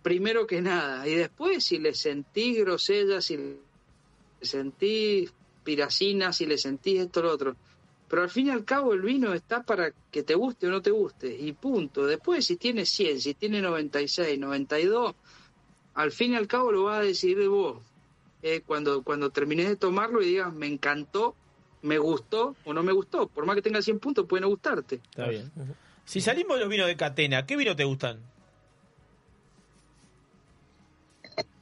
primero que nada, y después si le sentís grosella, si le sentís piracina, si le sentís esto o lo otro. Pero al fin y al cabo el vino está para que te guste o no te guste, y punto. Después si tiene 100, si tiene 96, 92, al fin y al cabo lo vas a decidir vos. Eh, cuando, cuando termines de tomarlo y digas, me encantó, me gustó o no me gustó. Por más que tenga 100 puntos, puede no gustarte. Está bien. Si salimos de los vinos de Catena, ¿qué vino te gustan?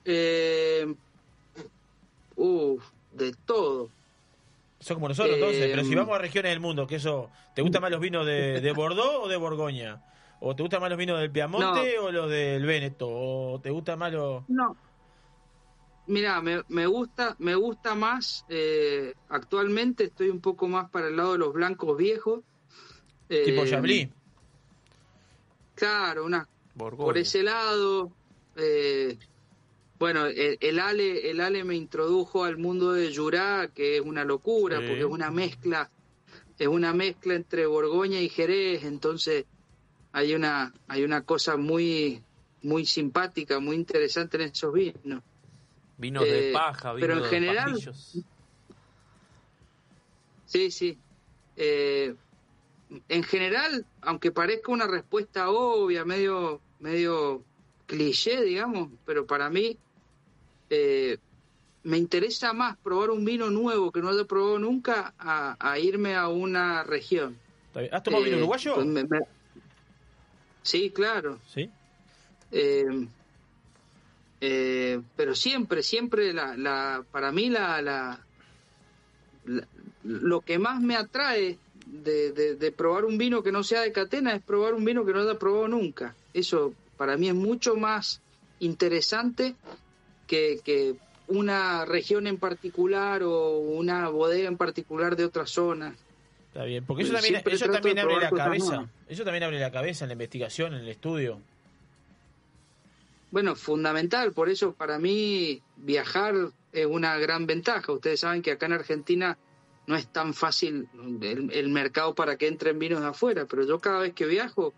Eh, uh, de todo. Son como nosotros, entonces. Eh, Pero si vamos a regiones del mundo, ¿qué eso? ¿Te gustan más los vinos de, de Bordeaux o de Borgoña? ¿O te gustan más los vinos del Piamonte o los del Véneto? ¿O te gusta más los.? No. Mira, me, me gusta, me gusta más. eh, actualmente estoy un poco más para el lado de los blancos viejos. Tipo Eh, Chablis. Claro, una Borgoña. por ese lado. eh, bueno, el, el Ale, el Ale me introdujo al mundo de Jurá, que es una locura, Sí. porque es una mezcla, es una mezcla entre Borgoña y Jerez, entonces hay una, hay una cosa muy, muy simpática, muy interesante en esos vinos. Vinos de Eh, paja, pero vinos en general- de pastillos. Sí, sí. Eh, en general, aunque parezca una respuesta obvia, medio, medio cliché, digamos, pero para mí eh, me interesa más probar un vino nuevo que no haya probado nunca a, a irme a una región. ¿Has tomado vino Eh, uruguayo? pues me- me- Sí, claro. Sí. Eh, eh, pero siempre, siempre la, la, para mí la, la, la- lo que más me atrae de, de- de probar un vino que no sea de catena es probar un vino que no haya probado nunca. Eso para mí es mucho más interesante que, que una región en particular o una bodega en particular de otra zona. Está bien, porque eso Pero también, eso abre la cabeza. Eso también abre la cabeza en la investigación, en el estudio. Bueno, fundamental, por eso para mí viajar es una gran ventaja. Ustedes saben que acá en Argentina no es tan fácil el, el mercado para que entren vinos de afuera, pero yo cada vez que viajo,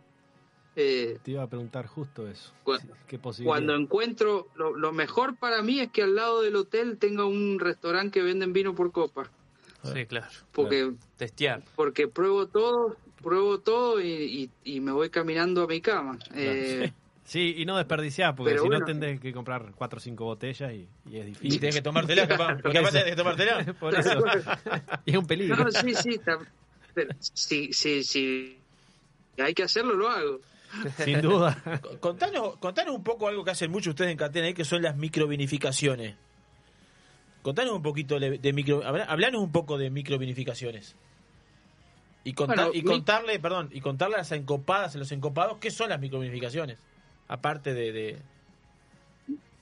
eh, Te iba a preguntar justo eso. Cu- ¿Qué posibilidad? cuando encuentro, lo, lo mejor para mí es que al lado del hotel tenga un restaurante que venden vino por copa, Sí, claro. porque Testear. porque pruebo todo, pruebo todo y, y- y me voy caminando a mi cama. Eh, Sí, y no desperdiciar, porque Pero si bueno. no tendrés que comprar cuatro o cinco botellas y, y es Y difícil. tenés que tomártela, <laughs> capaz. Por capaz eso. tenés que tomártela. <laughs> Por eso. <laughs> y es un peligro. No, sí, sí, está- pero si, si, si hay que hacerlo, lo hago. <laughs> Sin duda. Contanos, contanos un poco algo que hacen mucho ustedes en Catena que son las microvinificaciones. Contanos un poquito de, de micro... habla- Hablanos un poco de microvinificaciones. Y, contar, Bueno, y mi- contarle, perdón, y contarle a las encopadas, a los encopados, ¿qué son las microvinificaciones? Aparte de... de-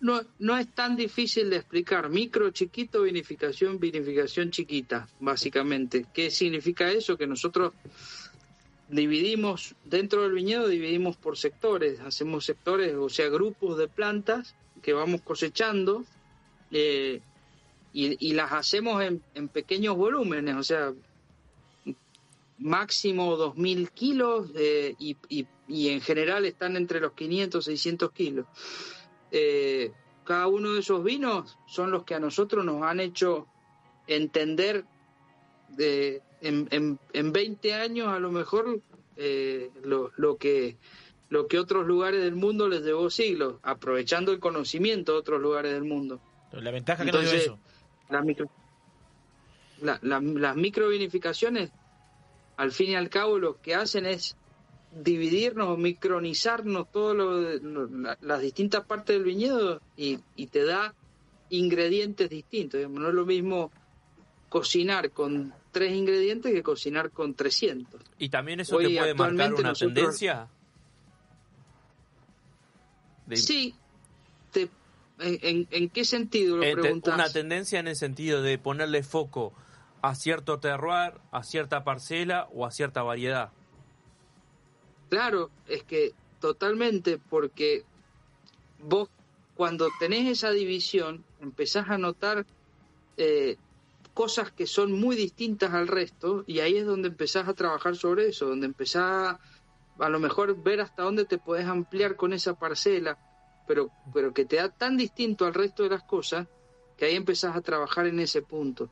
No, no es tan difícil de explicar. Micro, chiquito, vinificación, vinificación chiquita, básicamente. ¿Qué significa eso? Que nosotros dividimos, dentro del viñedo dividimos por sectores. Hacemos sectores, o sea, grupos de plantas que vamos cosechando eh, y, las hacemos en, pequeños volúmenes, o sea, máximo 2.000 kilos eh, y, y- y en general están entre los 500 600 kilos. Eh, cada uno de esos vinos son los que a nosotros nos han hecho entender de, en, en, en 20 años a lo mejor eh, lo, lo que lo que otros lugares del mundo les llevó siglos, aprovechando el conocimiento de otros lugares del mundo. La ventaja que nos dio Entonces, eso. las micro- la- la- las microvinificaciones, al fin y al cabo, lo que hacen es dividirnos o micronizarnos todas las distintas partes del viñedo y, y te da ingredientes distintos. digamos. No es lo mismo cocinar con tres ingredientes que cocinar con 300. ¿Y también eso Hoy te puede marcar una nosotros- tendencia? De- Sí. Te- en, en- en qué sentido lo Eh, preguntas? una tendencia en el sentido de ponerle foco a cierto terroir, a cierta parcela o a cierta variedad. Claro, es que totalmente, porque vos cuando tenés esa división empezás a notar eh, cosas que son muy distintas al resto y ahí es donde empezás a trabajar sobre eso, donde empezás a, a lo mejor ver hasta dónde te puedes ampliar con esa parcela, pero, pero que te da tan distinto al resto de las cosas que ahí empezás a trabajar en ese punto.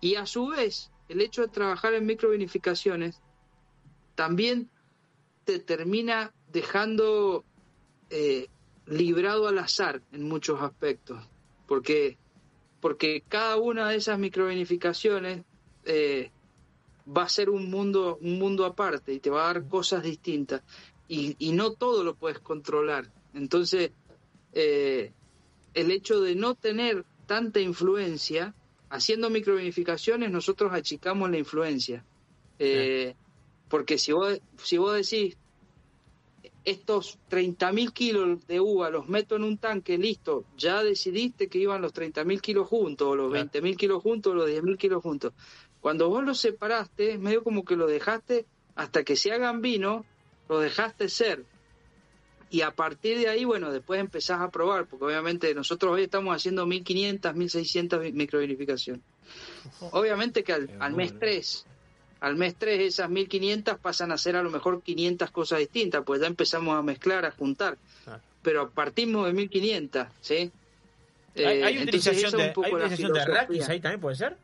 Y a su vez, el hecho de trabajar en microvinificaciones también te termina dejando eh, librado al azar en muchos aspectos, porque, porque cada una de esas microvinificaciones eh, va a ser un mundo, un mundo aparte y te va a dar cosas distintas y, y no todo lo puedes controlar. Entonces, eh, el hecho de no tener tanta influencia, haciendo microvinificaciones nosotros achicamos la influencia. Eh, Porque si vos, si vos decís, estos 30.000 kilos de uva los meto en un tanque, listo, ya decidiste que iban los 30.000 kilos juntos, o los 20.000 kilos juntos, o los 10.000 kilos juntos. Cuando vos los separaste, es medio como que lo dejaste hasta que se hagan vino, lo dejaste ser. Y a partir de ahí, bueno, después empezás a probar, porque obviamente nosotros hoy estamos haciendo 1.500, 1.600 microvinificaciones. Obviamente que al, al mes 3, al mes 3 esas 1.500 pasan a ser a lo mejor 500 cosas distintas, pues ya empezamos a mezclar, a juntar. Pero partimos de 1.500, ¿sí? ¿Hay, Eh, hay entonces utilización de, un poco hay la utilización de ahí también, puede ser?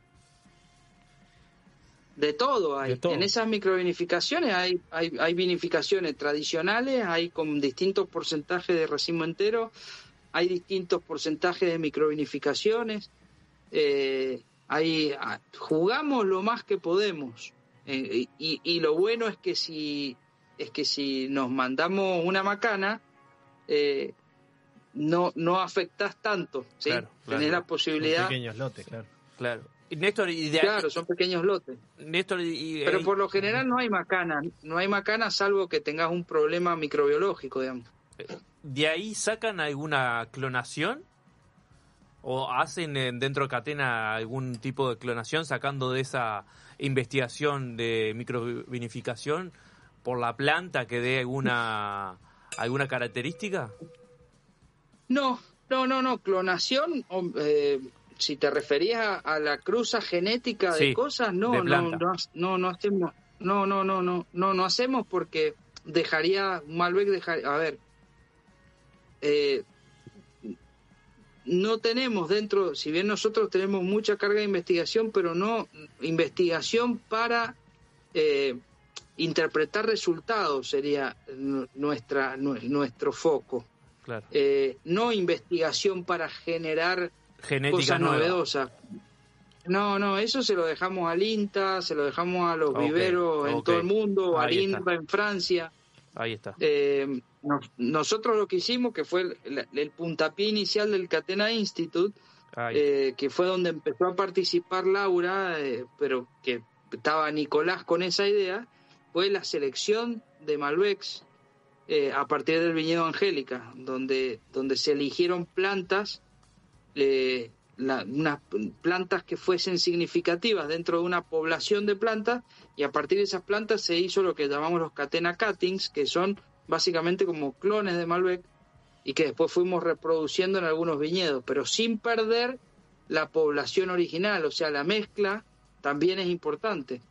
De todo hay. De todo. En esas microvinificaciones hay, hay, hay vinificaciones tradicionales, hay con distintos porcentajes de racimo entero, hay distintos porcentajes de microvinificaciones. eh, hay, ah, jugamos lo más que podemos. Eh, y, y lo bueno es que si es que si nos mandamos una macana, eh, no, no afectás tanto, ¿sí? Claro, claro. Tenés la Son posibilidad. pequeños lotes, claro. Claro. Y Néstor, y de Claro, son pequeños lotes. Néstor, y, y- Pero por lo general no hay macana, no hay macana salvo que tengas un problema microbiológico, digamos. ¿de ahí sacan alguna clonación? ¿O hacen dentro de Catena algún tipo de clonación sacando de esa investigación de microvinificación por la planta que dé alguna, <laughs> alguna característica? No, no, no, no, clonación, eh, si te referías a, la cruza genética de Sí, cosas, no, de no, no, no, no hacemos, no, no, no, no, no, no hacemos porque dejaría, Malbec dejaría, a ver, eh, no tenemos dentro, si bien nosotros tenemos mucha carga de investigación, pero no investigación para eh, interpretar resultados sería nu- nuestra nu- nuestro foco. Claro. Eh, no investigación para generar Genética cosas nueva. novedosas. No, no, eso se lo dejamos al INTA, se lo dejamos a los viveros en todo el mundo, al Ahí está. INRA en Francia. Ahí está. Eh, nos- nosotros lo que hicimos, que fue el, el- el puntapié inicial del Catena Institute, eh, que fue donde empezó a participar Laura, eh, pero que estaba Nicolás con esa idea, fue la selección de Malbecs eh, a partir del viñedo Angélica, donde, donde se eligieron plantas, la- unas plantas que fuesen significativas dentro de una población de plantas, y a partir de esas plantas se hizo lo que llamamos los catena cuttings, que son básicamente como clones de Malbec, y que después fuimos reproduciendo en algunos viñedos, pero sin perder la población original, o sea, la mezcla también es importante.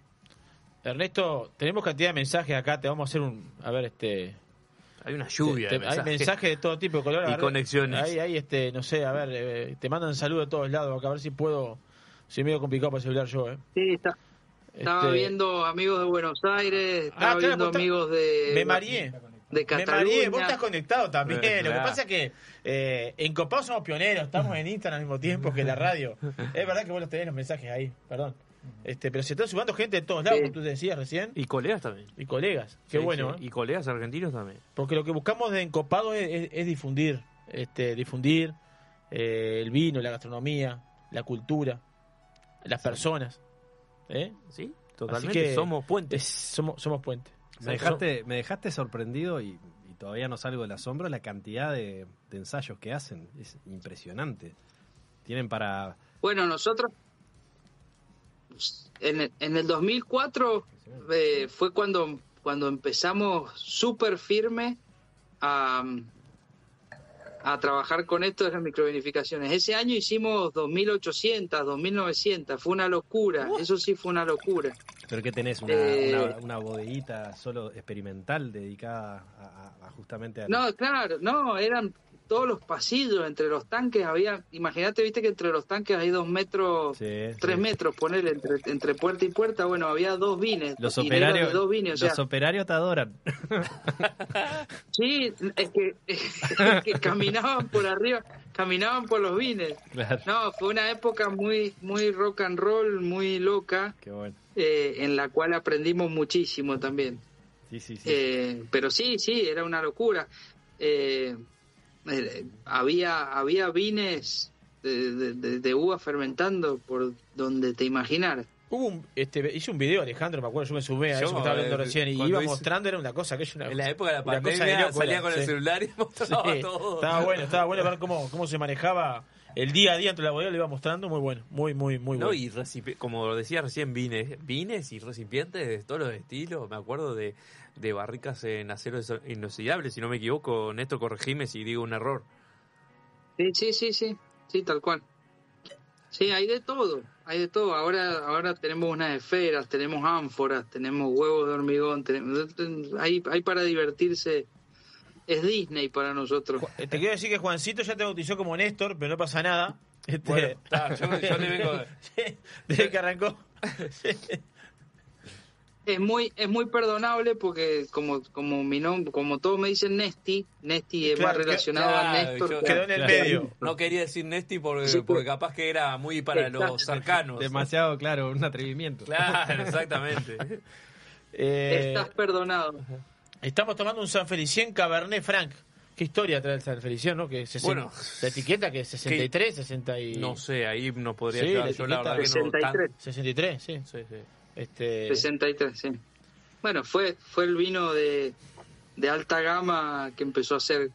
Ernesto, tenemos cantidad de mensajes acá, te vamos a hacer un... A ver, este... Hay una lluvia Te- de te- hay mensajes. de todo tipo de color. Y conexiones. Ahí, ahí, este, no sé, a ver, eh, te mandan saludos de todos lados, acá, a ver si puedo... Si es medio complicado para celular yo, ¿eh? Sí, está- estaba Este- viendo amigos de Buenos Aires, estaba Ah, claro, viendo está- amigos de... Me mareé. de Me mareé, Cataluña. vos estás conectado también. Eh, Lo que pasa es que eh, en Copados somos pioneros, estamos en Instagram al mismo tiempo que la radio. Es verdad que vos los tenés los mensajes ahí, perdón. Este, pero se están sumando gente de todos lados, Sí. como tú decías recién, Y colegas también. y colegas. Qué Sí, bueno, sí. ¿eh? Y colegas argentinos también. Porque lo que buscamos de Encopados es, es- es difundir, este, difundir eh, el vino, la gastronomía, la cultura, las personas. ¿eh? Sí, Así totalmente. que Somos puentes. es- somos, somos puentes. Me dejaste, me dejaste sorprendido y, y todavía no salgo del asombro la cantidad de, de ensayos que hacen. Es impresionante. Tienen para... Bueno, nosotros en el, en el 2004 eh, fue cuando, cuando empezamos súper firme a, a trabajar con esto de las microvinificaciones. Ese año hicimos 2.800, 2.900, fue una locura, eso sí fue una locura. ¿Pero qué tenés? ¿Una, Eh, una, una bodeguita solo experimental dedicada a justamente a... No, claro, no, eran todos los pasillos entre los tanques, había, imagínate, viste que entre los tanques hay dos metros, Sí, tres sí. metros, ponerle entre, entre puerta y puerta, bueno, había dos vines, Los operarios, de dos vines, o sea, los operarios te adoran. <laughs> sí, es que, es que caminaban por arriba, caminaban por los vines. Claro. No, fue una época muy, muy rock and roll, muy loca, Qué bueno. eh, en la cual aprendimos muchísimo también. Sí, sí, sí. Eh, pero sí, sí, era una locura. Eh, había, había vines de, de, de- de uva fermentando por donde te imaginas. Hubo un, este, hice un video, Alejandro, me acuerdo, yo me sumé a Yo, eso que estaba hablando eh, recién, y iba hice- mostrando, era una cosa que es una En la época de la de pandemia loco, salía con el celular y <laughs> mostraba Sí, todo. Estaba bueno, estaba bueno ver cómo, cómo se manejaba el día a día entre la bodega, lo iba mostrando, muy bueno, muy, muy, muy No, bueno. y como decía recién, vines, vines y recipientes de todos los estilos. Me acuerdo de, de barricas en acero inoxidable, si no me equivoco. Néstor, corregime si digo un error. Sí, sí, sí, sí, sí, tal cual. Sí, hay de todo, hay de todo. Ahora, ahora tenemos unas esferas, tenemos ánforas, tenemos huevos de hormigón, tenemos, hay, hay para divertirse. Es Disney para nosotros. Eh, Te quiero decir que Juancito ya te bautizó como Néstor, pero no pasa nada. Este, Bueno, yo- yo le vengo- <laughs> Desde que arrancó. <laughs> Es muy, es muy perdonable porque como, como mi nombre, como todos me dicen Nesti, Nesti es Claro, más que- relacionado a Néstor. yo- que- Quedó en el que medio. No quería decir Nesti porque, Sí, porque capaz que era muy para los cercanos. Demasiado claro, un atrevimiento. Claro, <laughs> exactamente. Eh, Estás perdonado. Estamos tomando un San Felicien Cabernet Franc. ¿Qué historia trae el San Felicien, no? Que 60 Bueno. la etiqueta que es 63, 60 y... No sé, ahí no podría Sí, llegar. la Yo la verdad que no. 63. 63, sí. Sí, sí. Este, 63, sí. Bueno, fue, fue el vino de, de alta gama que empezó a hacer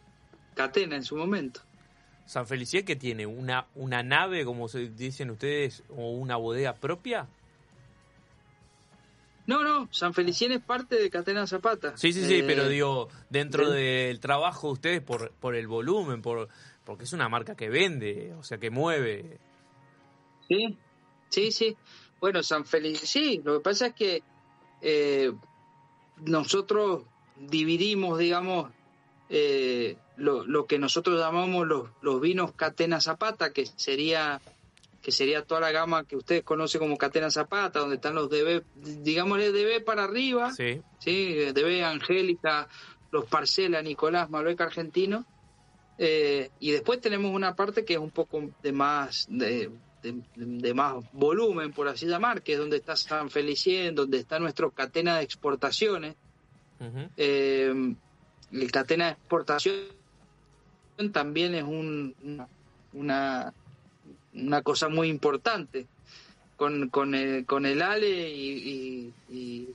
Catena en su momento. San Felicien que tiene una, una nave, como se dicen ustedes, o una bodega propia. No, no, San Felicien es parte de Catena Zapata. Sí, sí, sí, Eh, pero digo, dentro del- del trabajo de ustedes, por, por el volumen, por porque es una marca que vende, o sea, que mueve. Sí, sí, sí. Bueno, San Feliz, sí, lo que pasa es que eh, nosotros dividimos, digamos, eh, lo, lo que nosotros llamamos los, los vinos Catena Zapata, que sería que sería toda la gama que ustedes conocen como Catena Zapata, donde están los DB, digámosle DB para arriba, Sí. sí, DB Angélica, los Parcela, Nicolás, Malbec Argentino. Eh, y después tenemos una parte que es un poco de más de, de- de más volumen, por así llamar, que es donde está San Felicien, donde está nuestro catena de exportaciones. Ujú. Eh, el catena de exportación también es un, una, una, una cosa muy importante. Con, con, el, con el Ale y, y- y-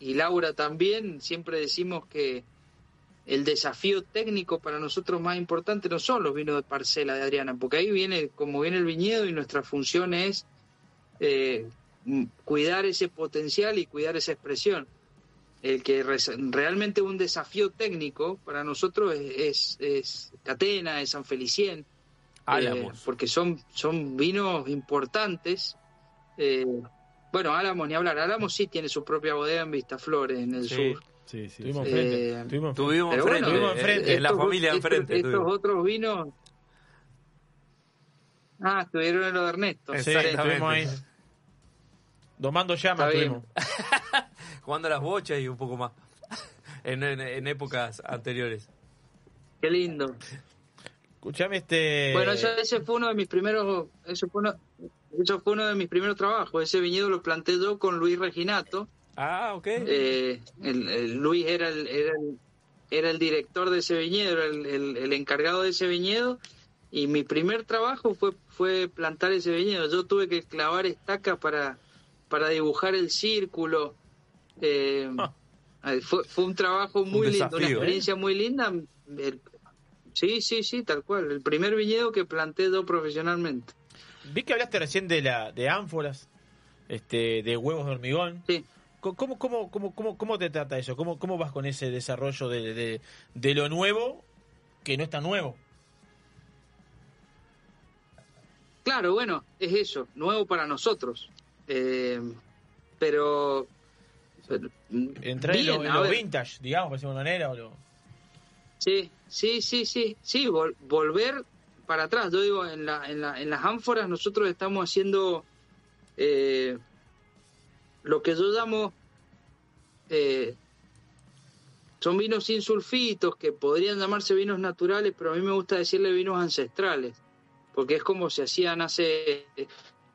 y Laura también siempre decimos que el desafío técnico para nosotros más importante no son los vinos de parcela de Adriana, porque ahí viene, como viene el viñedo y nuestra función es eh, cuidar ese potencial y cuidar esa expresión. El que res- realmente un desafío técnico para nosotros es, es, es Catena, es San Felicien, eh, porque son, son vinos importantes. eh, bueno, Álamos ni hablar, Álamos sí tiene su propia bodega en Vistaflores, en el Sí. sur. Sí, sí. Tuvimos sí. enfrente. Eh, tuvimos enfrente. Tuvimos enfrente, bueno, tuvimos enfrente, en la estos- familia estos- enfrente. Estos tuvimos. otros vinos. Ah, estuvieron en lo de Ernesto. Sí, Exactamente. estuvimos ahí. Domando llamas estuvimos. <laughs> Jugando a las bochas y un poco más. en, en- en épocas anteriores. Qué lindo. Escuchame este... Bueno, eso- ese fue uno de mis primeros, eso fue uno, eso fue uno de mis primeros trabajos. Ese viñedo lo planté yo con Luis Reginato. Ah, ok. Eh, el- el Luis era el, era el, era el director de ese viñedo, era el, encargado de ese viñedo. Y mi primer trabajo fue, fue plantar ese viñedo. Yo tuve que clavar estacas para, para dibujar el círculo. Eh, eh, fue, fue un trabajo muy lindo, una ¿eh? experiencia muy linda. El- sí, sí, sí, tal cual. El primer viñedo que planté yo profesionalmente. Vi que hablaste recién de la de ánforas, este, de huevos de hormigón. Sí. ¿Cómo, cómo, cómo, cómo, cómo te trata eso? ¿Cómo, ¿Cómo vas con ese desarrollo de, de, de lo nuevo que no está nuevo? Claro, bueno, es eso, nuevo para nosotros. Eh, pero. pero, Entrar en lo, en a lo ver. vintage, digamos, por decirlo de manera. O lo... Sí, sí, sí, sí, sí, vol- volver para atrás. Yo digo, en, la, en, la, en las ánforas nosotros estamos haciendo eh, lo que yo llamo, eh, son vinos sin sulfitos, que podrían llamarse vinos naturales, pero a mí me gusta decirle vinos ancestrales, porque es como se hacían hace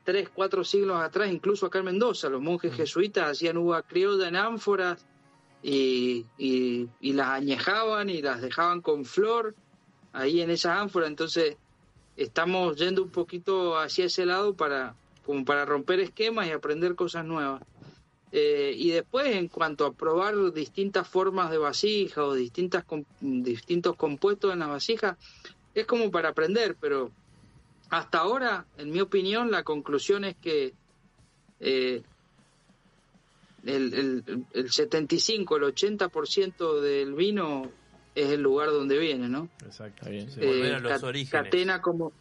tres, cuatro siglos atrás, incluso acá en Mendoza, los monjes jesuitas hacían uva criolla en ánforas y, y, y las añejaban y las dejaban con flor ahí en esas ánforas. Entonces, estamos yendo un poquito hacia ese lado para, como para romper esquemas y aprender cosas nuevas. Eh, y después, en cuanto a probar distintas formas de vasija o distintas com- distintos compuestos en las vasijas, es como para aprender, pero hasta ahora, en mi opinión, la conclusión es que eh, el, el, el 75, el 80% del vino es el lugar donde viene, ¿no? Exacto. Eh, Volver a los Cat- orígenes. Catena como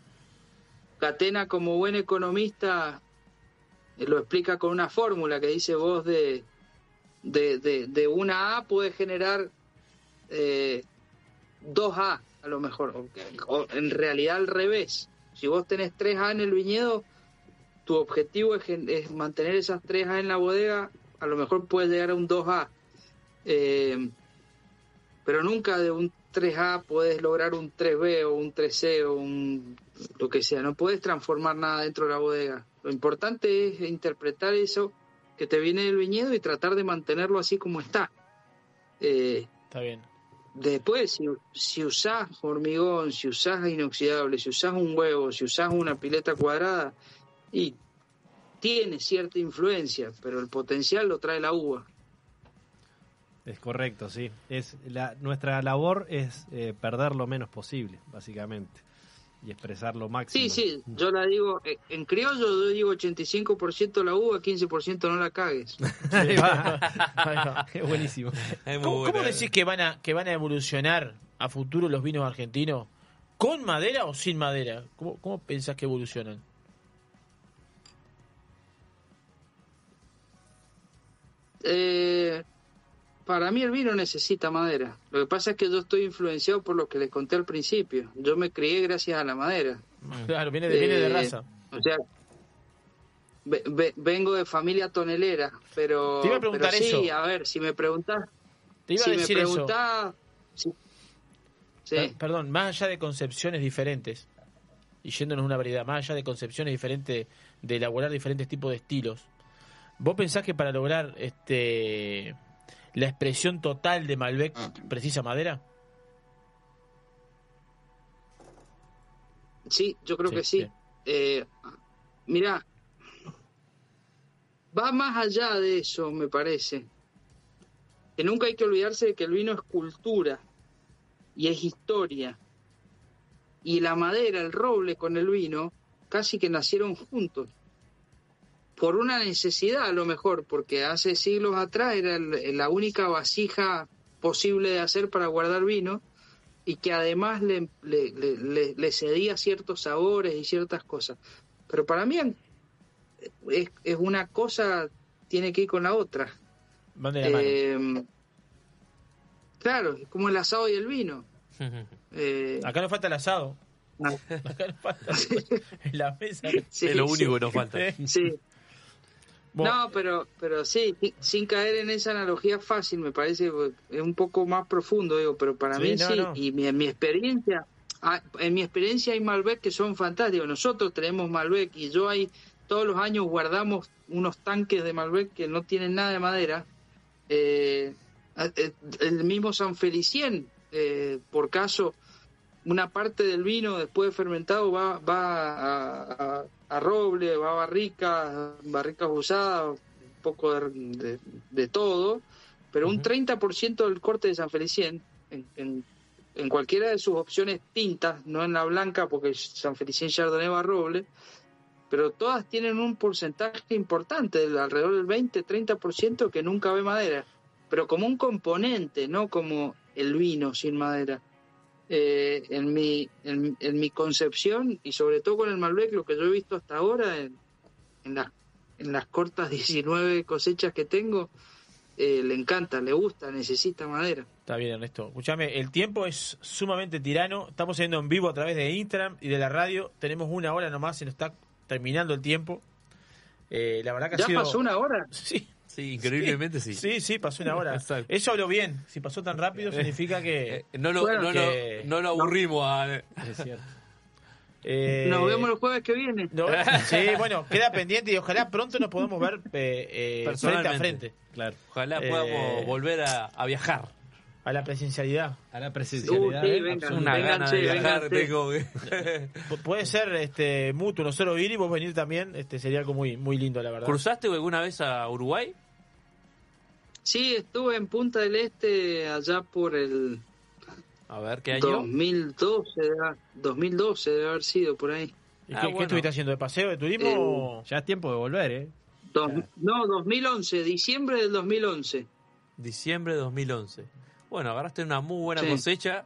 Catena como buen economista eh, lo explica con una fórmula que dice vos de de, de, de una A puede generar eh, dos A a lo mejor. O, o en realidad al revés. Si vos tenés tres A en el viñedo tu objetivo es mantener esas tres A en la bodega a lo mejor puedes llegar a un 2A eh, pero nunca de un 3A puedes lograr un 3B o un 3C o un lo que sea, no puedes transformar nada dentro de la bodega. Lo importante es interpretar eso que te viene del viñedo y tratar de mantenerlo así como está. Eh, Está bien. Después, si, si usás hormigón, si usás inoxidable, si usás un huevo, si usás una pileta cuadrada, y tiene cierta influencia, pero el potencial lo trae la uva. Es correcto, sí. Es la, nuestra labor es eh, perder lo menos posible, básicamente, y expresar lo máximo. Sí, sí, yo la digo, eh, en criollo yo digo 85% la uva, 15% no la cagues. <laughs> Ahí va, ahí va. Es buenísimo. ¿Cómo, cómo decís que van, a, que van a evolucionar a futuro los vinos argentinos? ¿Con madera o sin madera? ¿Cómo, cómo pensás que evolucionan? Eh, para mí el vino necesita madera. Lo que pasa es que yo estoy influenciado por lo que les conté al principio. Yo me crié gracias a la madera. Claro, viene de, viene de Eh, raza. O sea, ve- ve- vengo de familia tonelera, pero, Te iba a preguntar pero sí, eso. a ver, si me preguntás, Te iba si a me decir eso. preguntás, sí. Sí. Per- Perdón, más allá de concepciones diferentes, y yéndonos a una variedad, más allá de concepciones diferentes, de elaborar diferentes tipos de estilos, ¿vos pensás que para lograr este la expresión total de Malbec precisa madera? Sí, yo creo Sí, que sí. Eh, mira, va más allá de eso, me parece. Que nunca hay que olvidarse de que el vino es cultura y es historia. Y la madera, el roble con el vino, casi que nacieron juntos. Por una necesidad a lo mejor, porque hace siglos atrás era el- la única vasija posible de hacer para guardar vino y que además le, le, le- le- le cedía ciertos sabores y ciertas cosas. Pero para mí es, es una cosa, tiene que ir con la otra. Eh, claro, es como el asado y el vino. <laughs> Eh, Acá nos falta el asado. Ah. Acá nos falta <laughs> en la mesa. Sí, Es lo sí. único que nos falta. Sí. No, pero, pero sí, si- sin caer en esa analogía fácil, me parece que es un poco más profundo, digo, pero para Sí, mí no, sí, no. y mi, en mi experiencia, ah, en mi experiencia hay Malbec que son fantásticos, nosotros tenemos Malbec y yo ahí todos los años guardamos unos tanques de Malbec que no tienen nada de madera, eh, eh, el mismo San Felicien, eh, por caso, una parte del vino después de fermentado va, va a, a- a roble, va a barricas, barricas usadas, un poco de, de- de todo, pero un 30% del corte de San Felicien, en, en- en cualquiera de sus opciones tintas, no en la blanca porque San Felicien Chardonnay va a roble, pero todas tienen un porcentaje importante, del alrededor del 20-30% que nunca ve madera, pero como un componente, no como el vino sin madera. Eh, en, mi, en, en mi concepción y sobre todo con el Malbec, lo que yo he visto hasta ahora en, en, las, en las cortas <laughs> 19 cosechas que tengo, eh, le encanta, le gusta, necesita madera. Está bien, Ernesto. Escúchame, el tiempo es sumamente tirano. Estamos yendo en vivo a través de Instagram y de la radio. Tenemos una hora nomás, se nos está terminando el tiempo. Eh, la verdad que ha ¿Ya sido... pasó una hora? <laughs> Sí. Sí, increíblemente sí. Sí, sí, pasó una hora. <laughs> Exacto. Eso habló bien. Si pasó tan rápido, significa que. Eh, No lo, Bueno, no, que- lo, no lo aburrimos a... Es cierto. Eh, Nos vemos el jueves que viene. no, sí, bueno, queda pendiente y ojalá pronto nos podamos ver eh, eh, frente a Personalmente. frente. Claro. Ojalá Eh, podamos volver a, a viajar. A la presencialidad. A la Uh, presencialidad. sí, ¿eh? vengan, Una gana de viajar tengo Puede ser este mutuo, nosotros ir y vos venir también. Este sería algo muy, muy lindo, la verdad. ¿Cruzaste alguna vez a Uruguay? Sí, estuve en Punta del Este allá por el A ver, ¿qué año? 2012, debe- 2012 debe haber sido por ahí. ¿Y Ah, qué, qué bueno. estuviste haciendo? ¿De paseo, de turismo? Ya es tiempo de volver, ¿eh? Dos- no, 2011, diciembre del 2011. Diciembre de 2011. Bueno, agarraste una muy buena Sí. cosecha,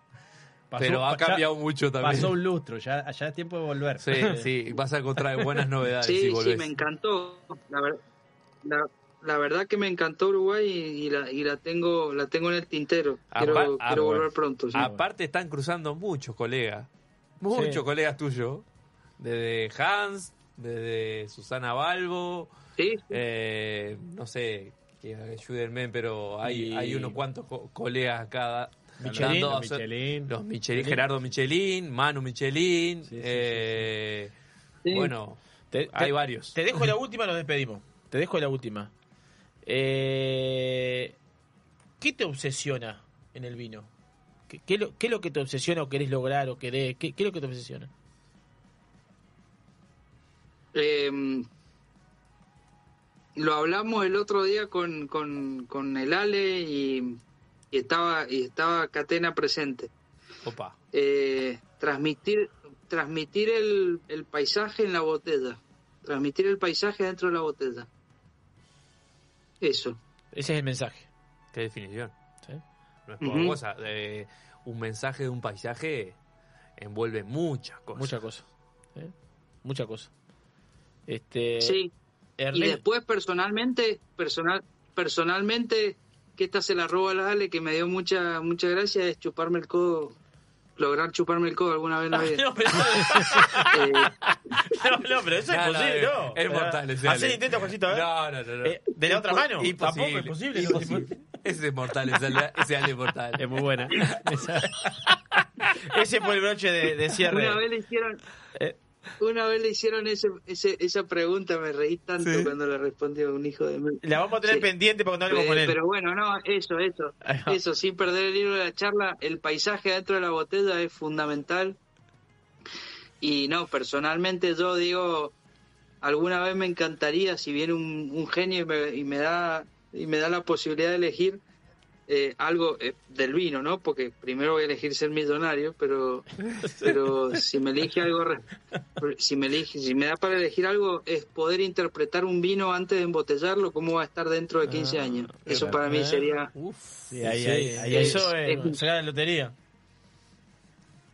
Pasó- pero ha ya cambiado mucho también. Pasó un lustro, ya, ya es tiempo de volver. Sí, sí, vas a encontrar buenas <laughs> novedades Sí, si sí, me encantó. La, ver- la, la verdad que me encantó Uruguay y, y la, y la tengo la tengo en el tintero. Quiero, Apa- quiero ah, volver bueno. pronto. sí. Aparte están cruzando muchos colegas, muchos Sí. colegas tuyos, desde Hans, desde Susana Balbo, Sí, eh, no sé, que ayúdenme, pero hay, Y- hay unos cuantos co- colegas acá. Michelin, dando Los Michelin. Los Michelin, Gerardo Michelin, Manu Michelin, Sí, sí, sí, eh, Sí. bueno, Te, hay te- varios. Te dejo la última, nos despedimos. Te dejo la última. Eh, ¿Qué te obsesiona en el vino? ¿Qué, qué, es lo, qué es lo que te obsesiona o querés lograr o querés? ¿Qué, qué es lo que te obsesiona? Eh, lo hablamos el otro día con, con, con el Ale y, y estaba y estaba Catena presente. Opa. Eh, transmitir transmitir el, el paisaje en la botella. Transmitir el paisaje dentro de la botella. Eso. Ese es el mensaje. Qué definición. ¿sí? No es poca cosa. eh, un mensaje de un paisaje envuelve muchas cosas. Mucha cosa. ¿eh? Mucha cosa. Este, Sí. Y después personalmente, personal, personalmente, que esta se la roba a la Ale, que me dio mucha, mucha gracia, es chuparme el codo, lograr chuparme el codo alguna vez en la vida. No, pero, <laughs> Eh, no, no, pero eso es No, no, imposible, es- ¿no? es mortal ese Hacer Ale. intento, Juancito, a ver. No, no, no. Eh, ¿de la otra mano? Imposible. Tampoco, imposible, no, Imposible. Ese es mortal, ese Ale, es mortal. Es muy buena. <laughs> Esa- <laughs> Ese fue el broche de, de cierre. una vez le hicieron, Eh. Una vez le hicieron ese, ese, esa pregunta, me reí tanto Sí. cuando le respondió un hijo de mí. La vamos a tener Sí. pendiente porque no hablemos Eh, con él. pero bueno, no, eso, eso, eso, sin perder el hilo de la charla, el paisaje dentro de la botella es fundamental. Y no, personalmente yo digo, alguna vez me encantaría, si viene un, un genio y me, y me da y me da la posibilidad de elegir eh, algo eh, del vino, ¿no? Porque primero voy a elegir ser millonario, pero <laughs> pero si me elige algo, si me elige, si me da para elegir algo es poder interpretar un vino antes de embotellarlo, cómo va a estar dentro de 15 años. Eso para mí sería Uf. Sí, ahí, Sí, ahí, ahí, eso es- es, sacar la lotería.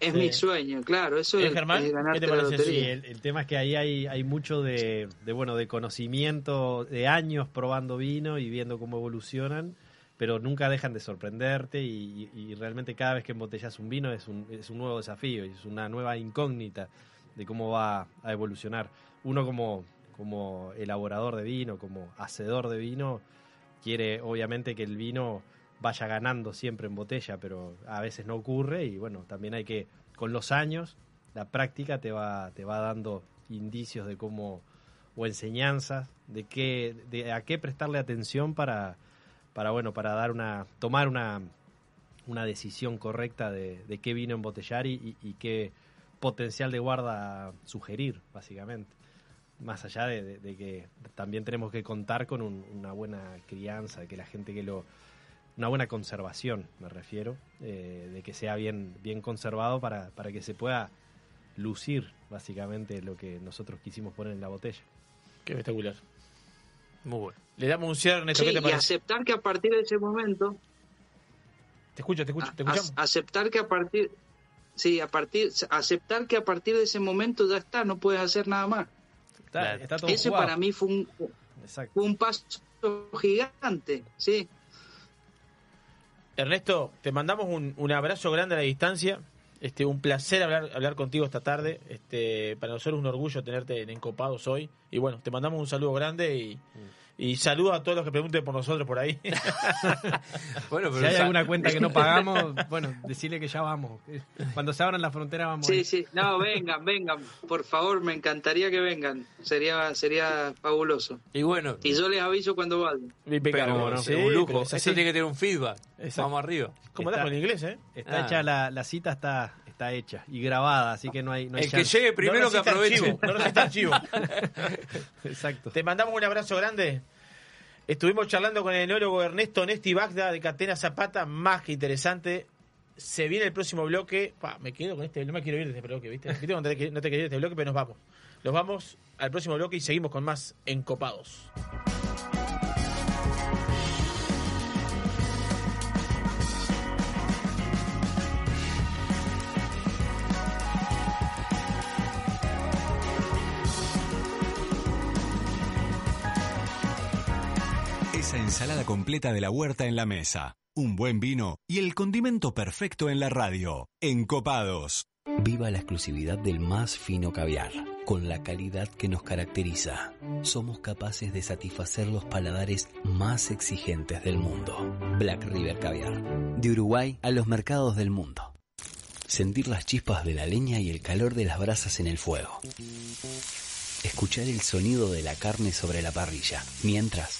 es Sí. mi sueño, claro. Eso ¿Eh, es, Germán? es ¿Qué ganarte te la? Sí, lotería. el, el tema es que ahí hay, hay mucho de, de, bueno de conocimiento, de años probando vino y viendo cómo evolucionan, pero nunca dejan de sorprenderte y, realmente cada vez que embotellas un vino es un, es un nuevo desafío es una nueva incógnita de cómo va a evolucionar. Uno como, como elaborador de vino, como hacedor de vino, quiere obviamente que el vino vaya ganando siempre en botella, pero a veces no ocurre y bueno, también hay que, con los años, la práctica te va, te va dando indicios de cómo, o enseñanzas de qué, de a qué prestarle atención para, para bueno, para dar una, tomar una, una decisión correcta de, de qué vino embotellar y, y, qué potencial de guarda sugerir, básicamente más allá de, de, que también tenemos que contar con un, una buena crianza, que la gente que lo... Una buena conservación, me refiero, eh, de que sea bien, bien conservado para, para que se pueda lucir, básicamente, lo que nosotros quisimos poner en la botella. Qué espectacular. Muy bueno. Le damos un cierre, Néstor, sí, ¿qué te parece? Y aceptar que a partir de ese momento... Te escucho, te escucho, te escuchamos. Aceptar que a partir... Sí, a partir, aceptar que a partir de ese momento ya está, no puedes hacer nada más. Está, está todo Ese jugado. para mí fue un, fue un paso gigante, sí. Ernesto, te mandamos un, un, abrazo grande a la distancia. Este, un placer hablar, hablar contigo esta tarde. Este, para nosotros un orgullo tenerte en Encopados hoy. Y bueno, te mandamos un saludo grande y, y saludo a todos los que pregunten por nosotros por ahí. <laughs> bueno, pero si hay alguna cuenta que no <laughs> pagamos, bueno, decirle que ya vamos. Cuando se abran las fronteras vamos. Sí, sí, no, vengan, vengan, por favor, me encantaría que vengan. Sería sería fabuloso. Y bueno, y yo les aviso cuando vayan. Pero, no, sí, un lujo. Eso tiene que tener un feedback. Exacto. Vamos arriba. ¿Cómo está, en inglés, eh? Está ah. hecha la, la cita está está hecha y grabada, así que no hay, no hay El chance. que llegue primero no que aproveche. Archivo, no necesita archivo. <laughs> Exacto. Te mandamos un abrazo grande. Estuvimos charlando con el enólogo Ernesto Nesti Bagda de Catena Zapata, más que interesante. Se viene el próximo bloque. Pa, me quedo con este, no me quiero ir de este bloque, ¿viste? No te, no te quiero ir de este bloque, pero nos vamos. Nos vamos al próximo bloque y seguimos con más encopados. Ensalada completa de la huerta en la mesa, un buen vino y el condimento perfecto en la radio. Encopados. Viva la exclusividad del más fino caviar, con la calidad que nos caracteriza. Somos capaces de satisfacer los paladares más exigentes del mundo. Black River Caviar. De Uruguay a los mercados del mundo. Sentir las chispas de la leña y el calor de las brasas en el fuego. Escuchar el sonido de la carne sobre la parrilla, mientras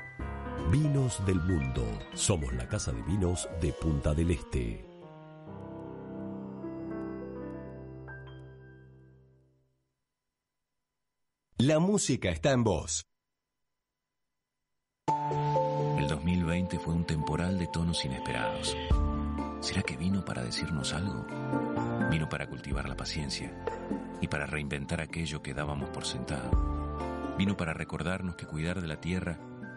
Vinos del Mundo. Somos la casa de vinos de Punta del Este. La música está en voz. El 2020 fue un temporal de tonos inesperados. ¿Será que vino para decirnos algo? Vino para cultivar la paciencia y para reinventar aquello que dábamos por sentado. Vino para recordarnos que cuidar de la tierra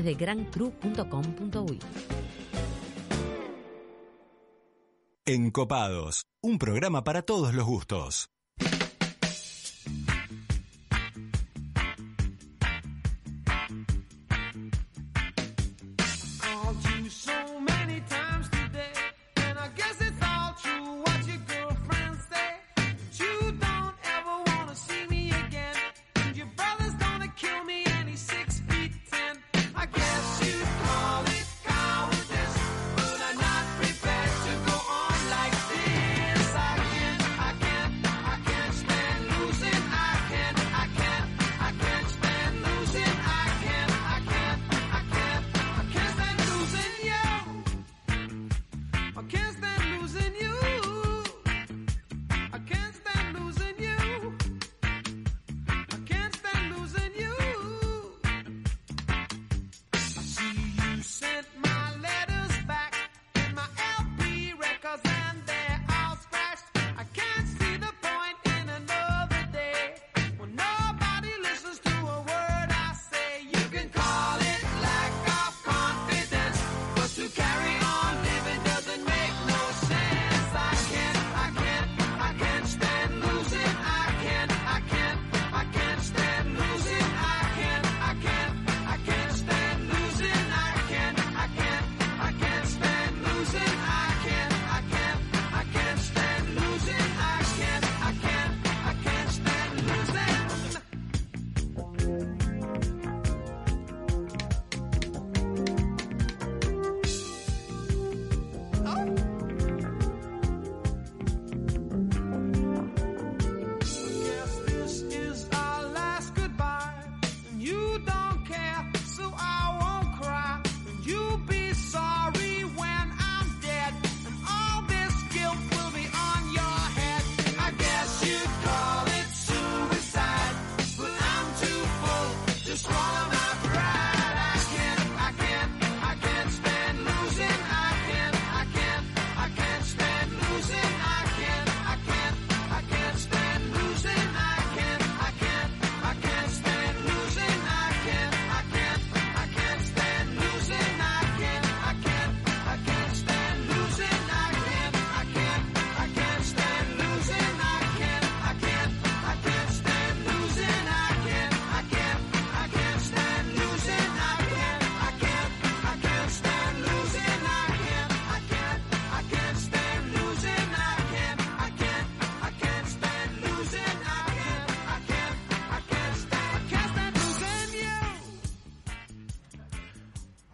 de grancru.com.uy. Encopados, un programa para todos los gustos.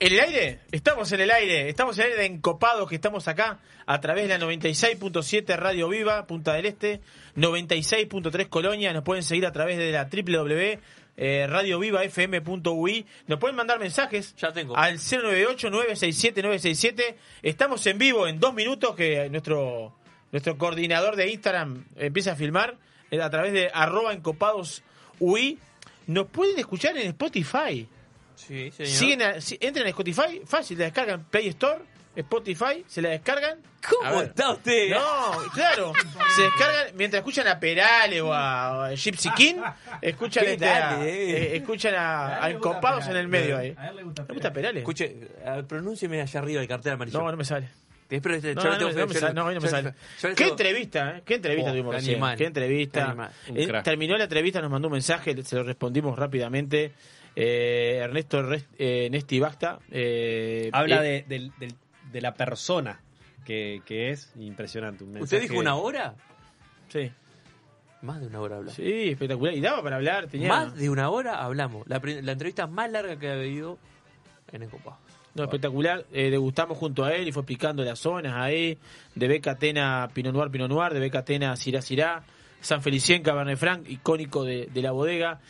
¿En el aire? Estamos en el aire. Estamos en el aire de Encopados, que estamos acá a través de la 96.7 Radio Viva, Punta del Este, 96.3 Colonia. Nos pueden seguir a través de la www. eh, radiovivafm.ui nos pueden mandar mensajes Ya tengo. al 098-967-967 estamos en vivo en dos minutos que nuestro nuestro coordinador de Instagram empieza a filmar eh, a través de arroba encopadosui nos pueden escuchar en Spotify Sí, señor. Siguen a- si- entran a Spotify, fácil, la descargan Play Store, Spotify, se la descargan. ¿Cómo A ver. está usted? No, claro, se descargan mientras escuchan a Perale o a, o a Gypsy King, escuchan, ¿Qué este, a, dale, eh? eh, escuchan a, a Encopados en el medio ahí. ¿Le gusta Perale? Escuche, pronúncieme allá arriba el cartel amarillo. No, no me sale. Espero este- No, yo no, le tengo no, fe, no me yo sale, le- no, no me yo le- sale. yo le ¿Qué tengo- entrevista, eh? ¿Qué entrevista Oh, tuvimos qué recién? animal. ¿Qué entrevista? Qué animal. Un Eh, crack. terminó la entrevista, nos mandó un mensaje, se lo respondimos rápidamente. Eh, Ernesto eh, Nesti Basta. eh, Habla eh, de, del- del- de la persona que, que es impresionante. un ¿Usted dijo una hora? Sí. Más de una hora hablamos. Sí, espectacular. Y daba para hablar, tenía. Más de una hora hablamos. La, entrevista más larga que ha habido en Encopados. No, espectacular. Eh, degustamos junto a él y fue explicando las zonas ahí. De Beca Atena Pinot Noir, Pinot Noir. De Beca Atena Cirá Cirá. San Felicien Cabernet Franc, icónico de, de la bodega.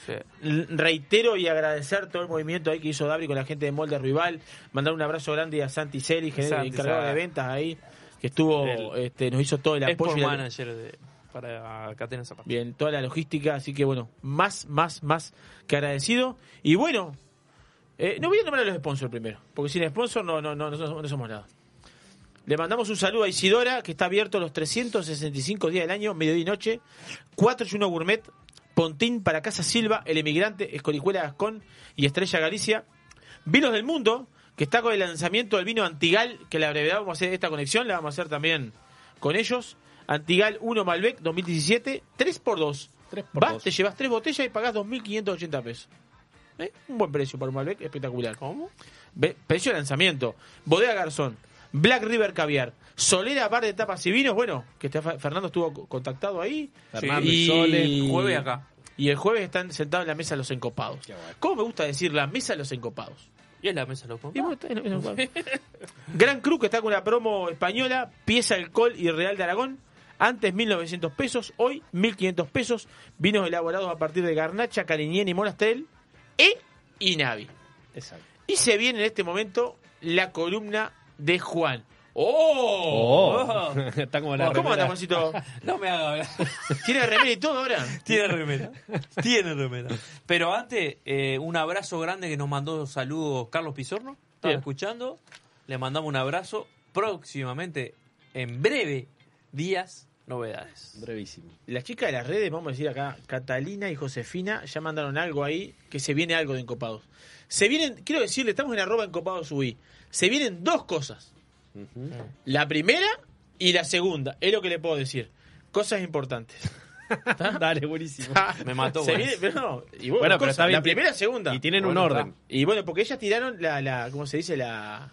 Reitero y agradecer todo el movimiento ahí que hizo Dabri con la gente de Molde Rival. Mandar un abrazo grande a Santi Celi, encargado de ventas ahí, que estuvo, El- este, nos hizo todo el apoyo. Y la- manager de, para Catena Zapata. Bien, toda la logística, así que bueno, más, más, más que agradecido. Y bueno, eh, no voy a nombrar a los sponsors primero, porque sin sponsor no, no, no, no, no somos nada. Le mandamos un saludo a Isidora, que está abierto los 365 días del año, mediodía y noche. 481 Gourmet, Pontín para Casa Silva, El Emigrante, Escorijuela Gascón y Estrella Galicia. Vinos del Mundo, que está con el lanzamiento del vino Antigal, que la brevedad vamos a hacer esta conexión, la vamos a hacer también con ellos. Antigal 1 Malbec 2017, 3x2. por Vas, te llevas tres botellas y pagás 2.580 pesos. ¿Eh? Un buen precio para un Malbec, espectacular. ¿Cómo? precio de lanzamiento. Bodega Garzón, Black River Caviar, Solera Bar de Tapas y Vinos, bueno, que está- Fernando estuvo co- contactado ahí. Fernando y Sole. Jueves acá. Y el jueves están sentados en la mesa los encopados. ¿Cómo me gusta decir la mesa de los encopados? Y es la mesa loco. Y bueno, está en- en- <laughs> Gran Cruz que está con una promo española, pieza alcohol y Real de Aragón. Antes 1.900 pesos, hoy 1.500 pesos. Vinos elaborados a partir de Garnacha, Cariñén y Monastrell. E y Navi. Exacto. Y se viene en este momento la columna de Juan. ¡Oh! Oh. <laughs> Está como la ¿Cómo anda. Juancito? <laughs> No me haga hablar. <laughs> ¿Tiene remera y todo ahora? Tiene remera. Tiene remera. Pero antes, eh, un abrazo grande que nos mandó saludos Carlos Pizorno. Estaba Bien. escuchando. Le mandamos un abrazo. Próximamente, en breve días, novedades. Brevísimo. Las chicas de las redes, vamos a decir acá, Catalina y Josefina, ya mandaron algo ahí, que se viene algo de Encopados. Se vienen, quiero decirle, estamos en arroba Encopados UI. Se vienen dos cosas. La primera y la segunda, es lo que le puedo decir. Cosas importantes. <laughs> Dale, buenísimo. Me mató, Se bueno. viene- pero no, y bueno, Bueno, pero está bien, la primera y la segunda. y tienen un orden. está. Y bueno, porque ellas tiraron la, la ¿cómo se dice? La...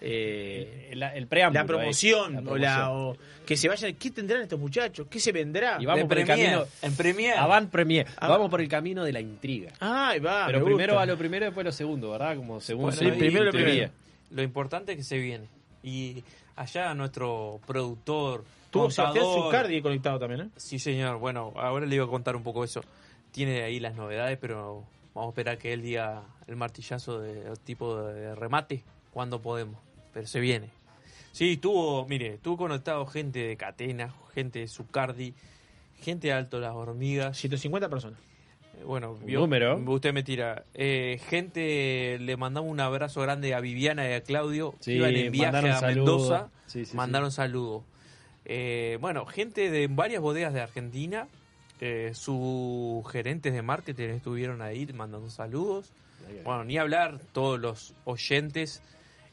eh, El, el preámbulo. la promoción, o la o que se vayan, ¿qué tendrán estos muchachos? ¿Qué se vendrá? Y vamos por el camino. en Premier. Avant Premier. Ah, Vamos por el camino de la intriga. Ay, va, Pero me primero gusta. va lo primero y después lo segundo, ¿verdad? Como según Bueno, Sí, primero lo primero. Lo importante es que se viene. Y allá nuestro productor, Tuvo Sebastián Zucardi conectado también, ¿eh? Sí, señor. Bueno, ahora le iba a contar un poco eso. Tiene ahí las novedades, pero vamos a esperar que él diga el martillazo de tipo de remate cuando podemos. Pero se viene. Sí, tuvo, mire, tuvo conectado gente de Catena, gente de Zucardi, gente de Alto Las Hormigas. 150 personas. Bueno, número. usted me tira. Eh, gente, le mandamos un abrazo grande a Viviana y a Claudio. Sí, iban en viaje a. Mendoza. Sí, sí, mandaron saludos. Eh, bueno, gente de varias bodegas de Argentina. eh, sus gerentes de marketing estuvieron ahí mandando saludos. Bueno, ni hablar todos los oyentes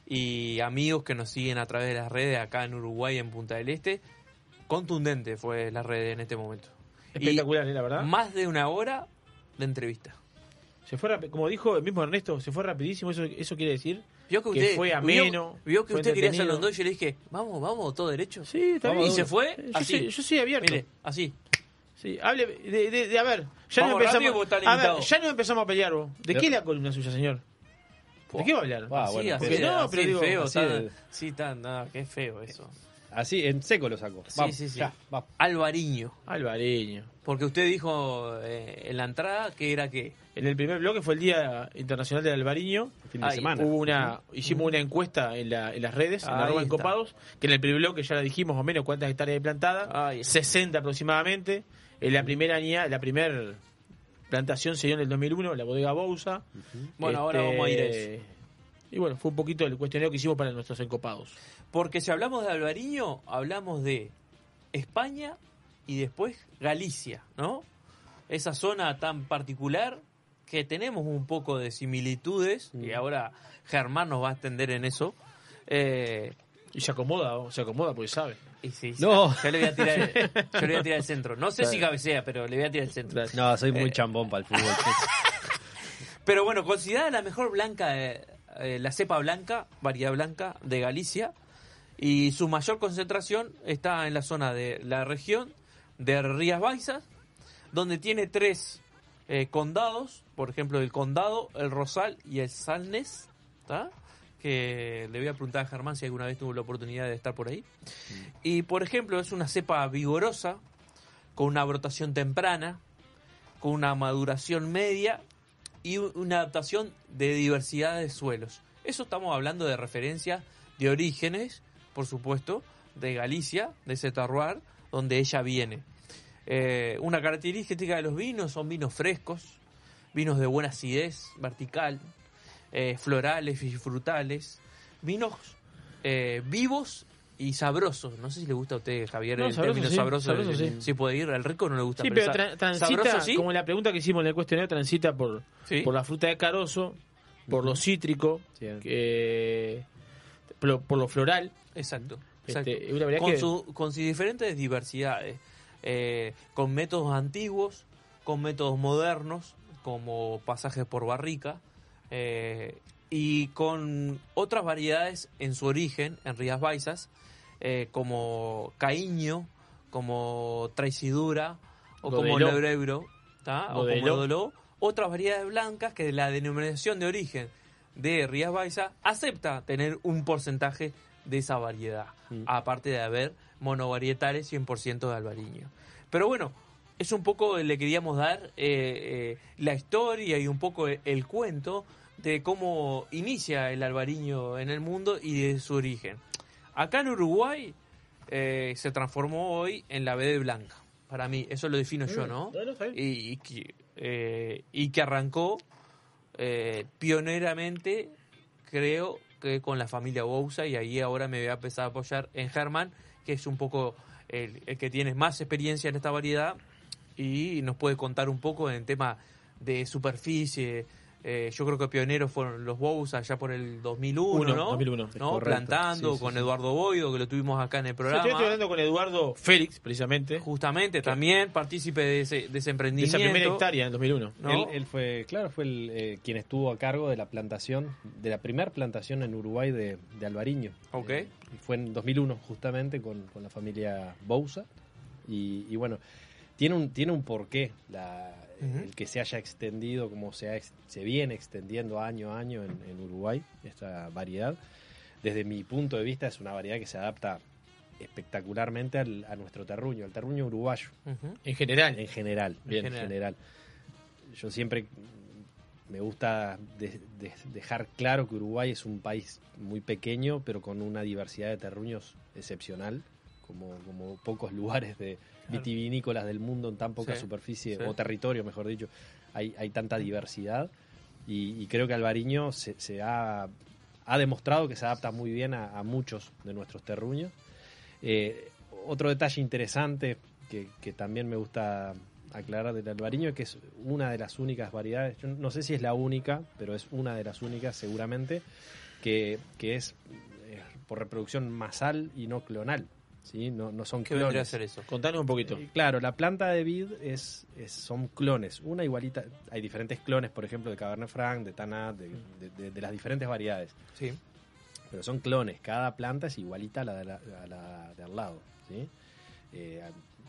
y amigos que nos siguen a través de las redes acá en Uruguay, en Punta del Este. Contundente fue la red en este momento. Espectacular, ¿eh? la verdad. Más de una hora de entrevista. Se fue como dijo el mismo Ernesto, se fue rapidísimo. Eso, eso quiere decir Vio que, que usted, fue vio- ameno. Vio, que fue usted quería hacer los dos y yo le dije, vamos, vamos, todo derecho. Sí, está bien. y se fue Yo así. soy- yo soy abierto. Mire, así. Sí, hable de, de- de- a ver, ya Vamos rápido empezamos, a ver, ya nos empezamos a pelear vos. ¿De qué es la columna suya, señor? ¿De qué va a hablar? Ah, así, bueno, así, porque no, así, pero digo, feo, así está- de- sí, está, nada, qué feo eso. Así, en seco lo saco. Sí, Vamos, sí, sí. ya, vamos. Alvariño. Alvareño. Porque usted dijo eh, en la entrada que era que En el primer bloque fue el Día Internacional del Albariño. Fin de Ahí, semana. Hubo una, hicimos una encuesta en, la- en las redes, en Ahí arroba está. encopados, que en el primer bloque ya la dijimos o menos cuántas hectáreas Ahí está. 60 aproximadamente. En la primera la primer plantación se dio en el 2001, la bodega Bousa. Bueno, ahora Este, vamos a ir a eso. Y bueno, fue un poquito el cuestionario que hicimos para nuestros encopados. Porque si hablamos de Alvariño, hablamos de España y después Galicia, ¿no? Esa zona tan particular que tenemos un poco de similitudes, y ahora Germán nos va a extender en eso. Eh, Y se acomoda, ¿o? se acomoda porque sabe. y sí, No. yo le voy a tirar, yo le voy a tirar el <laughs> centro. No sé si cabecea, pero le voy a tirar el centro. No, soy muy Eh, chambón para el fútbol. <laughs> Pero bueno, considerada la mejor blanca, eh, eh, la cepa blanca, variedad blanca de Galicia, y su mayor concentración está en la zona de la región de Rías Baixas, donde tiene tres eh, condados, por ejemplo el condado, el Rosal y el Salnes, ¿tá? que le voy a preguntar a Germán si alguna vez tuvo la oportunidad de estar por ahí. Y por ejemplo es una cepa vigorosa con una brotación temprana, con una maduración media y una adaptación de diversidad de suelos. Eso estamos hablando de referencias de orígenes, por supuesto, de Galicia, de ese terroir, donde ella viene. Eh, una característica de los vinos son vinos frescos, vinos de buena acidez vertical, eh, florales y frutales, vinos eh, vivos y sabrosos. No sé si le gusta a usted, Javier, No, el sabroso, término sí, sabroso. sabroso, sí. Si puede ir, al rico no le gusta. Sí, pero tra- transita, sabroso, sí. como la pregunta que hicimos en el cuestionario, transita por, Sí. por la fruta de carozo, por lo cítrico, que- por, lo, por lo floral. Exacto. Este, exacto. con, que- su- con sus diferentes diversidades, eh, con métodos antiguos, con métodos modernos, como pasajes por barrica, eh, y con otras variedades en su origen, en Rías Baixas, eh, como Caíño, como Traicidura, o como Godeló. Lebrebro, ¿tá? o como. Godeló, otras variedades blancas que la denominación de origen de Rías Baixas acepta tener un porcentaje de esa variedad, aparte de haber monovarietales 100% de albariño. Pero bueno, es un poco, le queríamos dar eh, eh, la historia y un poco el, el cuento de cómo inicia el albariño en el mundo y de su origen. Acá en Uruguay eh, se transformó hoy en la BD Blanca. Para mí, eso lo defino yo, Mm, ¿no? bueno. Y, y que, y que arrancó eh, pioneramente, creo que con la familia Bousa, y ahí ahora me voy a empezar a apoyar en Germán, que es un poco el, que tiene más experiencia en esta variedad y nos puede contar un poco en tema de superficie. Eh, yo creo que pioneros fueron los Bousa allá por el 2001, Uno, ¿no? 2001, ¿No? correcto. Plantando Sí, sí, con sí. Eduardo Boido, que lo tuvimos acá en el Yo programa. estoy hablando con Eduardo Félix, precisamente. Justamente, también partícipe de ese, de ese De esa emprendimiento. primera hectárea en el 2001. ¿no? Él, él fue, claro, fue el, eh, quien estuvo a cargo de la plantación, de la primera plantación en Uruguay de, de albariño. Ok. Eh, fue en 2001 justamente con, con la familia Bousa. Y, y bueno, tiene un, tiene un porqué la, El que se haya extendido como se, ha se viene extendiendo año a año en, en Uruguay, esta variedad. Desde mi punto de vista es una variedad que se adapta espectacularmente al- a nuestro terruño, al terruño uruguayo. En general. En general, Bien. en general. Yo siempre me gusta de- de- dejar claro que Uruguay es un país muy pequeño, pero con una diversidad de terruños excepcional, como, como pocos lugares de vitivinícolas del mundo en tan poca Sí, superficie, sí. o territorio, mejor dicho, hay, hay tanta diversidad. Y, y creo que Albariño se, se ha, ha demostrado que se adapta muy bien a, a muchos de nuestros terruños. Eh, otro detalle interesante que, que también me gusta aclarar del albariño es que es una de las únicas variedades, yo no sé si es la única, pero es una de las únicas seguramente, que, que es por reproducción masal y no clonal. ¿Sí? No, no son ¿Qué vendría a clones. ser eso? Contanos un poquito. Eh, Claro, la planta de vid es, es- son clones. Una igualita, hay diferentes clones, por ejemplo, de Cabernet Franc, de Tanat, de, de- de- de las diferentes variedades. Sí. Pero son clones, cada planta es igualita a la de, la- a la de al lado. ¿sí? Eh,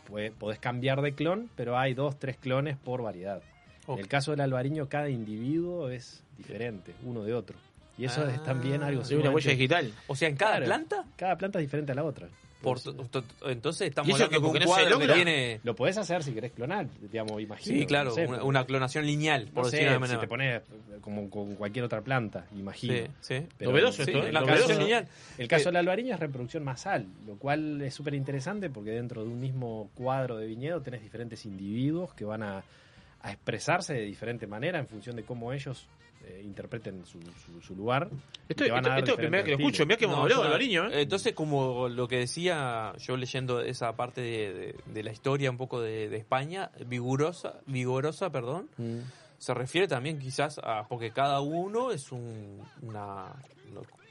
puede- podés cambiar de clon, pero hay dos, tres clones por variedad. En el caso del albariño, cada individuo es diferente, uno de otro. Y eso es también algo Es una huella digital. O sea, en cada Claro, planta. Cada planta es diferente a la otra. Por, entonces estamos ¿Y eso hablando que de un porque no se cuadro que logra? tiene... Lo podés hacer si querés clonar, digamos, imagino. Sí, claro, no sé, una, clonación lineal, por no sé, decirlo de si manera. te pones eh, como con cualquier otra planta, imagino. Sí, sí. Pero Novedoso sí, esto, ¿eh? La clonación lineal. El caso Eh, de la albariña es reproducción masal, lo cual es súper interesante porque dentro de un mismo cuadro de viñedo tenés diferentes individuos que van a, a expresarse de diferente manera en función de cómo ellos eh, interpreten su, su- su lugar. Esto, esto, esto es la primera que lo escucho. Mirá que hemos No, hablado yo- de Albariño, ¿eh? Entonces, como lo que decía yo leyendo esa parte de, de- de la historia un poco de, de España, vigorosa, vigorosa, perdón. Mm. se refiere también quizás a, porque cada uno es un, una,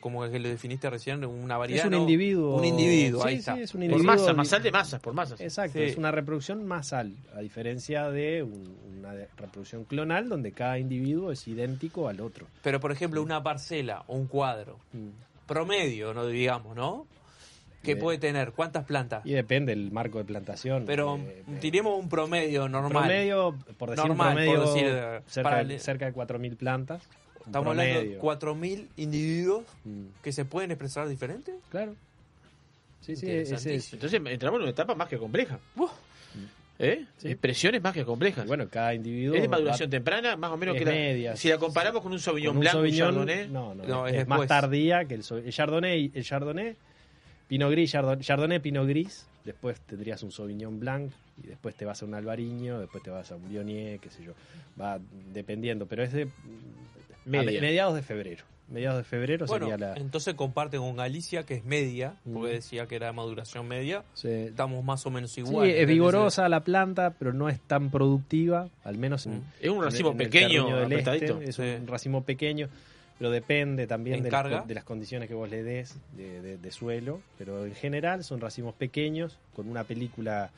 como es que lo definiste recién, una variedad. Es un ¿no? individuo. Un individuo, Sí, ahí sí, está. es un Por individuo. masa, di- masal de masas, por masas. Exacto, Sí. es una reproducción masal, a diferencia de un- una reproducción clonal donde cada individuo es idéntico al otro. Pero, por ejemplo, una parcela o un cuadro Mm. promedio, no digamos, ¿no? Que Eh, puede tener cuántas plantas. Y depende del marco de plantación. Pero Eh, eh, tiremos un promedio normal. promedio, por decir Normal, un promedio, por decir, eh, cerca, para- de, cerca de 4.000 plantas. Estamos hablando de promedio. 4.000 individuos Mm, que se pueden expresar diferente. claro. Sí, sí, ese es. Entonces entramos en una etapa más que compleja. ¿Eh? Expresiones más que complejas. bueno, cada individuo. ¿Es de maduración va- temprana? Más o menos es que la- media. Si la comparamos con un Sauvignon Con un blanco, un Sauvignon, Chardonnay. No, no, No, es, es más tardía que el, el Chardonnay. El Chardonnay, Pinot Gris, Chardonnay, Chardonnay, Pinot Gris. Después tendrías un Sauvignon Blanc. Y después te vas a un Albariño. Después te vas a un Viognier, qué sé yo. Va dependiendo. Pero es de. A Media. mediados de febrero. Mediados de febrero Bueno, sería la. entonces comparte con Galicia, que es media, porque Mm. decía que era maduración media. Sí. Estamos más o menos Sí, igual. es vigorosa la planta, pero no es tan productiva, al menos en, Es un racimo en pequeño, del este, apretadito. es Sí. un racimo pequeño, pero depende también ¿En de las, carga? co- de las condiciones que vos le des de, de- de suelo, pero en general son racimos pequeños con una película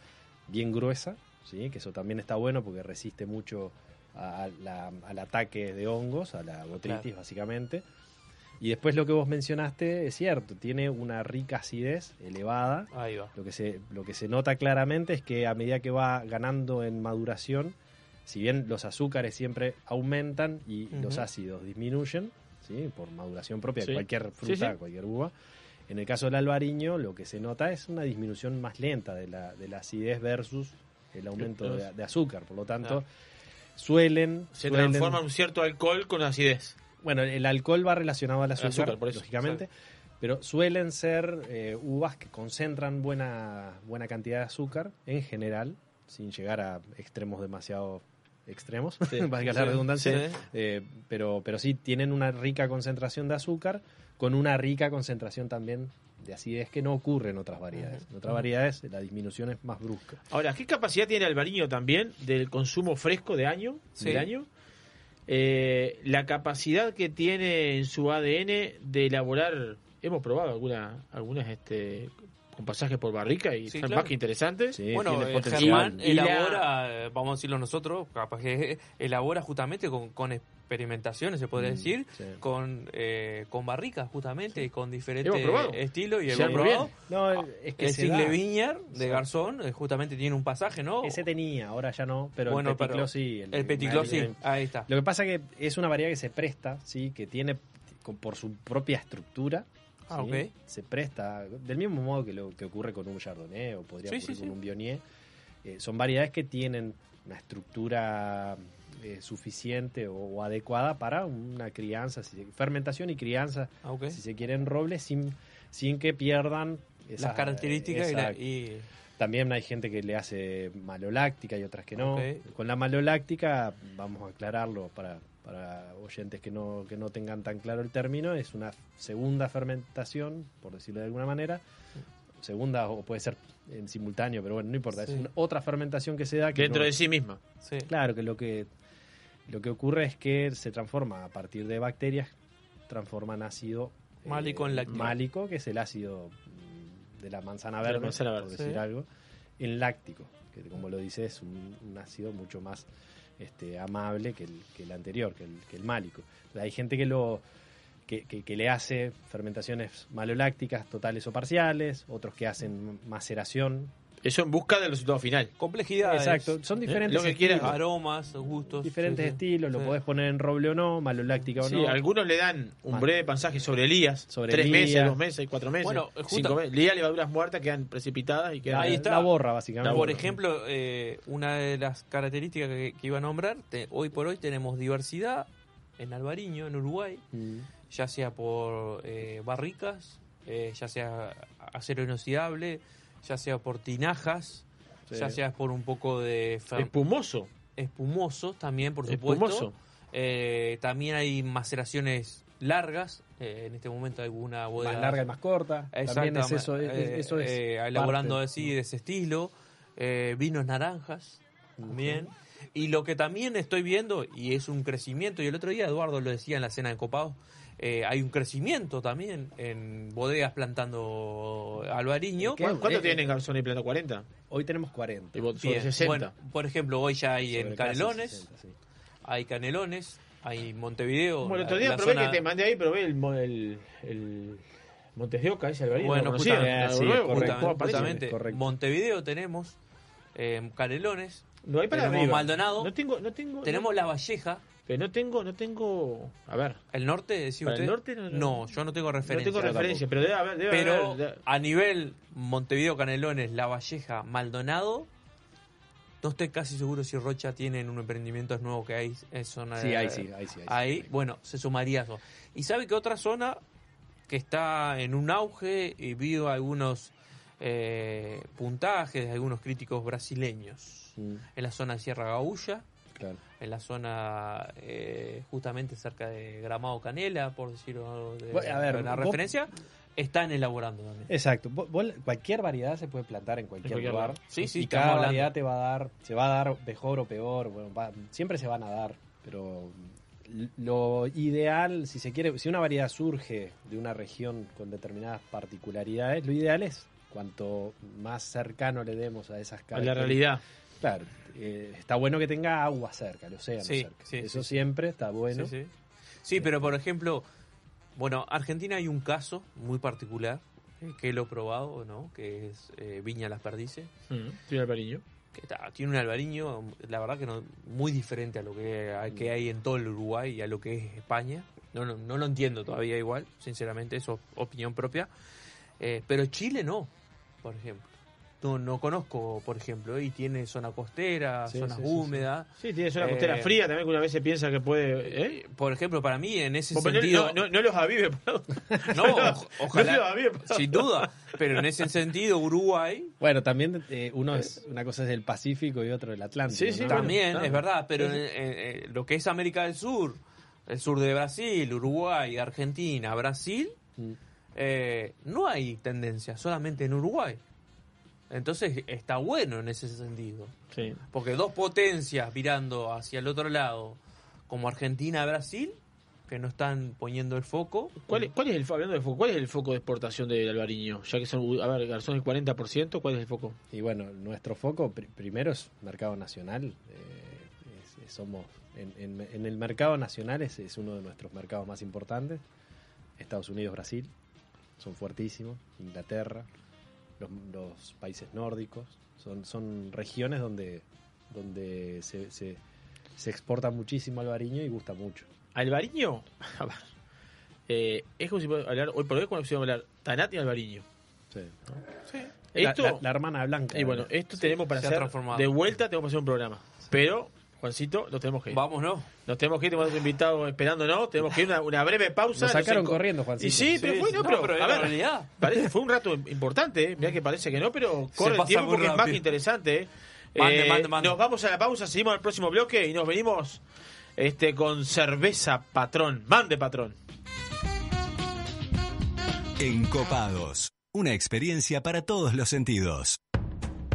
bien gruesa, ¿sí? que eso también está bueno porque resiste mucho a- la- al ataque de hongos, a la botritis Claro. básicamente. Y después lo que vos mencionaste es cierto, tiene una rica acidez elevada. Ahí va. Lo que, se, lo que se nota claramente es que a medida que va ganando en maduración, si bien los azúcares siempre aumentan y Ujú. los ácidos disminuyen, ¿sí? por maduración propia Sí. cualquier Sí, fruta, sí. cualquier uva, en el caso del albariño lo que se nota es una disminución más lenta de la, de la acidez versus el aumento de, de azúcar. Por lo tanto, Ah. Suelen... Se suelen- transforma un cierto alcohol con acidez. bueno, el alcohol va relacionado al azúcar, azúcar, por eso, lógicamente, pero suelen ser eh, uvas que concentran buena, buena cantidad de azúcar en general, sin llegar a extremos demasiado extremos, Sí, <laughs> valga la redundancia, sí. eh, pero, pero sí tienen una rica concentración de azúcar con una rica concentración también de acidez que no ocurre en otras variedades. En otras variedades la disminución es más brusca. Ahora, ¿qué capacidad tiene Albariño también del consumo fresco de año? Sí. Del año? Eh, la capacidad que tiene en su ADN de elaborar, hemos probado alguna, algunas este, con pasajes por barrica y Sí, claro. más que interesantes. Sí, bueno, tiene eh. Germán la- elabora, vamos a decirlo nosotros, capaz que <laughs> elabora justamente con, con experimentaciones, se podría Mm, decir, sí. con, eh, con barricas justamente, y con diferentes estilos y muy probado. bien. No, es que El Single. Viñar de Sí. Garzón eh, justamente tiene un pasaje, ¿no? Ese tenía, ahora ya no, pero bueno, el Clos sí. el Petit Clos sí, el- ahí está. Lo que pasa que es una variedad que se presta, sí, que tiene por su propia estructura. Ah. Se presta, del mismo modo que lo que ocurre con un Chardonnay o podría Sí, ocurrir sí, con un Viognier. Eh, son variedades que tienen una estructura eh, suficiente o, o adecuada para una crianza, si se- fermentación y crianza, Ah, si se quiere, en roble, sin, sin que pierdan Las esas- características y la- exacto. y, También hay gente que le hace maloláctica y otras que no. Con la maloláctica, vamos a aclararlo para, para oyentes que no, que no tengan tan claro el término, es una segunda fermentación, por decirlo de alguna manera. Segunda o puede ser en simultáneo, pero bueno, no importa. Sí. Es una- otra fermentación que se da. Que Dentro no- de sí misma. sí. Claro, que lo que lo que ocurre es que se transforma a partir de bacterias, transforman ácido eh, Málico en láctico. málico, que es el ácido de la manzana la verde, por decir sí. algo, en láctico, que como lo dice es un, un ácido mucho más este, amable que el, que el anterior, que el, que el málico. Hay gente que lo que, que- que le hace fermentaciones malolácticas totales o parciales, otros que hacen maceración Eso en busca del resultado final. Complejidades. Exacto, son diferentes Lo que quieras. Aromas, gustos. diferentes sí, sí. estilos, lo podés poner en roble o no, maloláctica o Sí, no. algunos le dan un Mal. breve pasaje sobre Elías. Sobre tres Elías. meses, dos meses, cuatro meses. Bueno, cinco meses. Elías, levaduras muertas quedan precipitadas y quedan. Ahí está. La borra, básicamente. Por ejemplo, eh, una de las características que, que iba a nombrar, te- hoy por hoy tenemos diversidad en Albariño, en Uruguay, Mm. ya sea por eh, barricas, eh, ya sea acero inoxidable, ya sea por tinajas, Sí. ya sea por un poco de Espumoso. espumosos también, por supuesto. Espumoso. Eh, también hay maceraciones largas. eh, en este momento hay una bodega Más larga y más corta. También es eso, es- eh, eso es elaborando parte. así de ese estilo. Vinos naranjas también. Y lo que también estoy viendo, y es un crecimiento, y el otro día Eduardo lo decía en la cena de copados, eh, hay un crecimiento también en bodegas plantando albariño. ¿Qué? ¿Cuánto Eh, tienen Garzón y Plano? ¿40? Hoy tenemos 40. Y sobre Bien, 60. bueno, por ejemplo, hoy ya hay en Sobre casi Canelones, 60, sí. hay Canelones, hay Montevideo. Bueno, el otro día probé zona- que te mandé ahí, probé el, el, el Montes de Oca, ese Alvarino. Bueno, justamente, sí, correcto, justamente, correcto. Montevideo tenemos, eh, Canelones, No hay para tenemos arriba. Maldonado, No tengo, no tengo. tenemos no- La Valleja, pero no tengo, no tengo. A ver. el norte, decía Para usted. el norte no- no- yo no tengo No referencia. tengo referencia, pero debe haber. Debe Pero haber- debe- a nivel Montevideo, Canelones, La Valleja, Maldonado, No estoy casi seguro si Rocha tiene en un emprendimiento nuevo que hay en zona Sí, de- ahí sí, ahí sí, ahí sí. Ahí, bueno, se sumaría eso. Y sabe que otra zona que está en un auge y vi algunos eh, puntajes de algunos críticos brasileños. En la zona de Sierra Gaúcha, claro. en la zona eh, justamente cerca de Gramado Canela, por decirlo de Bueno, a ver, una vos- referencia, están elaborando también. Exacto. Vos- vos- cualquier variedad se puede plantar en cualquier, cualquier lugar. lugar. Sí, sí, y cada hablando. variedad te va a dar, se va a dar mejor o peor. Bueno, va- siempre se van a dar, pero lo ideal, si se quiere, si una variedad surge de una región con determinadas particularidades, lo ideal es cuanto más cercano le demos a esas A la características. realidad. Claro, eh, está bueno que tenga agua cerca, el océano Sí, cerca. sí, Eso sí, siempre está bueno. Sí, sí. Sí, pero por ejemplo, bueno, Argentina hay un caso muy particular eh, que lo he probado, ¿no? Que es eh, Viña Las Perdices. Mm, tiene albariño. Que está- tiene un albariño, la verdad que no, muy diferente a lo que hay, que hay en todo el Uruguay y a lo que es España. No, no, no lo entiendo todavía igual, sinceramente, eso es opinión propia. Eh, pero Chile no, por ejemplo. No, no conozco, por ejemplo, y tiene zona costera, Sí, zonas sí, sí, sí. húmedas. Sí, tiene zona costera Eh, fría también, que una vez se piensa que puede. ¿eh? Por ejemplo, para mí, en ese sentido. No, no, no los avive, <laughs> perdón. No, o- ojalá. No los avive, perdón. sin duda. Pero en ese sentido, Uruguay. Bueno, también eh, uno es una cosa es el Pacífico y otro el Atlántico. ¿no? También, Claro. es verdad. Pero Sí, sí. en- en- en lo que es América del Sur, el sur de Brasil, Uruguay, Argentina, Brasil, Mm. eh, no hay tendencia, solamente en Uruguay. Entonces está bueno en ese sentido. Sí. Porque dos potencias mirando hacia el otro lado, como Argentina, Brasil, que no están poniendo el foco. ¿Cuál, es- cuál es el hablando de foco, cuál es el foco de exportación del albariño? Ya que son, a ver, Garzón el 40%, ¿cuál es el foco? Y bueno, nuestro foco pri- primero es mercado nacional. eh, es- es- somos en, en- en el mercado nacional es, es uno de nuestros mercados más importantes. Estados Unidos, Brasil son fuertísimos. Inglaterra, los, los países nórdicos son, son regiones donde donde se, se, se exporta muchísimo albariño y gusta mucho. Albariño, <laughs> eh, es como si hablar, hoy por hoy es como si fuera hablar Tanat y Albariño. Sí. Esto, La, la- la hermana blanca. y bueno, esto tenemos para hacer, de vuelta tenemos que hacer un programa. Pero, Juancito, nos tenemos que ir. Vamos, ¿no? Nos tenemos que ir, tenemos otro invitado esperándonos, tenemos que ir una, una breve pausa. Nos sacaron corriendo, Juancito. Y sí, pero Sí, bueno, no, pero, pero a es la ver, realidad. parece fue un rato importante, eh. Mirá que parece que no, pero corre el tiempo porque es más que interesante. eh. Mande, Eh, mande, mande. Nos vamos a la pausa, seguimos al próximo bloque y nos venimos este con cerveza patrón. Mande patrón. Encopados. Una experiencia para todos los sentidos.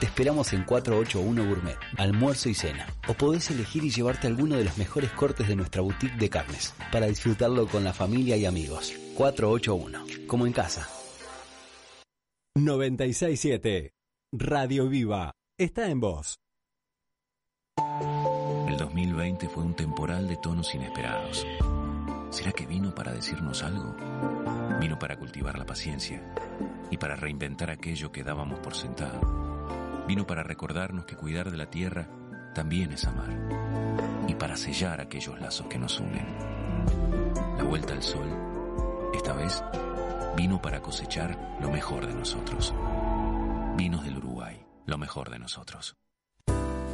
Te esperamos en 481 Gourmet, almuerzo y cena. O podés elegir y llevarte alguno de los mejores cortes de nuestra boutique de carnes, para disfrutarlo con la familia y amigos. 481, como en casa. 967. Radio Viva. Está en voz. El 2020 fue un temporal de tonos inesperados. ¿Será que vino para decirnos algo? Vino para cultivar la paciencia y para reinventar aquello que dábamos por sentado. Vino para recordarnos que cuidar de la tierra también es amar y para sellar aquellos lazos que nos unen. La vuelta al sol, esta vez, vino para cosechar lo mejor de nosotros. Vinos del Uruguay, lo mejor de nosotros.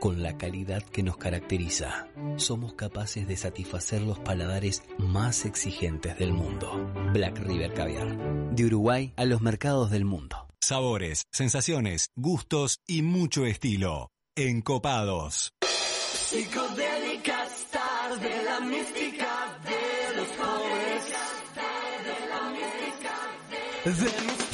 Con la calidad que nos caracteriza, somos capaces de satisfacer los paladares más exigentes del mundo. Black River Caviar. De Uruguay a los mercados del mundo. Sabores, sensaciones, gustos y mucho estilo. Encopados. Psicodélica star de la mística de los pobres. De misterio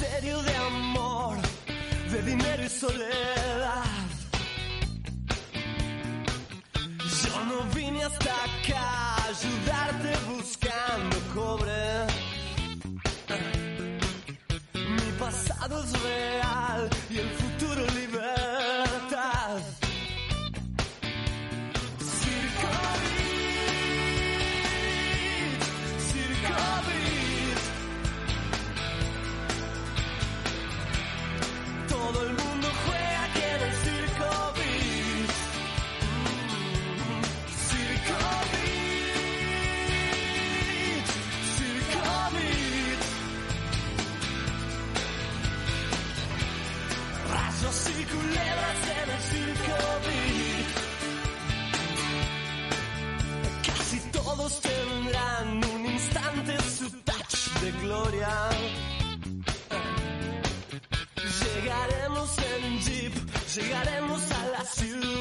Pasado es real tendrán un instante su touch de gloria. Llegaremos en jeep, llegaremos a la ciudad.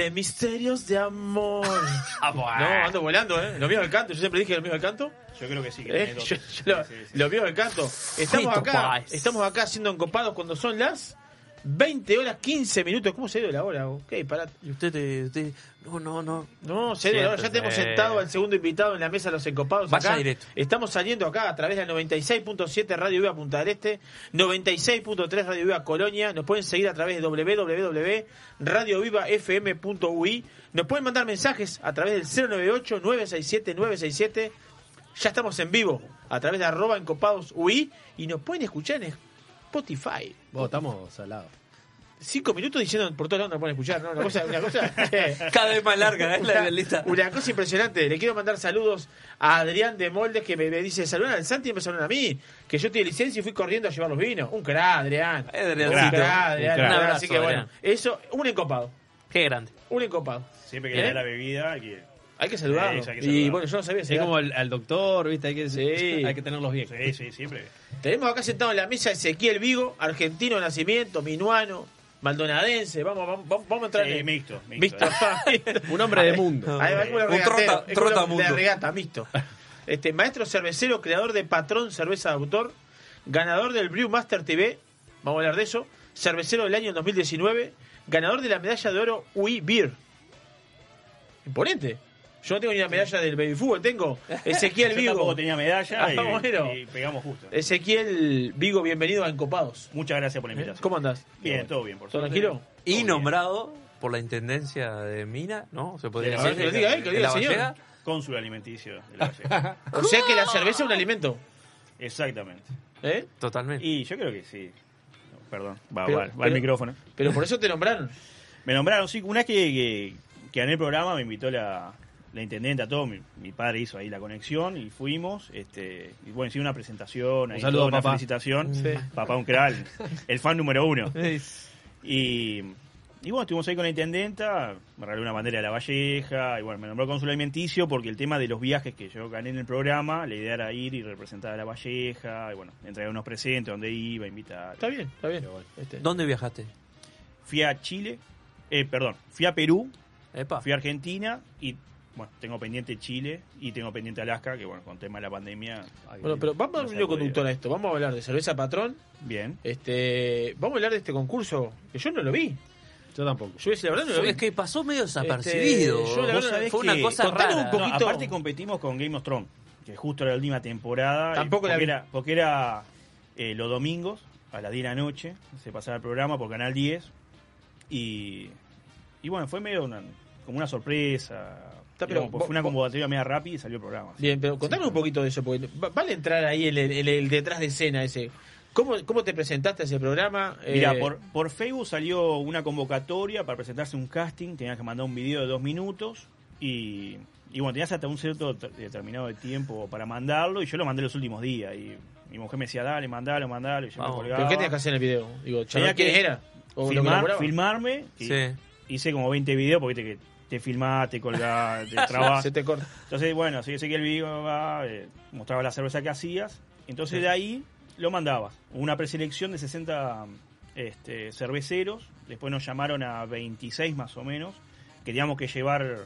De misterios de amor. <laughs> no, ando volando, ¿eh? Lo mío del canto. Yo siempre dije lo mío del canto. Yo creo que sí, que Eh, <laughs> yo- lo, Sí, sí, sí. lo mío del canto. Estamos acá, estamos acá siendo encopados cuando son las 20 horas 15 minutos. ¿Cómo se ido la hora? Ok, pará. Y usted, te- usted- no, no, no. No, se ido la hora. Ya tenemos sentado al segundo invitado en la mesa de los encopados. Vaya acá. directo. Estamos saliendo acá a través de la 96.7 Radio Viva Punta del Este, 96.3 Radio Viva Colonia. Nos pueden seguir a través de www.radiovivafm.ui. Nos pueden mandar mensajes a través del 098-967-967. Ya estamos en vivo a través de arroba encopados UI y nos pueden escuchar en Spotify. Vos, estamos salados. Cinco minutos diciendo por todos lados nos pueden escuchar, ¿no? Una cosa, una cosa che. <laughs> Cada vez más larga, ¿eh? La Una- lista. Una cosa impresionante. Le quiero mandar saludos a Adrián de Moldes que me, me dice, saludan al Santi y me saludan a mí. Que yo de licencia y fui corriendo a llevar los vinos. Un crack, Adrián. Eh, Un crack, Adrián. Un crack. Así abrazo, que bueno, Adrián. eso, un encopado. Qué grande. Un encopado. Siempre que ¿Eh? le da la bebida hay que... Hay que saludarlo. Sí, hay que y bueno, yo no sabía Es como al, al doctor, ¿viste? Hay que, Sí. <laughs> hay que tenerlos bien. Sí, sí, siempre. Tenemos acá sentado en la mesa Ezequiel Vigo, argentino de nacimiento, minuano, maldonadense. Vamos, vamos, vamos vamos a entrar Sí, en mixto, Mixto. mixto. <laughs> Un hombre de mundo. Ahí va, Un trota- los trotamundo. de regata, mixto. Este, maestro cervecero, creador de Patrón Cerveza de Autor, ganador del Brewmaster TV, vamos a hablar de eso, cervecero del año 2019, ganador de la medalla de oro UI Beer. Imponente. Yo no tengo ni una medalla del baby fútbol, tengo Ezequiel <laughs> Yo Vigo. tampoco tenía medalla y, Ah, bueno. y pegamos justo. Ezequiel Vigo, bienvenido a Encopados. Muchas gracias por la invitación. ¿Cómo andás? Bien, todo bien, por ¿Todo suerte. tranquilo? Y nombrado por la intendencia de Mina, ¿no? Se podría De la decir. que lo diga él, que lo diga la el señor. Vallega. Cónsul alimenticio de la Vallega. <laughs> O sea que la cerveza es un alimento. Exactamente. ¿Eh? Totalmente. Y yo creo que sí. Perdón, va, Pero- va- va pero- el micrófono. Pero por eso te nombraron. Me nombraron, sí, una vez que, que, que gané el programa me invitó la, la intendenta, todo, mi, mi padre hizo ahí la conexión y fuimos, este, y bueno, hicimos una presentación, ahí saludo una felicitación, Sí. papá un crack, el fan número uno. Y, y bueno, estuvimos ahí con la intendenta, me regaló una bandera de la Valleja, y bueno, me nombró cónsul alimenticio porque el tema de los viajes que yo gané en el programa, la idea era ir y representar a la Valleja, y bueno, entregar unos presentes, donde iba, invitar. Está bien, está bien. Este, ¿Dónde viajaste? Fui a Chile, eh, perdón, fui a Perú, Epa. fui a Argentina y bueno, tengo pendiente Chile y tengo pendiente Alaska, que bueno, con tema de la pandemia. Bueno, pero vamos a un hilo conductor a esto. Vamos a hablar de cerveza patrón. Bien. Este, vamos a hablar de este concurso que yo no lo vi. Yo tampoco. Yo decía, la verdad no lo vi. Es que pasó medio desapercibido. Este, yo la verdad- Fue una que- cosa rara. un No, poquito- aparte competimos con Game of Thrones, que justo era la última temporada. Tampoco la porque vi. era, porque era eh, los domingos a las 10 de la noche, se pasaba el programa por Canal 10 y, y bueno, fue medio una, como una sorpresa. Está, pero digamos, vos- fue una convocatoria media rápida y salió el programa. Bien, pero contanos un poquito de eso, porque va- vale entrar ahí el, el- el detrás de escena ese. ¿Cómo, ¿Cómo te presentaste a ese programa? Mira, Eh, por, por Facebook salió una convocatoria para presentarse un casting, tenías que mandar un video de dos minutos y, y bueno, tenías hasta un cierto determinado de tiempo para mandarlo y yo lo mandé los últimos días y mi mujer me decía, dale, mandalo, mandalo y yo Vamos, me colgaba. ¿Pero qué tenías que hacer en el video? Digo, Tenía ¿charlar quién era? ¿O filmar- filmarme, y Sí. hice como 20 videos porque viste que te filmás, te <laughs> colgás, te trabas. Se te corta. Entonces, bueno, así que el video va, eh, mostraba la cerveza que hacías. Entonces Sí. de ahí lo mandabas. Una preselección de 60 este, cerveceros. Después nos llamaron a 26 más o menos. Queríamos que llevar,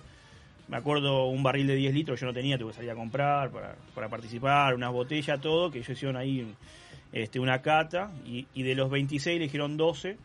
me acuerdo, un barril de 10 litros. Yo no tenía, tuve que salir a comprar para, para participar, unas botellas, todo. Que ellos hicieron ahí este, una cata. Y, y de los 26 eligieron 12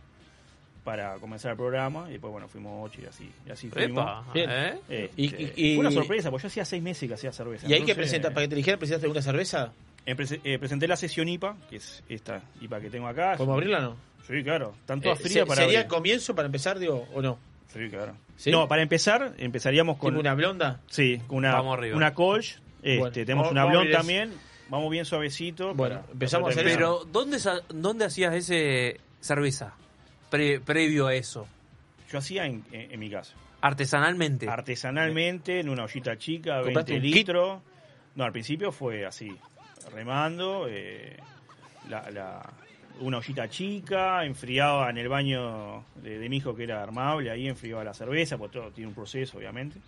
para comenzar el programa. Y después, bueno, fuimos 8 y así, y así fuimos. Epa, Bien. ¿eh? Este, Y- y- y- fue una sorpresa, porque yo hacía seis meses que hacía cerveza. ¿Y hay que presentar, para que te dijeran, presentaste alguna cerveza? eh, eh, presenté la sesión IPA, que es esta IPA que tengo acá. ¿Podemos abrirla o no? Sí, claro. Tanto Eh, fría se- para ¿Sería el abrir. comienzo para empezar, digo, o no? Sí, claro. ¿Sí? No, para empezar, empezaríamos con. ¿Tipo una blonda? Sí, con una, Vamos arriba. una Kolsch. Este, Bueno, tenemos vamos- una vamos a blonde abrir también. Vamos bien suavecito. Bueno, para- empezamos a hacer. Pero, ¿dónde, sa- ¿dónde hacías ese cerveza? Pre- previo a eso. Yo hacía en, en- en mi casa. Artesanalmente. Artesanalmente, en una ollita chica, ¿Compraste 20 un kit? litros. No, al principio fue así, remando, eh, la, la- una ollita chica, enfriaba en el baño de, de mi hijo que era armable, ahí enfriaba la cerveza, pues todo tiene un proceso, obviamente.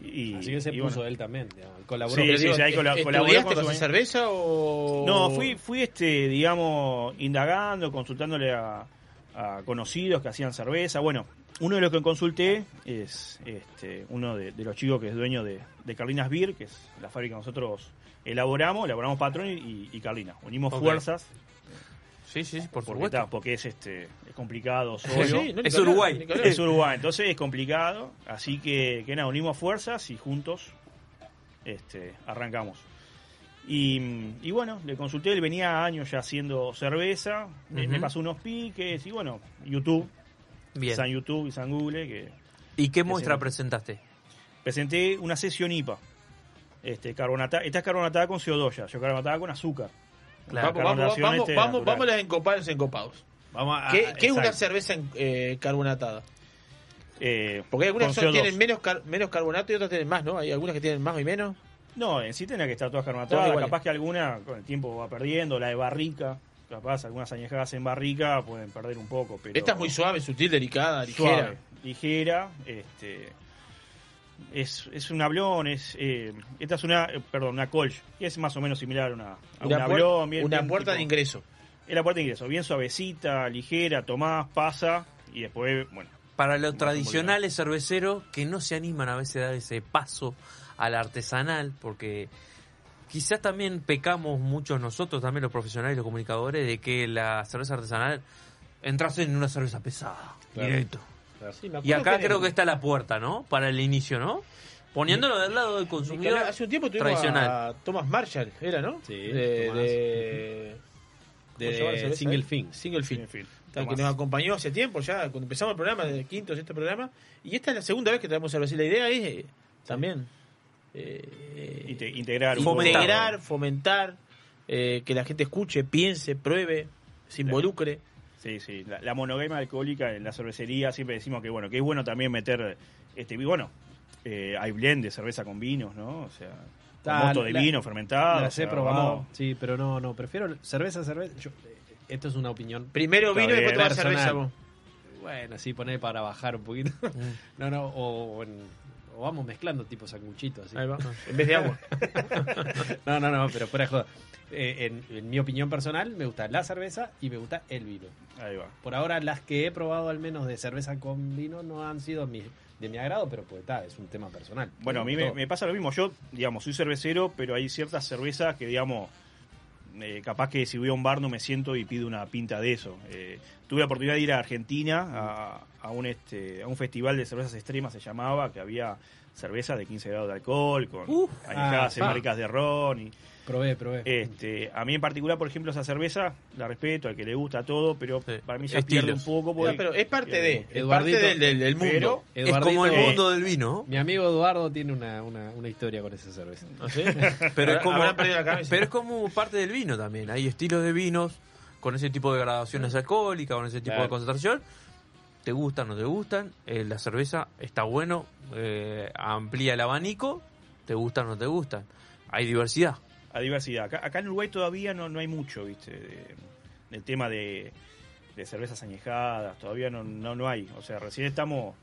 Y, Así que se y puso bueno. él también. digamos, colaboró. Sí, sí, digo, sí, ahí cola- ¿est- colaboró ¿Estudiaste con su- cerveza o...? No, fui, fui este, digamos, indagando, consultándole a, a conocidos que hacían cerveza. Bueno, uno de los que consulté es este, uno de, de los chicos que es dueño de, de Carlinas Beer, que es la fábrica que nosotros elaboramos, elaboramos Patrón y, y Carlinas. Unimos fuerzas. Sí, sí, por porque, supuesto. está, porque es este es complicado Sí, solo. no, Es Uruguay. Es Uruguay, entonces es complicado. Así que, que nada, unimos fuerzas y juntos este, arrancamos. Y, y bueno, le consulté, él venía años ya haciendo cerveza, me- pasó unos piques y bueno, YouTube, Bien. San YouTube y San Google. Que, ¿Y qué que muestra se- presentaste? Presenté una sesión IPA. Este, carbonata, esta es carbonatada con CO2 ya, yo carbonatada con azúcar. Vamos, vamos, vamos, este, vamos, vamos a las encopados encopados. Vamos a- ¿Qué, a- qué es una cerveza en- eh, carbonatada? Eh, Porque hay algunas son- CO2. tienen menos, car- menos carbonato y otras tienen más, ¿no? Hay algunas que tienen más y menos. No, en sí tiene que estar todas iguales. Capaz que alguna con el tiempo va perdiendo. La de barrica, capaz algunas añejadas en barrica pueden perder un poco. Pero Esta es muy suave, sutil, delicada, ligera. suave, ligera. Este, es, es un hablón. Es, eh, esta es una, eh, perdón, una colch. Que es más o menos similar a una, a un Una, puer- hablón. bien- una bien puerta tipo- de ingreso. Es la puerta de ingreso. Bien suavecita, ligera, tomás, pasa. Y después, bueno. Para los tradicionales cerveceros que no se animan a veces a dar ese paso al artesanal, porque quizás también pecamos muchos nosotros, también los profesionales y los comunicadores, de que la cerveza artesanal entras en una cerveza pesada, Claro. directo. Sí, Y acá que- creo que está la puerta, ¿no? Para el inicio, ¿no? Poniéndolo del lado del consumidor Hace un tiempo tuvimos tradicional. a Thomas Marshall, ¿era, no? Sí, de, Tomás. de. Single Fin. Single Fin. Single Fin. Tal, que nos acompañó hace tiempo ya, cuando empezamos el programa, de quinto, este programa. Y esta es la segunda vez que traemos cerveza. Y la idea es eh, también eh, Inte- integrar fomentar, eh, que la gente escuche, piense, pruebe, se involucre. Sí, sí. La, la monogamia alcohólica en la cervecería siempre decimos que bueno, que es bueno también meter este y bueno, eh, hay blend de cerveza con vinos, ¿no? O sea, Ah, mosto de la- vino fermentado. Las o he sea, probado, vamos- sí, pero no, no, prefiero cerveza, cerveza. Yo, eh, esto es una opinión. Primero vino y después personal. cerveza vos. Bueno, sí, poner para bajar un poquito. <laughs> no, no, o, o en- o vamos mezclando tipo sanguchito así. Ahí va, <laughs> en vez de agua. <laughs> no, no, no, pero fuera de joda. Eh, en, en mi opinión personal, me gusta la cerveza y me gusta el vino. Ahí va. Por ahora, las que he probado al menos de cerveza con vino no han sido mi- de mi agrado, pero pues está, es un tema personal. Bueno, a mí me pasa lo mismo. Yo, digamos, soy cervecero, pero hay ciertas cervezas que, digamos, eh, capaz que si voy a un bar no me siento y pido una pinta de eso. Eh, tuve la oportunidad de ir a Argentina a, a un este a un festival de cervezas extremas, se llamaba, que había cervezas de 15 grados de alcohol, con añejadas Ah, en ah. barricas de ron. Y, Probé, probé. este, a mí en particular, por ejemplo, esa cerveza la respeto, al que le gusta todo, pero para mí ya Estilos. pierde un poco. porque- Ya, pero es parte de, es parte del, del- del mundo. Pero- Es como el Eduardito- mundo del vino. Mi amigo Eduardo tiene una, una, una historia con esa cerveza. ¿No sé? Pero es, como, pero es parte del vino también. Hay estilos de vinos con ese tipo de gradaciones alcohólicas, con ese tipo Claro. de concentración. Te gustan o no te gustan. Eh, la cerveza está bueno, eh, amplía el abanico. Te gustan o no te gustan. Hay diversidad. a diversidad. Acá, acá en Uruguay todavía no, no hay mucho, ¿viste? De- del tema de, de cervezas añejadas, todavía no, no, no hay. O sea, recién estamos,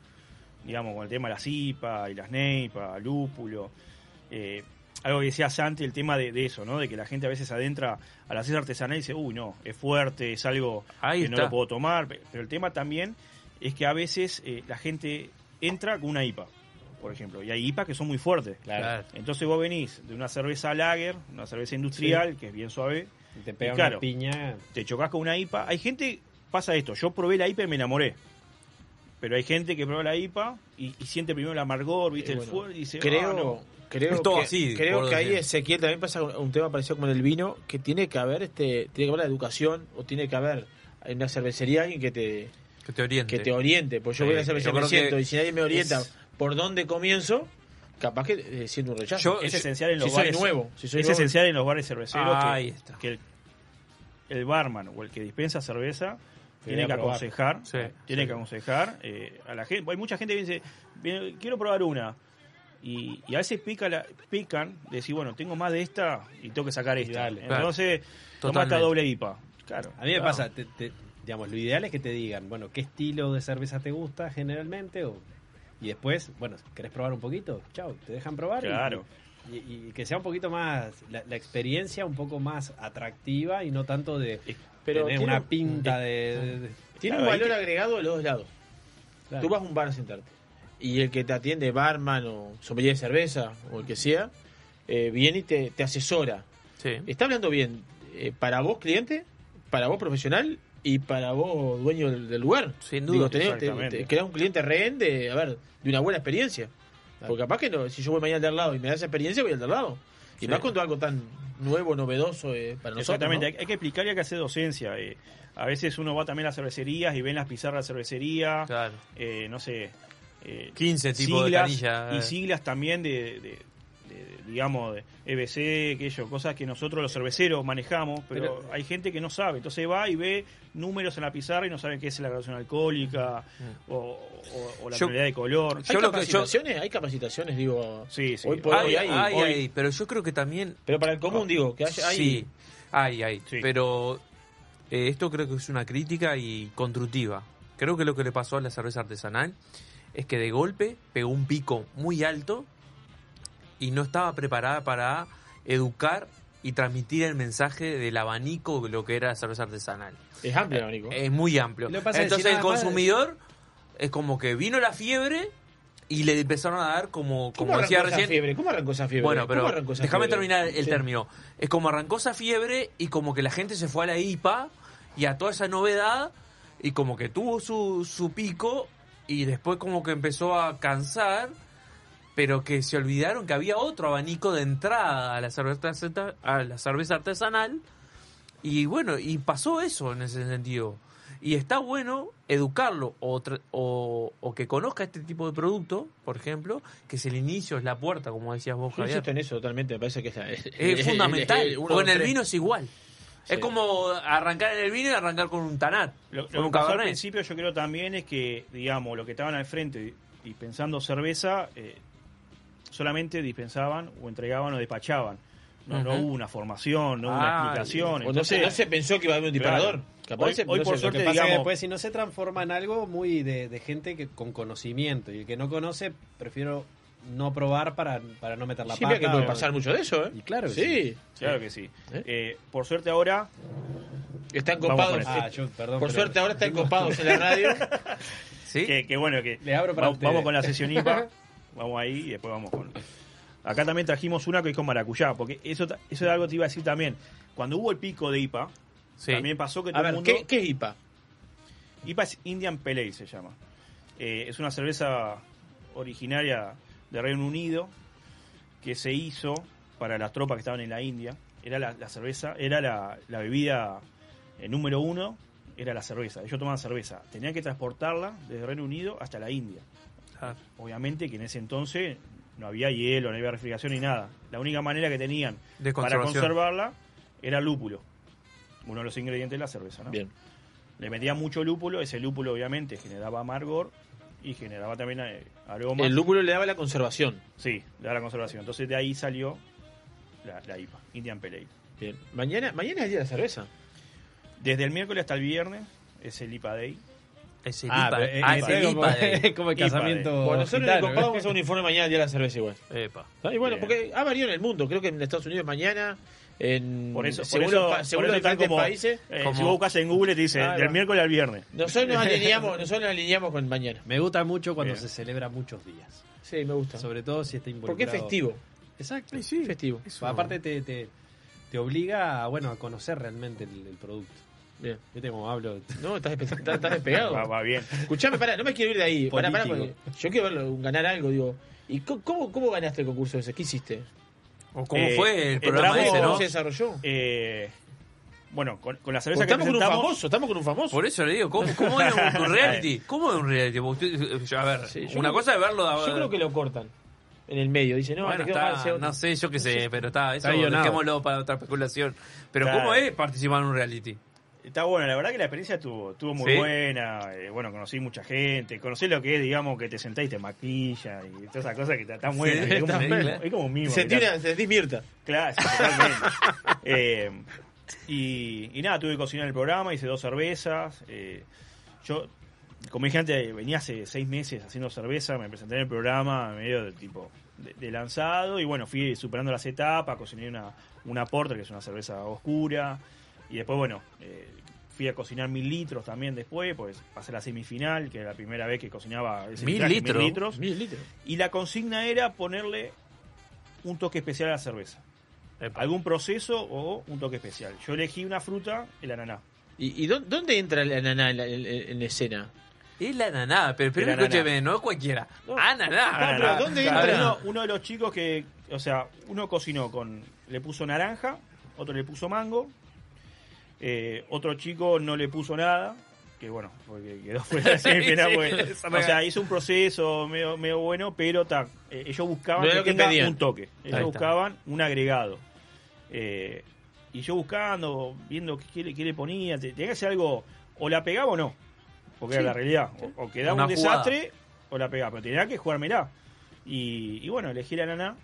digamos, con el tema de las IPA y las NEIPA, lúpulo. Eh, algo que decía Santi, el tema de, de eso, ¿no? De que la gente a veces adentra a la cerveza artesanal y dice, uy, no, es fuerte, es algo Ahí que no lo puedo tomar. Pe- Pero el tema también es que a veces eh, la gente entra con una IPA, por ejemplo, y hay IPA que son muy fuertes. Claro. Entonces vos venís de una cerveza lager, una cerveza industrial, que es bien suave, Y te pega Y claro, una piña. te chocas con una IPA. Hay gente, pasa esto, yo probé la IPA y me enamoré. Pero hay gente que prueba la IPA y, y siente primero el amargor, viste, Y el fuego, y dice, creo, "Ah, no". creo Es todo que, así, creo que ahí. Ezequiel también pasa un un tema parecido como en el vino, que tiene que haber este, tiene que haber la educación o tiene que haber en una cervecería alguien que te Que te oriente. que te oriente, pues yo voy a cervecería yo me siento que y si nadie me orienta es- por dónde comienzo, capaz que eh, siento un rechazo. Yo- es esencial en los si soy bares. nuevo, si soy es nuevo. esencial en los bares cerveceros que- Ahí está. que, el, el barman o el que dispensa cerveza tiene que aconsejar, Sí, tiene sí. que aconsejar eh, a la gente. Hay mucha gente que dice, "Bien, quiero probar una. Y, y a veces pica la, pican de decir, bueno, tengo más de esta y tengo que sacar esta. dale. Entonces, toma esta doble IPA. Claro. A mí me claro. pasa, te- te- digamos, lo ideal es que te digan, bueno, ¿qué estilo de cerveza te gusta generalmente? O, y después, bueno, ¿querés probar un poquito? Chao, te dejan probar. Claro. Y, y que sea un poquito más, la, la experiencia un poco más atractiva y no tanto de Pero tener tiene una un- pinta de... de- de- Tiene Claro, un valor agregado de los dos lados. Claro. Tú vas a un bar a sentarte y el que te atiende, barman o sommelier de cerveza o el que sea, eh, viene y te, te asesora. Sí. Está hablando bien eh, para vos, cliente, para vos profesional y para vos dueño del, del lugar. Sin Digo, duda. tenés, te, Exactamente. te- quedás un cliente rehén de, a ver, de una buena experiencia. Porque capaz que no, si yo voy mañana al de al lado y me da esa experiencia, voy al de al lado. Y Sí. más cuando algo tan nuevo, novedoso eh, para nosotros. Exactamente, ¿no? hay, que explicar y hay que hacer docencia. eh. a veces uno va también a las cervecerías y ven las pizarras de cervecería, Claro. eh, no sé, eh, 15 tipos de canilla, eh. y siglas también de- de, digamos, de EBC, aquello, cosas que nosotros los cerveceros manejamos, pero, Pero- hay gente que no sabe, entonces va y ve números en la pizarra y no sabe qué es la graduación alcohólica o, o- o la tonalidad de color. ¿Hay capacitaciones? ¿Hay capacitaciones? Digo, Sí, sí. Hoy por Hay, hoy hay, hay, hoy- hay, pero yo creo que también... Pero para el común, digo, que haya... Hay, Sí, hay, hay. Sí. Pero eh, esto creo que es una crítica y constructiva. Creo que lo que le pasó a la cerveza artesanal es que de golpe pegó un pico muy alto y no estaba preparada para educar y transmitir el mensaje del abanico de lo que era la cerveza artesanal. Es amplio el abanico. Es muy amplio. Entonces el consumidor es como que vino la fiebre y le empezaron a dar como, ¿Cómo como decía arrancó esa recién, fiebre? ¿Cómo arrancó esa fiebre? bueno, ¿Cómo pero déjame terminar el Sí. término. Es como arrancó esa fiebre y como que la gente se fue a la IPA y a toda esa novedad y como que tuvo su, su pico y después como que empezó a cansar, pero que se olvidaron que había otro abanico de entrada a la cerveza, a la cerveza artesanal y bueno, y pasó eso en ese sentido. Y está bueno educarlo o, o, o que conozca este tipo de producto, por ejemplo, que es el inicio, es la puerta, como decías vos, Yo Javier. insisto en eso totalmente, me parece que es, la- Es <laughs> fundamental. uno, porque en el vino es igual. Sí. Es como arrancar en el vino y arrancar con un tanat. Lo, con lo un que al principio yo creo también es que, digamos, los que estaban al frente y, y pensando cerveza, eh, solamente dispensaban o entregaban o despachaban. No, no hubo una formación, no hubo Ah, una explicación. o no se- Entonces, no se pensó que iba a haber un disparador. Capaz Hoy, se- hoy no por sé, suerte, digamos, después si no se transforma en algo muy de, de gente que con conocimiento y el que no conoce prefiero no probar para, para no meter la Siempre pata. que puede pasar mucho de eso, ¿eh? Y claro que Sí. sí. Claro que sí. Eh, por suerte ahora... Están copados. esto. Ah, yo, perdón, por pero- suerte ahora están copados en la radio. <laughs> Que, que bueno, que Le abro para vamos, vamos con la sesión IPA, <laughs> vamos ahí y después vamos con... Acá también trajimos una que es con maracuyá, porque eso, eso es algo que te iba a decir también. Cuando hubo el pico de IPA, Sí. también pasó que A todo ver, el mundo... ¿qué, qué es IPA? IPA es Indian Pale Ale, se llama. Eh, es una cerveza originaria de Reino Unido que se hizo para las tropas que estaban en la India. Era la, la cerveza, era la, la bebida eh, número uno, era la cerveza. Ellos tomaban cerveza. Tenían que transportarla desde Reino Unido hasta la India. Claro. Obviamente que en ese entonces no había hielo, no había refrigeración ni nada. La única manera que tenían De para conservarla era el lúpulo. Uno de los ingredientes de la cerveza, ¿no? Bien. Le metía mucho lúpulo, ese lúpulo obviamente generaba amargor y generaba también eh, aromas. El lúpulo le daba la conservación. Sí, le daba la conservación. Entonces de ahí salió la, la IPA, Indian Pale Ale. Bien. Mañana, mañana es el día de la cerveza. Desde el miércoles hasta el viernes es el IPA Day. Es el Ah, IPA. pero, eh, ah, eh, es el como- IPA de- <laughs> como el IPA casamiento Bueno, nosotros gitano, ¿eh? vamos a un informe mañana día de la cerveza igual. Epa. Y bueno, Bien. porque ha variado en el mundo. Creo que en Estados Unidos mañana. En, Por eso, por según eso, por eso están como, países. eh, como- Si vos buscas en Google te dice Ah, del va. miércoles al viernes. Nosotros nos <laughs> alineamos, nosotros nos alineamos con mañana. Me gusta mucho cuando Bien. se celebra muchos días. Sí, me gusta. Sobre todo si está involucrado. Porque es festivo. Exacto. Sí, festivo. Aparte te, te, te obliga a, bueno, a conocer realmente el, el producto. Bien. Viste cómo hablo. No, estás, despe- estás- estás despegado. <laughs> Va, va bien. Escuchame, pará, no me quiero ir de ahí. Pará, pará, Político. porque yo quiero verlo, ganar algo, digo. ¿Y co- cómo, cómo ganaste el concurso ese? ¿Qué hiciste? ¿O cómo Eh, fue el programa entramos- ese, no? ¿Cómo se desarrolló? Eh, bueno, con, con la Porque cerveza que estamos con un presentamos... famoso, estamos con un famoso. Por eso le digo, ¿cómo, cómo es un, <laughs> un reality? ¿Cómo es un reality? Porque usted- a ver, Sí, yo una creo- cosa es verlo. Yo creo que lo cortan en el medio. Dice, no, bueno, te quedó mal, está, no sé, yo qué sé, pero está, eso Está guionado. dejémoslo para otra especulación. Pero Claro. ¿cómo es participar en un reality? Está bueno, la verdad que la experiencia estuvo, estuvo muy ¿Sí? buena. eh, bueno, conocí mucha gente, conocí lo que es, digamos, que te sentás y te maquilla y todas esas cosas que te- están buenas. Sí, es, como, es un mimo. Sentí, una- sentí Mirta. Claro, sí, totalmente. <laughs> Eh, y, y nada, tuve que cocinar el programa, hice dos cervezas. eh, yo, como dije antes, venía hace seis meses haciendo cerveza, me presenté en el programa medio de tipo de, de lanzado y bueno, fui superando las etapas, cociné una, una porter, que es una cerveza oscura, y después, bueno, eh, fui a cocinar mil litros también después, pues pasé a la semifinal, que era la primera vez que cocinaba ese ¿Mil litros? litros. Mil litros. Y la consigna era ponerle un toque especial a la cerveza. Algún proceso o un toque especial. Yo elegí una fruta, el ananá. ¿Y, y dó- dónde entra la naná en la, en- en la escena? Es la naná, pero, pero escúcheme, no es cualquiera. Ananá. Pero ah, ¿dónde entra? Uno, uno de los chicos que, o sea, uno cocinó con, le puso naranja, otro le puso mango, eh, otro chico no le puso nada, que bueno, porque quedó <laughs> fuera de semifinal, Sí, porque- <laughs> o sea, hizo un proceso medio, medio bueno, pero ta, eh, ellos buscaban No era que, lo que tenga pedían. un toque, Ahí ellos está. buscaban un agregado. Eh, y yo buscando, viendo qué, le- qué le ponía, te- tenía que ser algo, o la pegaba o no, porque Sí. era la realidad, o, o quedaba Una un jugada. desastre o la pegaba, pero tenía que jugármela. Y, y bueno, elegí la nana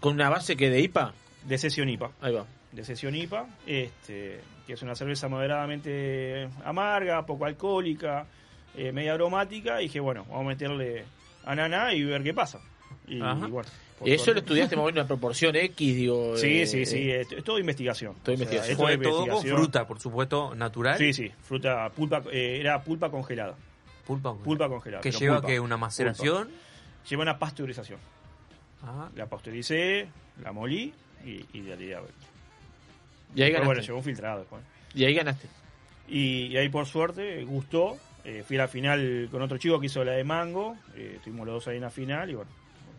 ¿Con una base que de IPA? de sesión IPA. Ahí va. De sesión IPA, este, que es una cerveza moderadamente amarga, poco alcohólica, eh, media aromática. Y dije, bueno, vamos a meterle ananá y ver qué pasa. Y, y bueno. por ¿Y eso lo estudiaste más o menos en una proporción X, digo? Sí, eh, sí, sí, eh, es, es todo investigación. Todo O sea, investigación. todo Fue todo con investigación. fruta, por supuesto, natural. Sí, sí, fruta, pulpa, eh, era pulpa congelada. Pulpa, Pulpa congelada. Que lleva pulpa, que una maceración. pulpa. Lleva una pasteurización. Ah, La pasteuricé, la molí y, y de ahí, Y ahí Pero ganaste. bueno, llegó un filtrado después. Y ahí ganaste. Y, y ahí por suerte gustó. Eh, fui a la final con otro chico que hizo la de Mango. Eh, estuvimos los dos ahí en la final y bueno,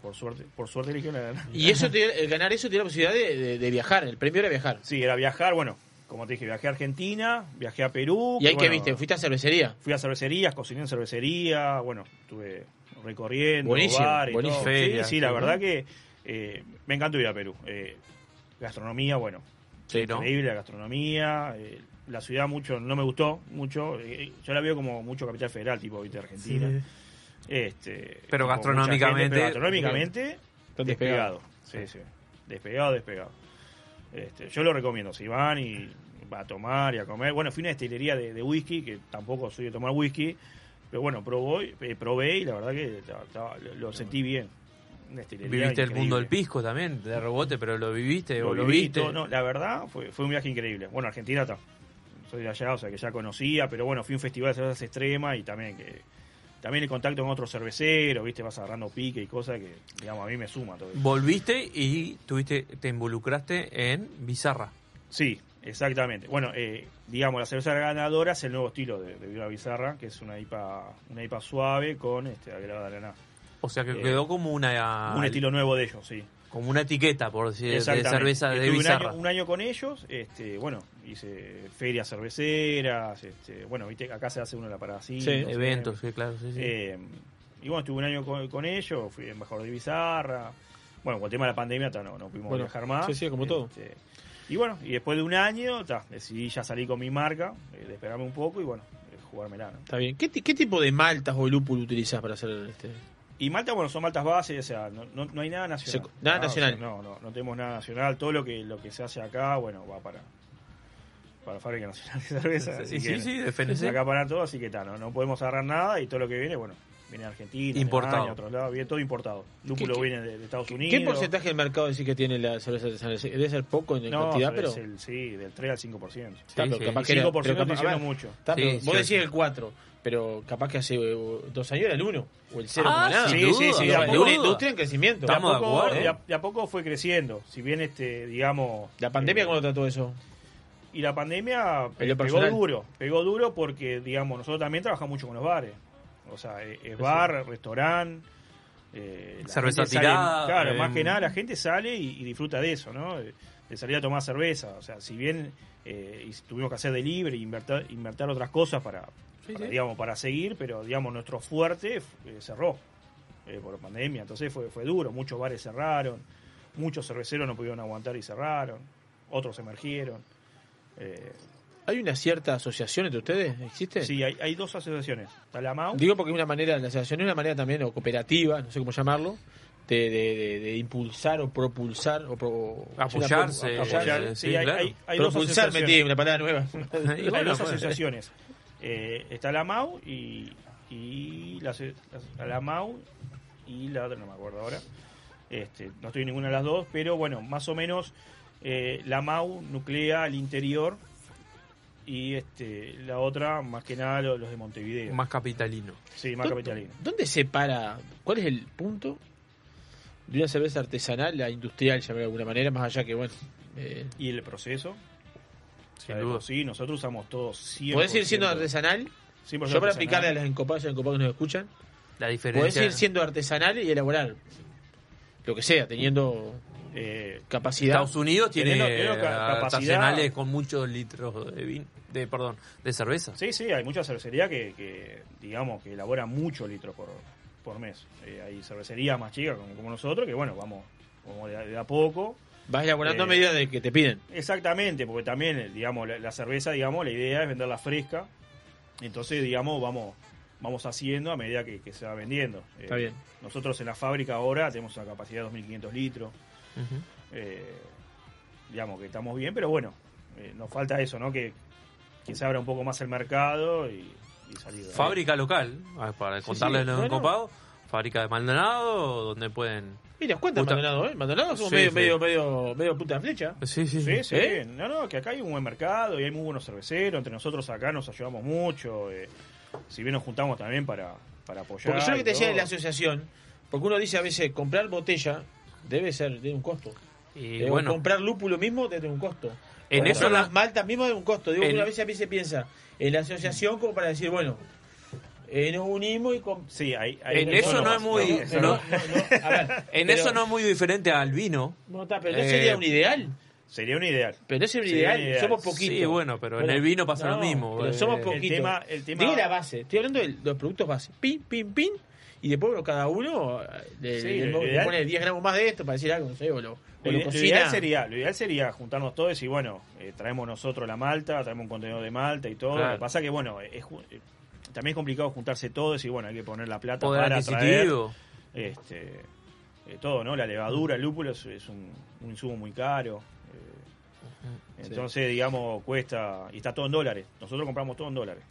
por suerte, por suerte eligió la de Y eso te, el ganar eso te dio la posibilidad de, de- de viajar. El premio era viajar. Sí, era viajar, bueno, como te dije, viajé a Argentina, viajé a Perú. ¿Y ahí qué bueno, viste? ¿Fuiste a cervecería? Fui a cervecerías, cociné en cervecería, bueno, estuve recorriendo Buenísimo, bares y buenísimo. todo. Feria, sí, sí, la verdad que eh, me encantó ir a Perú. Eh, gastronomía, bueno, sí, ¿no? increíble la gastronomía. eh, la ciudad mucho no me gustó mucho. eh, yo la veo como mucho capital federal, tipo ¿viste? Argentina. Sí. Este, Pero gastronómicamente- gente, pero gastronómicamente despegado. despegados. Sí, sí. Despegado, despegado. Este, yo lo recomiendo, si van y va a tomar y a comer. Bueno, fui a una destilería de, de whisky, que tampoco soy de tomar whisky, pero bueno, probó, y- eh, probé y la verdad que lo sentí bien. Viviste el mundo del pisco también, de rebote, pero lo viviste Lo o lo viví viste. todo, no, la verdad fue, fue un viaje increíble. Bueno, Argentina está. Soy de allá, o sea que ya conocía, pero bueno, fui a un festival de cervezas extremas y también que también el contacto con otros cerveceros, viste, vas agarrando pique y cosas que, digamos, a mí me suma todo eso. Volviste y tuviste, te involucraste en Bizarra. Sí, exactamente. Bueno, eh, digamos, la cerveza ganadora es el nuevo estilo de, de Bizarra, que es una IPA, una IPA suave con este agregada de ananá. O sea que Eh, quedó como una Un estilo nuevo de ellos, sí. como una etiqueta, por decir, de cerveza de Estuve un Bizarra. año, un año con ellos, este, bueno, hice ferias cerveceras, este, bueno, viste, acá se hace uno de la parada Sí, cinco, eventos, sí, claro, sí, sí. Eh, y bueno, estuve un año con, con ellos, fui embajador de Bizarra. Bueno, con el tema de la pandemia ta, no, no pudimos Bueno, viajar más. sí, sí, como todo. Este, y bueno, y después de un año, ta, decidí ya salir con mi marca, eh, despegarme un poco y bueno, eh, jugármela. ¿no? Está bien. ¿Qué, ti- qué tipo de maltas o lúpulo utilizás para hacer este? Y Malta, bueno, son maltas bases, o sea, no, no, no hay nada nacional. Se- nada Ah, o nacional. sea, no, no, no tenemos nada nacional. Todo lo que lo que se hace acá, bueno, va para para Fábrica Nacional de Cerveza. Sí, así sí, que sí, defenderse. Acá para todo, así que está, no, no podemos agarrar nada y todo lo que viene, bueno, viene de Argentina, Importado. Alemania, otros lados, viene todo importado. Lúpulo ¿Qué- qué- viene de, de Estados Unidos. ¿Qué porcentaje del mercado decís que tiene la cerveza artesanal? Debe ser poco en No, cantidad, pero. el- sí, del 3 al 5%. Está, pero sí. capaz El que era- 5% pero estoy capaz- diciendo a ver, mucho. está, pero Sí, vos sí, decís sí. el 4, pero capaz que hace eh, dos años era el 1 o el 0 Ah, nada. Sí, sí, duda, sí, de a poco- una industria en crecimiento. De a, Estamos de poco, acuerdo. de a- de a poco fue creciendo. Si bien, este digamos... ¿La pandemia eh, cómo trató eso? Y la pandemia pegó personal. duro, pegó duro porque, digamos, nosotros también trabajamos mucho con los bares. O sea, eh, es bar, restaurante. eh, Cerveza sale- tirada, claro, eh, más que nada la gente sale y, y disfruta de eso, ¿no? De, de salir a tomar cerveza. O sea, si bien eh, y tuvimos que hacer delivery, invertir, invertir otras cosas para, para, digamos, para seguir, pero, digamos, nuestro fuerte eh, cerró eh, por pandemia. Entonces fue, fue duro. Muchos bares cerraron, muchos cerveceros no pudieron aguantar y cerraron, otros emergieron. Eh, ¿Hay una cierta asociación entre ustedes? ¿Existe? Sí, hay, hay dos asociaciones. Está la MAU. Digo porque es una manera, la asociación es una manera también, o cooperativa, no sé cómo llamarlo, de, de, de- de impulsar o propulsar o pro- Apoyarse, una pro- apoyar. sí, sí, hay, claro. hay- propulsar, metí una palabra nueva. Hay <laughs> dos asociaciones. Eh, está la MAU y, y la, la, la MAU y la otra no me acuerdo ahora. Este, no estoy en ninguna de las dos, pero bueno, más o menos eh, la MAU nuclea al interior y este la otra más que nada los, los de Montevideo. Más capitalino. sí, más ¿Dó- capitalino. ¿Dónde se para? ¿Cuál es el punto de una cerveza artesanal, la industrial, llamarlo de alguna manera, más allá que, bueno, eh, Y el proceso. Sin duda. Sí, nosotros usamos todo 100%. ¿Podés seguir siendo artesanal? 100% Yo para explicarle a los encopados y encopados que nos escuchan, La podés diferencia. seguir siendo artesanal y elaborar lo que sea, teniendo Eh, capacidad. Estados Unidos tiene Teniendo- teniendo ca- capacidad- artesanales con muchos litros de vin, de perdón, de cerveza. Sí, sí, hay mucha cervecería que, que, digamos, que elabora muchos litros por, por mes. Eh, hay cervecerías más chicas como, como nosotros que, bueno, vamos, vamos de, a- de a poco. Vas elaborando Eh, a medida de que te piden. Exactamente, porque también, eh, digamos, la, la cerveza, digamos, la idea es venderla fresca. Entonces, digamos, vamos vamos haciendo a medida que, que se va vendiendo. Eh, Está bien. Nosotros en la fábrica ahora tenemos una capacidad de 2.500 litros. Ujú. Eh, digamos que estamos bien, pero bueno, eh, nos falta eso, ¿no? Que, que se abra un poco más el mercado y, y salir. de ahí. Fábrica local, para Sí, contarles sí, los bueno. encopados. Fábrica de Maldonado, donde pueden. Mira, cuenta Puta- Maldonado, ¿eh? Maldonado somos Sí, medio, sí. medio, medio, medio punta de flecha. Sí, sí, Sí, sí. ¿Eh? No, no, que acá hay un buen mercado y hay muy buenos cerveceros. Entre nosotros acá nos ayudamos mucho. eh, si bien nos juntamos también para, para apoyar. Porque yo lo que te decía de la asociación, porque uno dice a veces comprar botella debe ser, tiene un costo. Y Eh, bueno, comprar lúpulo mismo tiene un costo. En eso las la- maltas mismo tiene un costo. Digo, En- una vez a veces piensa en la asociación como para decir, bueno, eh, nos unimos y... com- Sí, hay, hay- en eso no es muy. en eso no es muy diferente al vino. No, está, pero no Eh, sería un ideal. Sería un ideal. Pero ese es un Sería ideal, somos poquitos. Sí, bueno, pero en el vino pasa lo mismo, Pero eh. somos El poquitos. tema- el tema- la base, estoy hablando de los productos base. Pin, pin, pin. Y después bueno, cada uno eh, le, Sí, le ideal- pone 10 gramos más de esto para decir algo, no sé, o lo, Lo, lo ideal sería, lo ideal sería juntarnos todos y bueno, eh, traemos nosotros la malta, traemos un contenedor de malta y todo. Claro. Lo que pasa que bueno, es eh, también es complicado juntarse todos y bueno, hay que poner la plata Poder para traer este, eh, todo, ¿no? La levadura, el lúpulo es, es un, un insumo muy caro. eh, entonces, digamos, cuesta, y está todo en dólares. Nosotros compramos todo en dólares.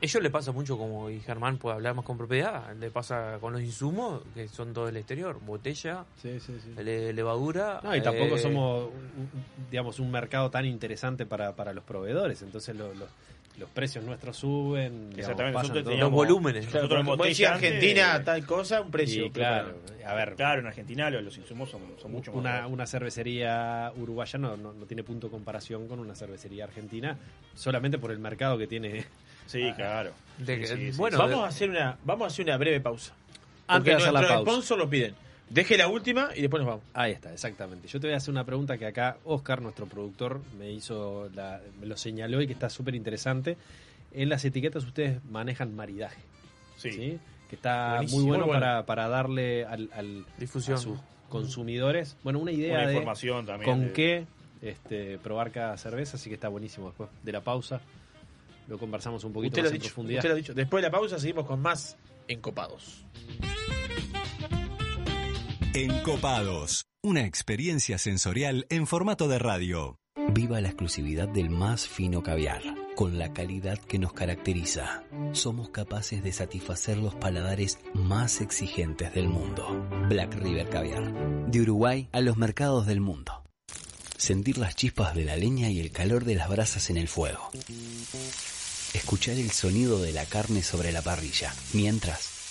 Ellos le pasa mucho, como y Germán puede hablar más con propiedad, le pasa con los insumos, que son todo del exterior, botella, Sí, sí, sí. le- levadura. No, y tampoco eh, somos, un- digamos, un mercado tan interesante para, para los proveedores. Entonces lo- lo- los precios nuestros suben. Exactamente, pasan nosotros teníamos- Los volúmenes. Claro, Nosotros como decía Argentina, tal cosa, un precio. Y claro, a ver, Claro, en Argentina los, los insumos son, son mucho más una, cervecería uruguaya no, no, no tiene punto de comparación con una cervecería argentina, solamente por el mercado que tiene. Sí, claro. de- Sí, sí, sí. bueno, vamos, de- a hacer una, vamos a hacer una breve pausa. Antes de Porque hacer la pausa. sponsors lo piden. Deje la última y después nos vamos. Ahí está, exactamente. Yo te voy a hacer una pregunta que acá Oscar, nuestro productor, me hizo, la- me lo señaló y que está súper interesante. En las etiquetas ustedes manejan maridaje. Sí. Que está Buenísimo, muy bueno. Para, para darle al, al- Difusión. a sus consumidores, bueno, una idea Una de información también. con de- qué este, probar cada cerveza, así que está buenísimo después de la pausa. Lo conversamos un poquito Usted lo, en dicho, profundidad. usted lo ha dicho. Después de la pausa seguimos con más encopados. Encopados. Una experiencia sensorial en formato de radio. Viva la exclusividad del más fino caviar, con la calidad que nos caracteriza. Somos capaces de satisfacer los paladares más exigentes del mundo. Black River Caviar. De Uruguay a los mercados del mundo. Sentir las chispas de la leña y el calor de las brasas en el fuego. Escuchar el sonido de la carne sobre la parrilla, mientras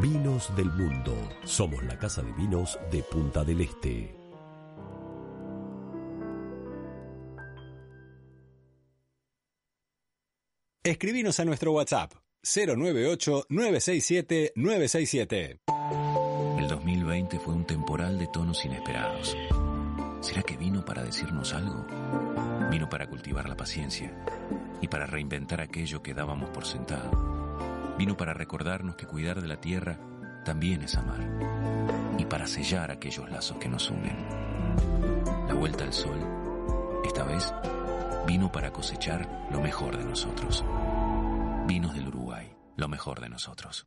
Vinos del Mundo. Somos la casa de vinos de Punta del Este. Escribinos a nuestro WhatsApp 098-967-967. El 2020 fue un temporal de tonos inesperados. ¿Será que vino para decirnos algo? Vino para cultivar la paciencia y para reinventar aquello que dábamos por sentado. Vino para recordarnos que cuidar de la tierra también es amar y para sellar aquellos lazos que nos unen. La vuelta al sol Esta vez vino para cosechar lo mejor de nosotros. Vinos del Uruguay, lo mejor de nosotros.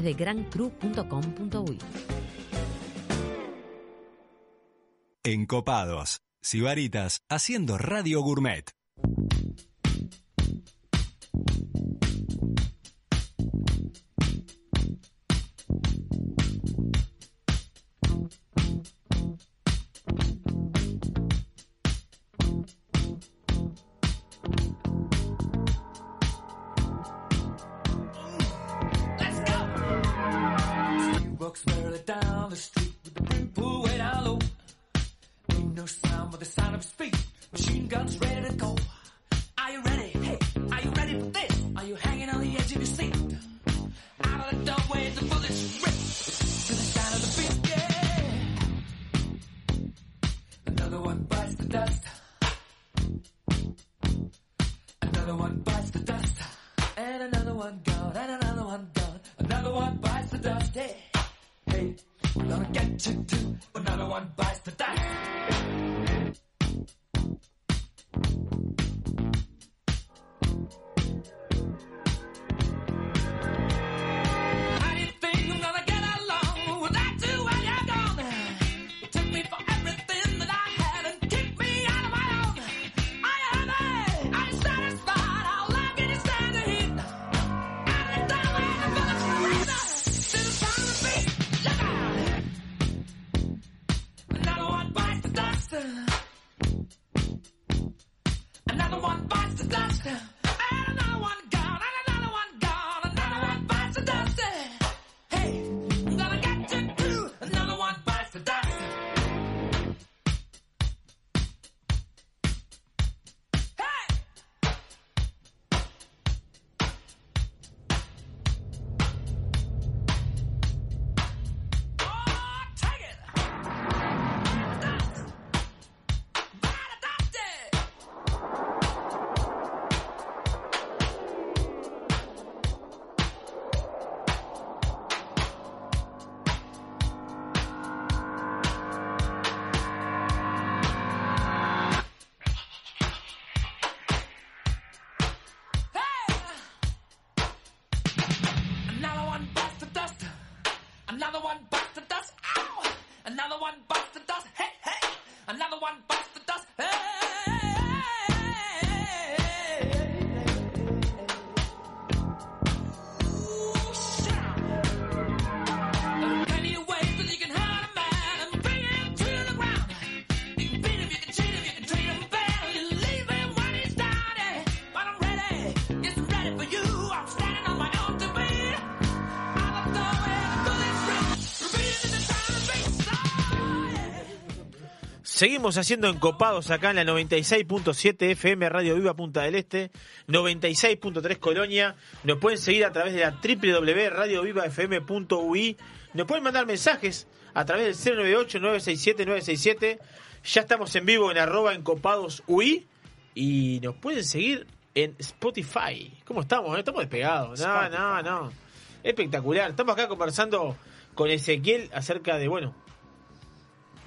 de grancru.com.uy. Encopados. Sibaritas haciendo Radio Gourmet. Seguimos haciendo encopados acá en la 96.7 FM Radio Viva Punta del Este, 96.3 Colonia. Nos pueden seguir a través de la www.radiovivafm.ui. Nos pueden mandar mensajes a través del 098-967-967. Ya estamos en vivo en arroba encopados UI. Y nos pueden seguir en Spotify. ¿Cómo estamos? eh? Estamos despegados. No, no, no. Espectacular. Estamos acá conversando con Ezequiel acerca de, bueno,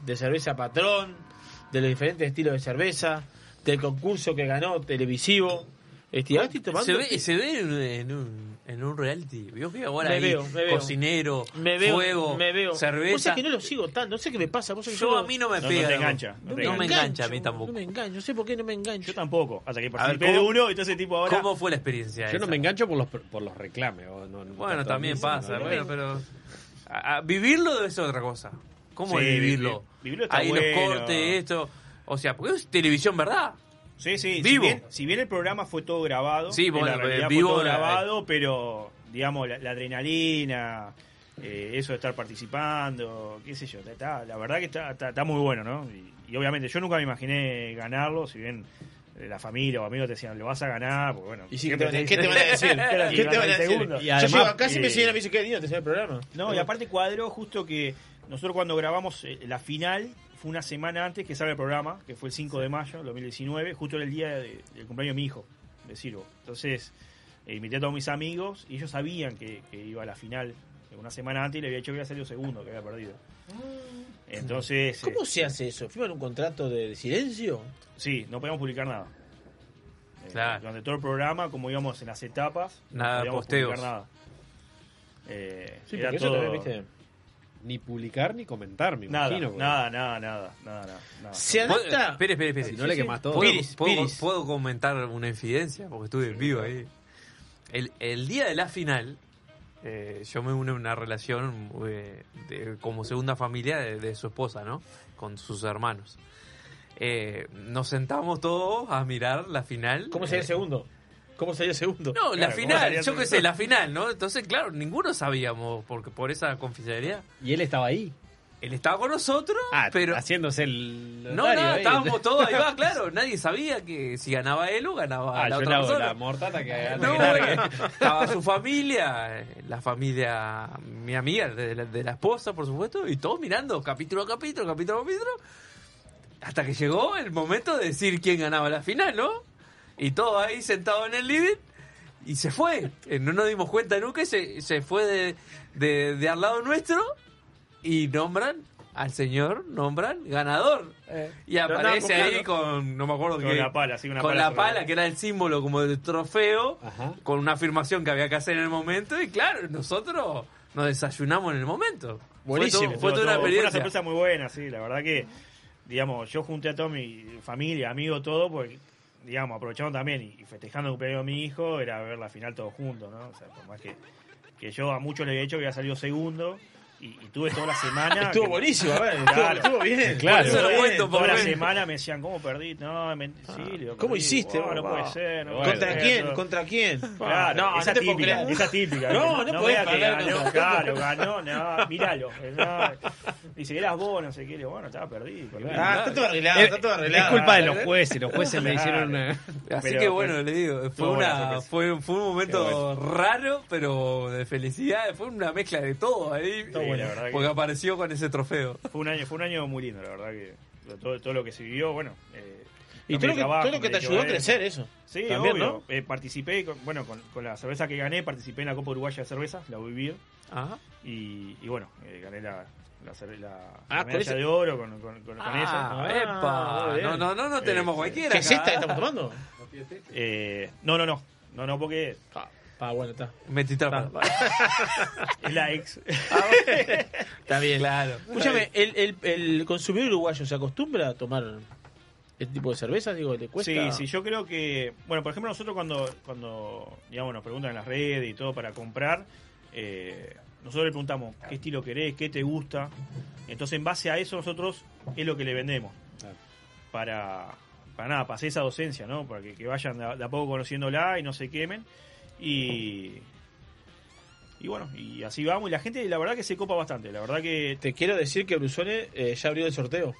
de cerveza patrón, de los diferentes estilos de cerveza, del concurso que ganó televisivo. Este, tomando- Se ve, se ve en un, en un reality. Vio que ahora Me ahí, veo, me veo. cocinero, Me veo, fuego, me veo. Vos cerveza. sabés que no lo sigo tanto, no sé qué me pasa. Vos que Yo a mí no me No, no pega. te ¿no? engancha, No, no te me engancha. engancha a mí tampoco. No me engancho, no sé por qué no me engancho. Yo tampoco, hasta que participé de ¿cómo- uno, entonces tipo ahora... ¿Cómo fue la experiencia? Yo no me engancho por los, por los reclames. o no- no Bueno, también pasa, bueno, pero a- a vivirlo es otra cosa. ¿Cómo Sí, es vivirlo? vi- vivirlo está Ahí los bueno. cortes, esto. O sea, porque es televisión, ¿verdad? Sí, sí. Vivo. Si bien, si bien el programa fue todo grabado, Sí, en bueno, la realidad vivo, fue todo grabado, pero digamos la, la adrenalina, eh, eso de estar participando, qué sé yo, está, la verdad que está, está, está muy bueno, ¿no? Y, y obviamente yo nunca me imaginé ganarlo, si bien eh, la familia o amigos te decían, lo vas a ganar, pues bueno. ¿Y sí, ¿qué te, van a- qué te van a decir? <laughs> ¿Qué te van a decir? Y además, además, yo casi me eh, siguen a mí dice que lindo te sale el programa. No, y aparte cuadró justo que nosotros cuando grabamos eh, la final fue una semana antes que sale el programa, que fue el 5 de mayo de 2019, justo era el día de- del cumpleaños de mi hijo, de Ciro. Entonces, eh, invité a todos mis amigos y ellos sabían que, que iba a la final una semana antes y le había dicho que había salido segundo, que había perdido. Entonces... ¿Cómo eh, se hace eso? ¿Firman un contrato de silencio? Sí, no podíamos publicar nada. Eh, Claro. Durante todo el programa, como íbamos en las etapas, Nada, no podíamos posteos. publicar nada. Eh, Sí, era porque eso todo- también, viste, Ni publicar ni comentar, me Nada, imagino. porque- nada, nada, nada, nada, nada. ¿Se ¿Puedo- adapta? Espere, espere, espere. Si no le quemás todo. ¿Puedo, Piris, puedo- Piris. puedo comentar una infidencia? Porque estuve en vivo ahí. El, el día de la final, eh, yo me uno en una relación eh, de- como segunda familia de, de su esposa, ¿no? Con sus hermanos. Eh, nos sentamos todos a mirar la final. ¿Cómo sería Eh, el segundo? ¿Cómo sería el segundo? No, la Claro, ¿cómo final, yo qué sé, la final, ¿no? Entonces, claro, ninguno sabíamos porque por esa confidencialidad. Y él estaba ahí. Él estaba con nosotros, Ah, pero haciéndose el. no, no, ahí. estábamos todos ahí, <laughs> va, claro. Nadie sabía que si ganaba él o ganaba Ah, la yo otra persona. la mortata que No, bueno, <laughs> estaba su familia, eh, la familia, mi amiga, de la, de la esposa, por supuesto, y todos mirando capítulo a capítulo, capítulo a capítulo, hasta que llegó el momento de decir quién ganaba la final, ¿no? Y todos ahí sentados en el living, y se fue. Eh, No nos dimos cuenta nunca, y se, se fue de, de, de al lado nuestro, y nombran al señor, nombran ganador. Y Lo andaban aparece ahí con, no me acuerdo Con qué. la pala, sí, una con pala la pala, que era el símbolo como del trofeo, Ajá. con una afirmación que había que hacer en el momento. Y claro, nosotros nos desayunamos en el momento. Buenísimo. Fue, to- fue toda una Fue una experiencia. sorpresa muy buena, sí. La verdad que, digamos, yo junté a toda mi familia, amigos, todo, porque, digamos, aprovechando también y, festejando el cumpleaños de mi hijo, era ver la final todos juntos, ¿no? O sea, por más que, que yo a muchos les había dicho que había salido segundo. Y, y tuve toda la semana. <laughs> Estuvo que- buenísimo, a ver, Claro. estuvo, estuvo bien. Claro. Lo Toda cuento, por la semana me decían, ¿cómo perdí? No, sí, digo, Ah, ¿Cómo perdí. hiciste? Oh, no vos? puede ser. no puede ¿Contra ser, quién? no. ¿Contra quién? Claro, no, esa no típica, esa típica. No, no no podés ganó, contra- claro, ganó, no, míralo. no. Dice, eras vos, no sé qué, digo, bueno, estaba perdido. Ah, está todo arreglado, Es, está todo arreglado. es culpa de los jueces. Los jueces le hicieron una. Así que bueno, le digo, fue, estuvo una, fue, fue un momento raro, pero de felicidad. Fue una mezcla de todo ahí. Estuvo bueno, la verdad que- porque apareció con ese trofeo. Fue un año, fue un año muy lindo, la verdad que todo, todo lo que se vivió, bueno. eh, Y todo lo que, trabajo, todo lo que te ayudó a crecer eso. Sí, También, obvio. ¿no? Eh, participé, con- bueno, con, con la cerveza que gané, participé en la Copa Uruguaya de Cerveza, la Vivir, Ajá. y, y bueno, eh, gané la, la, la- Ah, la con medalla ese- de oro con, con, con, con Ah, esa. epa. muy bien. No, no, no, no tenemos Eh, cualquiera. ¿Qué es acá, esta que estamos tomando? Eh, no, no, no. No, no, porque Ah, bueno, está. Metí trampa. es la ex. Está bien. Claro. Escúchame, ¿el, el, el consumidor uruguayo se acostumbra a tomar este tipo de cerveza? Digo, ¿le cuesta? Sí, sí, yo creo que, bueno, por ejemplo, nosotros cuando, cuando digamos, nos preguntan en las redes y todo para comprar, eh, nosotros le preguntamos qué estilo querés, qué te gusta. Entonces, en base a eso, nosotros es lo que le vendemos. Para, para nada, para hacer esa docencia, ¿no? Para que, que vayan de a, de a poco conociéndola y no se quemen. Y. Y bueno, y así vamos. Y la gente, la verdad que se copa bastante. La verdad que, Te quiero decir que Brusone eh, ya abrió el sorteo.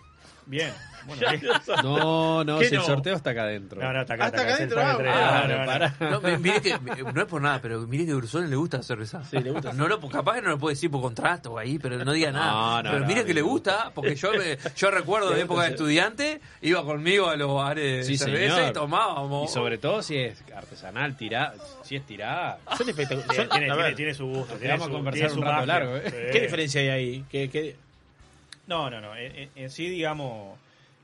Bien. Bueno, <laughs> bien. No, no, ¿Qué si el no? sorteo está acá adentro. No, no, está acá, adentro, de ah, bueno, No, no, no. No, no es por nada, pero mire que a Brusone le gusta la cerveza. Sí, le gusta. No lo, capaz que no lo puede decir por contrato ahí, pero no diga nada. No, no, pero no, mire que le gusta, porque yo me- yo recuerdo de época de estudiante, iba conmigo a los bares de Sí, cerveza señor. y tomábamos. Y sobre todo si es artesanal, tirada. Si es tirada. Son espectaculares. Tiene, su gusto. Quedamos a conversar un rato largo, ¿eh? ¿Qué diferencia hay ahí? ¿Qué, qué... No, no, no. En, en- en sí, digamos,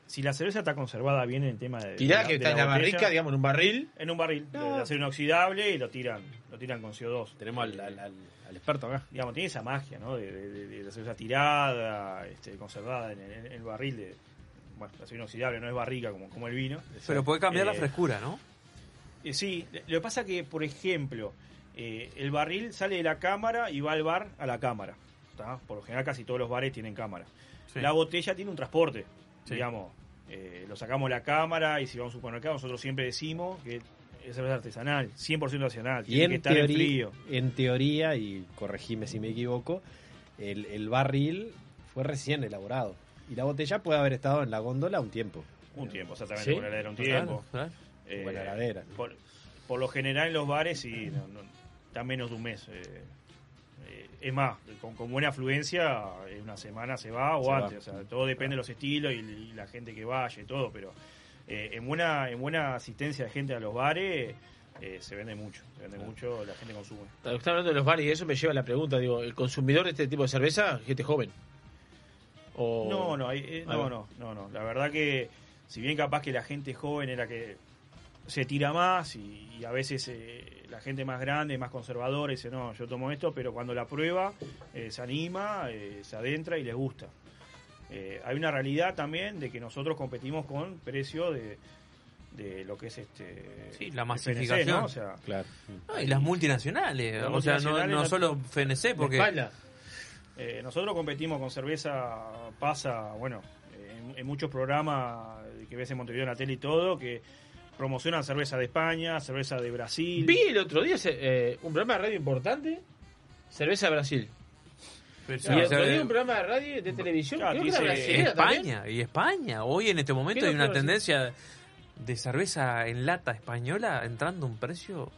si la cerveza está conservada bien en el tema de. Tirá de que de está en la botella, barrica, digamos, en un barril. En un barril No. de acero inoxidable y lo tiran, lo tiran con CO2. Tenemos al, al- al- al experto acá. Digamos, tiene esa magia, ¿no? De, de- de la cerveza tirada, este, conservada en el, en el barril de. Bueno, acero inoxidable, no es barrica como, como el vino. Pero puede cambiar la Eh, frescura, ¿no? eh, sí, lo que pasa que, por ejemplo, eh, el barril sale de la cámara y va al bar a la cámara. ¿tá? Por lo general casi todos los bares tienen cámara. Sí. La botella tiene un transporte, Sí. digamos. eh, lo sacamos de la cámara y si vamos a un supermercado nosotros siempre decimos que es cerveza artesanal, 100% nacional, Y tiene que en estar en teoría, frío. en teoría, y corregime si me equivoco, el, el barril fue recién elaborado. Y la botella puede haber estado en la góndola un tiempo. Un tiempo, exactamente, ¿Sí? por la heladera un tiempo. claro. Eh, en la heladera. Por, por lo general en los bares sí, no, no, está menos de un mes. eh, es más, con, con buena afluencia, en una semana se va o Se va. antes. O sea, todo depende de los estilos y, y la gente que vaya y todo, pero eh, en buena en buena asistencia de gente a los bares eh, se vende mucho, se vende mucho, la gente consume. Está hablando de los bares y eso me lleva a la pregunta, digo, ¿el consumidor de este tipo de cerveza, gente joven? O... No, no, hay- eh, no, no, no, no. La verdad que, si bien capaz que la gente joven era que se tira más y, y a veces eh, la gente más grande, más conservadora, dice, no, yo tomo esto, pero cuando la prueba eh, se anima, eh, se adentra y les gusta. Eh, hay una realidad también de que nosotros competimos con precio de, de lo que es este Sí, la masificación. FNC, ¿no? O sea, Claro. No, y las multinacionales, Las o sea, no, multinacionales no no- solo FNC, porque... Eh, nosotros competimos con cerveza, pasa, bueno, en, en muchos programas que ves en Montevideo en la tele y todo, que promocionan cerveza de España, cerveza de Brasil. Vi el otro día eh, un programa de radio importante, Cerveza de Brasil. Pero, y otro día un programa de radio, de televisión, Claro, creo que era España, también. y España. Hoy en este momento ¿Qué hay una Brasil? tendencia de cerveza en lata española entrando a un precio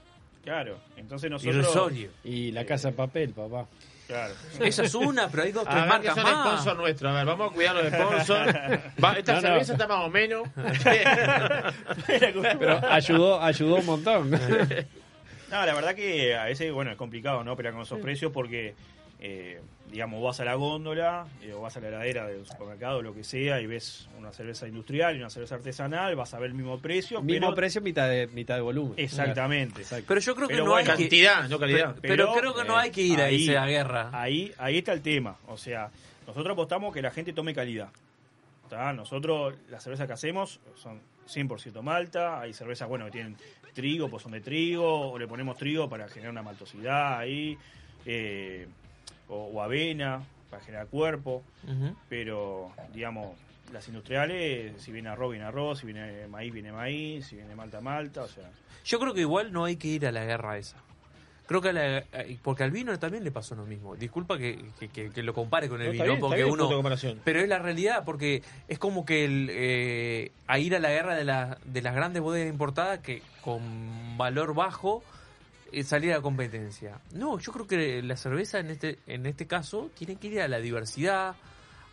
Claro, entonces nosotros... irrisorio. Y la casa de papel, papá. Claro. Esa es una, pero hay dos, tres A ver, que marcas son más. sponsor nuestro. A ver, vamos a cuidar los sponsors. Va, esta No, no. cerveza está más o menos. <laughs> Pero ayudó, ayudó un montón. No, la verdad que a veces, bueno, es complicado, ¿no? Pero con esos precios porque, eh, digamos, vas a la góndola eh, o vas a la heladera del supermercado, lo que sea, y ves una cerveza industrial y una cerveza artesanal, vas a ver el mismo precio. Mismo pero- precio, mitad de, mitad de volumen. Exactamente. Exacto. Pero yo creo que Pero no bueno, hay que... cantidad, no calidad. Pero, pero creo que no hay que ir a ahí- esa guerra. Ahí, ahí está el tema. O sea, nosotros apostamos que la gente tome calidad. ¿tá? Nosotros, las cervezas que hacemos son 100% malta. Hay cervezas, bueno, que tienen trigo, pues son de trigo. O le ponemos trigo para generar una maltosidad ahí. eh, o, o avena para generar cuerpo. Pero, digamos, las industriales, si viene arroz, viene arroz. Si viene maíz, viene maíz. Si viene malta, malta. O sea, Yo creo que igual no hay que ir a la guerra esa. Creo que a la- eh, porque al vino también le pasó lo mismo. Disculpa que, que- que- que lo compare con el No, vino, bien, porque uno. Pero es la realidad, porque es como que el, eh, a ir a la guerra de, la- de las grandes bodegas importadas que con valor bajo salir a competencia. No, yo creo que la cerveza en este en este caso tiene que ir a la diversidad,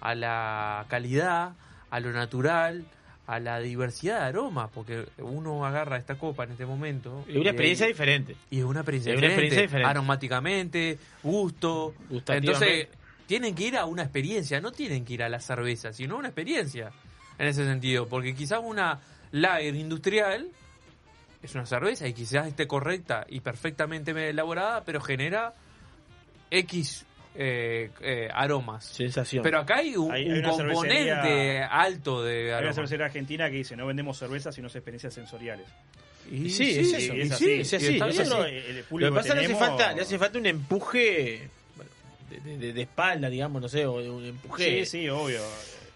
a la calidad, a lo natural, a la diversidad de aromas, porque uno agarra esta copa en este momento Y una experiencia diferente. y es una experiencia, Es una diferente, experiencia diferente. aromáticamente, gusto. Entonces, tienen que ir a una experiencia, no tienen que ir a la cerveza, sino una experiencia en ese sentido, porque quizás una lager industrial es una cerveza y quizás esté correcta y perfectamente elaborada, pero genera X eh, eh, aromas. Sensación. Pero acá hay un, Hay- hay un una componente alto de hay una aromas. cervecería argentina que dice, no vendemos cerveza sino experiencias sensoriales. Y sí, es eso. es y sí, es así, Está es bien. así. Nosotros, el- el público Lo que pasa es que le hace falta, le hace falta un empuje bueno, de, de- de- de espalda, digamos, no sé, o de un empuje. Sí, sí, obvio.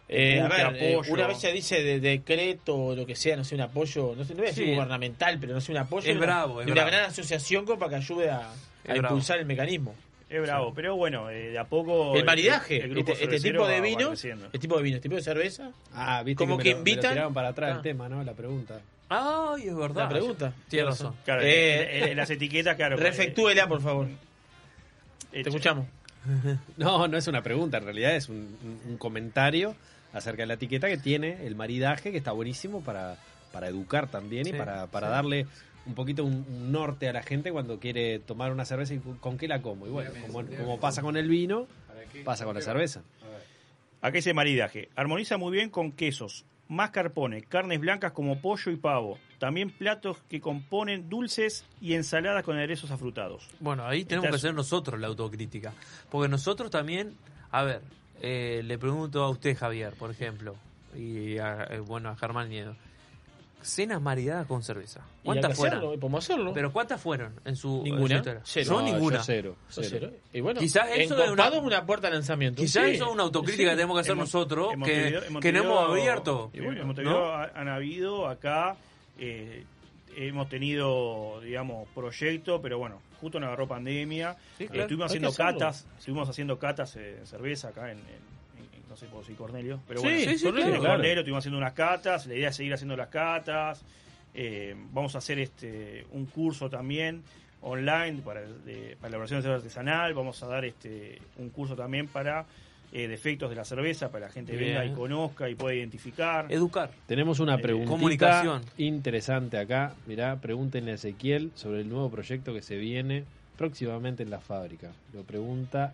Eh, a ver, eh, una vez se dice de decreto o lo que sea, no sé, un apoyo, no sé, no voy a decir Sí. gubernamental, pero no sé, un apoyo Es una, bravo, es de una bravo. gran asociación como para que ayude a, impulsar el mecanismo. Es bravo, pero bueno, eh, de a poco... El maridaje, el grupo este, este tipo de vino, este tipo de vino, este tipo de cerveza, Ah, viste Como que, que me lo- me lo invitan- tiraron para atrás Ah. el tema, ¿no? La pregunta. Ay, es verdad. la pregunta. Tiene razón. Claro, Eh, las etiquetas, claro. Refectúela, por favor. Te escuchamos. <laughs> No, no es una pregunta, en realidad es un- un comentario acerca de la etiqueta que tiene el maridaje, que está buenísimo para, para educar también Sí, y para, para sí. darle un poquito un, un norte a la gente cuando quiere tomar una cerveza y con qué la como. Y bueno, como, como pasa con el vino, pasa con la cerveza. Acá dice maridaje. Armoniza muy bien con quesos mascarpone, carnes blancas como pollo y pavo. También platos que componen dulces y ensaladas con aderezos afrutados. Bueno, ahí tenemos que hacer nosotros la autocrítica. Porque nosotros también, a ver, eh, le pregunto a usted, Javier, por ejemplo, y a, eh, bueno, a Germán Niedo. Cenas maridadas con cerveza. Y ¿Cuántas fueron? hacerlo, podemos hacerlo. Pero ¿cuántas fueron en su en Ninguna. su historia? Cero. Yo No, ninguna. yo cero, cero. Y bueno, Quizás eso es una, una puerta de lanzamiento. quizás Sí. eso es una autocrítica que tenemos que hacer En nosotros, en que, que no hemos abierto. En en Montevideo ha- han habido acá, eh, hemos tenido, digamos, proyectos, pero bueno, justo nos agarró pandemia. Sí, Eh, estuvimos haciendo catas, estuvimos haciendo catas eh, de cerveza acá en, en- en- no sé puedo decir Cornelio, pero Sí, bueno, sí, claro. Cornelio estuvimos haciendo unas catas, la idea es seguir haciendo las catas. Eh, vamos a hacer este un curso también online para, de- para la elaboración de cerveza artesanal. Vamos a dar este un curso también para eh, defectos de la cerveza, para que la gente Bien. venga y conozca y pueda identificar. Educar. Tenemos una Eh, preguntita comunicación. interesante acá. Mirá, pregúntenle a Ezequiel sobre el nuevo proyecto que se viene próximamente en la fábrica. Lo pregunta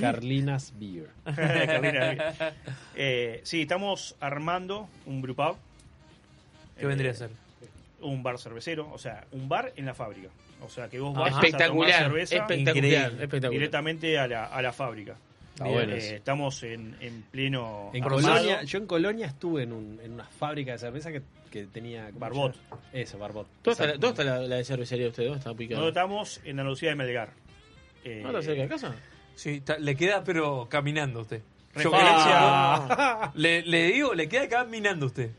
Carlinas Beer. <laughs> Carolina, eh, sí, estamos armando un brewpub. ¿Qué vendría a ser? Un bar cervecero, o sea, un bar en la fábrica. O sea, que vos Ah, vas a tomar cerveza espectacular. directamente a la, a la fábrica. Está Bien, bueno eh, estamos en, en pleno En. Colonia, yo en Colonia estuve en, un- en una fábrica de cerveza que, que tenía... ¿cómo Barbot. Eso, Barbot. ¿Dónde está, la, Exacto. dónde está la, la de cervecería de ustedes? ¿Dónde está? Nosotros estamos en Andalucía de Melgar. Eh, ¿No está cerca de casa? Sí, está- le queda pero caminando usted. Yo <laughs> le, le digo, le queda caminando usted.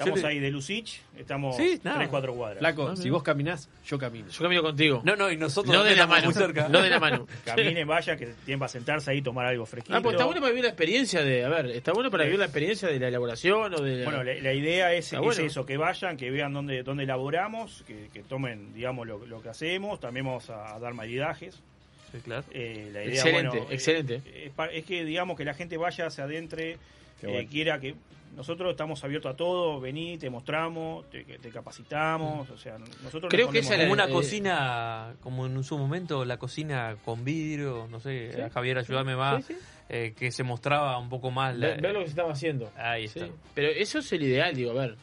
Estamos le- ahí de Lucich, estamos Sí, nada. 3, 4 cuadras. Flaco, Ah, si mira. vos caminás, yo camino. Yo camino contigo. No, no, y nosotros No de la mano. muy cerca. No de la mano. <laughs> Caminen, vayan, que tienen para sentarse ahí, tomar algo fresquito. Ah, pues está bueno para vivir la experiencia de. A ver, está bueno para vivir la experiencia de la elaboración o de. la- Bueno, la, la idea es, es bueno. eso, que vayan, que vean dónde, dónde elaboramos, que, que tomen, digamos, lo, lo que hacemos. También vamos a, a dar maridajes. Sí, claro. Eh, la idea, Excelente, bueno, eh, excelente. Es, pa- es que, digamos, que la gente vaya, se adentre, Qué eh, bueno. quiera que... Nosotros estamos abiertos a todo, vení, te mostramos, te, que te capacitamos, o sea, nosotros Creo que esa Como una eh, cocina, como en su momento la cocina con vidrio, no sé, Sí. Javier, ayúdame más, Sí, sí. eh, que se mostraba un poco más. la- Ver, ver lo que se estaba haciendo. Ahí Sí. está. Pero eso es el ideal, digo, a ver.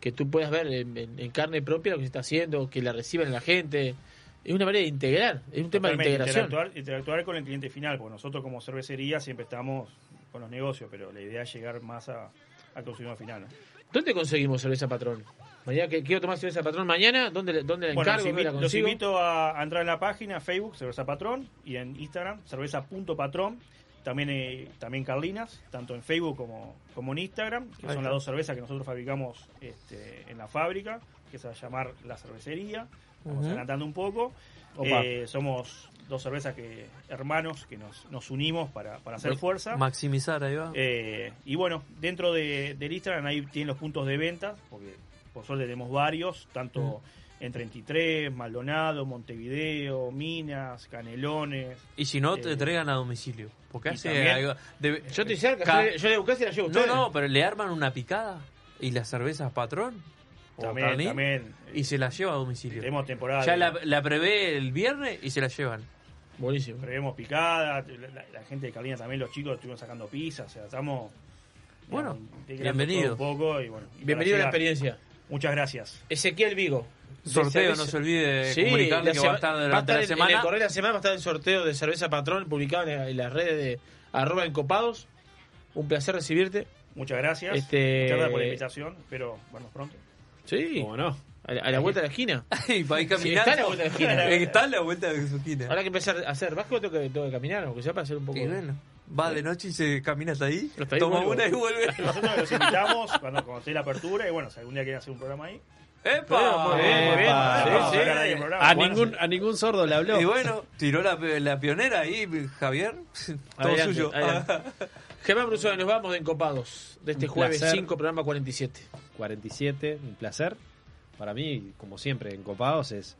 Que tú puedas ver en, en- en carne propia lo que se está haciendo, que la reciban la gente. Es una manera de integrar, es un tema de integración. Interactuar, interactuar con el cliente final, porque nosotros como cervecería siempre estamos con los negocios, pero la idea es llegar más a- al consumidor final. ¿no? ¿Dónde conseguimos cerveza patrón? Mañana que quiero tomar cerveza patrón mañana, ¿dónde, dónde la Bueno, encargo? los, ¿Dónde la invi- los invito a, a entrar en la página Facebook, Cerveza Patrón, y en Instagram, cerveza.patrón. También, eh, también Carlinas, tanto en Facebook como, como en Instagram, que Ahí son está. las dos cervezas que nosotros fabricamos este, en la fábrica, que se va a llamar La Cervecería. Vamos adelantando un poco. Eh, somos dos cervezas que hermanos que nos, nos unimos para, para hacer fuerza. Maximizar, ahí va. Eh, y bueno, dentro de, del Instagram ahí tienen los puntos de venta, porque por suerte tenemos varios, tanto en 33, Maldonado, Montevideo, Minas, Canelones. Y si no, te eh, entregan a domicilio. Porque hace también- algo- debe- Yo estoy cerca, Ca- yo, le busqué y la llevo a No, ustedes. no, pero le arman una picada y las cervezas patrón. También. Y se la lleva a domicilio. Tenemos temporada. Ya de- la, la prevé el viernes y se la llevan. Buenísimo. Prevemos picada, la, la- la gente de Carolina también, los chicos estuvieron sacando pizza, o sea, estamos. Bueno, bienvenido. Un poco y bueno, y Bienvenido a la experiencia. Muchas gracias. Ezequiel Vigo. Sorteo, no se olvide de Sí, comunicarle la que va a estar va a durante estar la en- semana. En el correo de la semana va a estar el sorteo de cerveza patrón publicado en, en las redes de arroba encopados. Un placer recibirte. Muchas gracias. Este- Muchas gracias por la invitación. Espero vernos pronto. Sí. ¿Cómo no? A la, a la vuelta de la esquina. Y va a ir Sí, caminando. está a la vuelta de la esquina. <laughs> Está a la vuelta de su esquina. Ahora que empezar a hacer básquet tengo que, tengo que caminar, aunque sea para hacer un poco. Y bueno, va de noche y se camina hasta ahí, Hasta ahí toma vuelvo. una y vuelve. <laughs> Nosotros los invitamos cuando, cuando esté la apertura y bueno, si algún día quieren hacer un programa ahí. ¡Epa! Muy bien, muy bien. Epa. Sí, sí. a ningún, a ningún sordo le habló. Y bueno, tiró la, la pionera ahí, Javier. <laughs> Todo Adelante, suyo. adelante. Germán Brusón, nos vamos de Encopados de este Un jueves placer. 5, programa 47. 47, un placer. Para mí, como siempre, en Copados es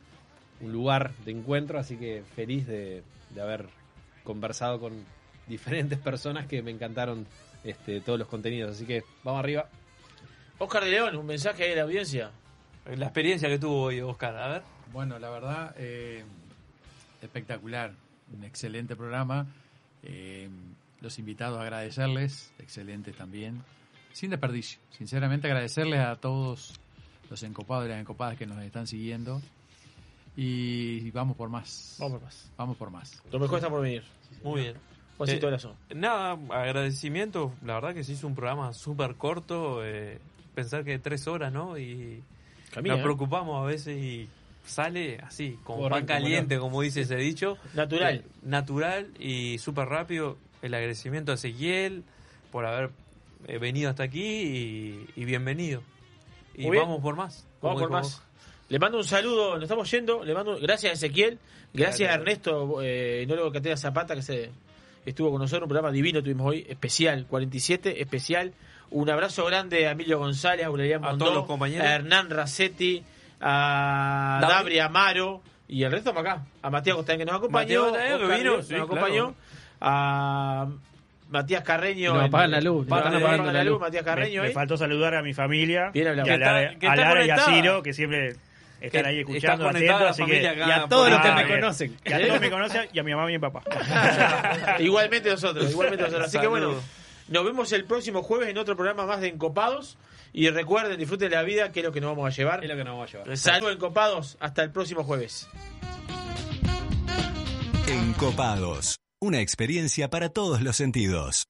un lugar de encuentro, así que feliz de, de haber conversado con diferentes personas que me encantaron este, todos los contenidos. Así que vamos arriba. Oscar de León, un mensaje ahí de la audiencia. La experiencia que tuvo hoy, Oscar. A ver. Bueno, la verdad, eh, espectacular. Un excelente programa. Eh, los invitados a agradecerles, excelente también. sin desperdicio. Sinceramente agradecerles a todos los encopados y las encopadas que nos están siguiendo. Y vamos por más. Vamos por más. Vamos por más. Lo mejor está por venir. Muy bien. Juancito Eh. Nada, agradecimiento. La verdad que se hizo un programa súper corto. eh, pensar que tres horas, ¿no? Y Camina, nos ¿eh? preocupamos a veces y sale así, como Correcto, pan caliente, como no. como dice ese dicho. Natural. Eh, natural y súper rápido. El agradecimiento a Ezequiel por haber eh, venido hasta aquí y, y bienvenido. Y Muy bien. vamos por más. Vamos por más. Le mando un saludo, nos estamos yendo. Le mando gracias a Ezequiel, gracias a Gracias. Ernesto, eh, enólogo Catena Zapata, que se estuvo con nosotros. Un programa divino tuvimos hoy, especial, 47, especial. Un abrazo grande a Emilio González, a Aureliano A Mondó, todos los compañeros. a Hernán Racetti, a David. Dabri Amaro y el resto estamos acá. A Matías Costaín que nos acompañó, que Oscar vino, sí, nos acompañó, claro. a Matías Carreño. En- apagan la luz, apagando la la luz, luz. Matías Me, Carreño. me ahí. faltó saludar a mi familia Bien hablado. y a Que está- Lara, que a Lara y a. Ciro, que siempre están Que ahí escuchando, la así familia que, acá Y a todos los que me conocen. <laughs> Y a todos me conocen, y a mi mamá y a mi papá. <laughs> igualmente nosotros, igualmente nosotros. Así que bueno, nos vemos el próximo jueves en otro programa más de Encopados. Y recuerden, disfruten de la vida, que es lo que nos vamos a llevar. Es lo que nos vamos a llevar. Saludos Encopados, hasta el próximo jueves. Encopados. Una experiencia para todos los sentidos.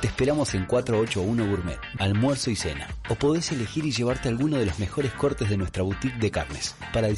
Te esperamos en 481 Gourmet, almuerzo y cena. O podés elegir y llevarte alguno de los mejores cortes de nuestra boutique de carnes para disfrutar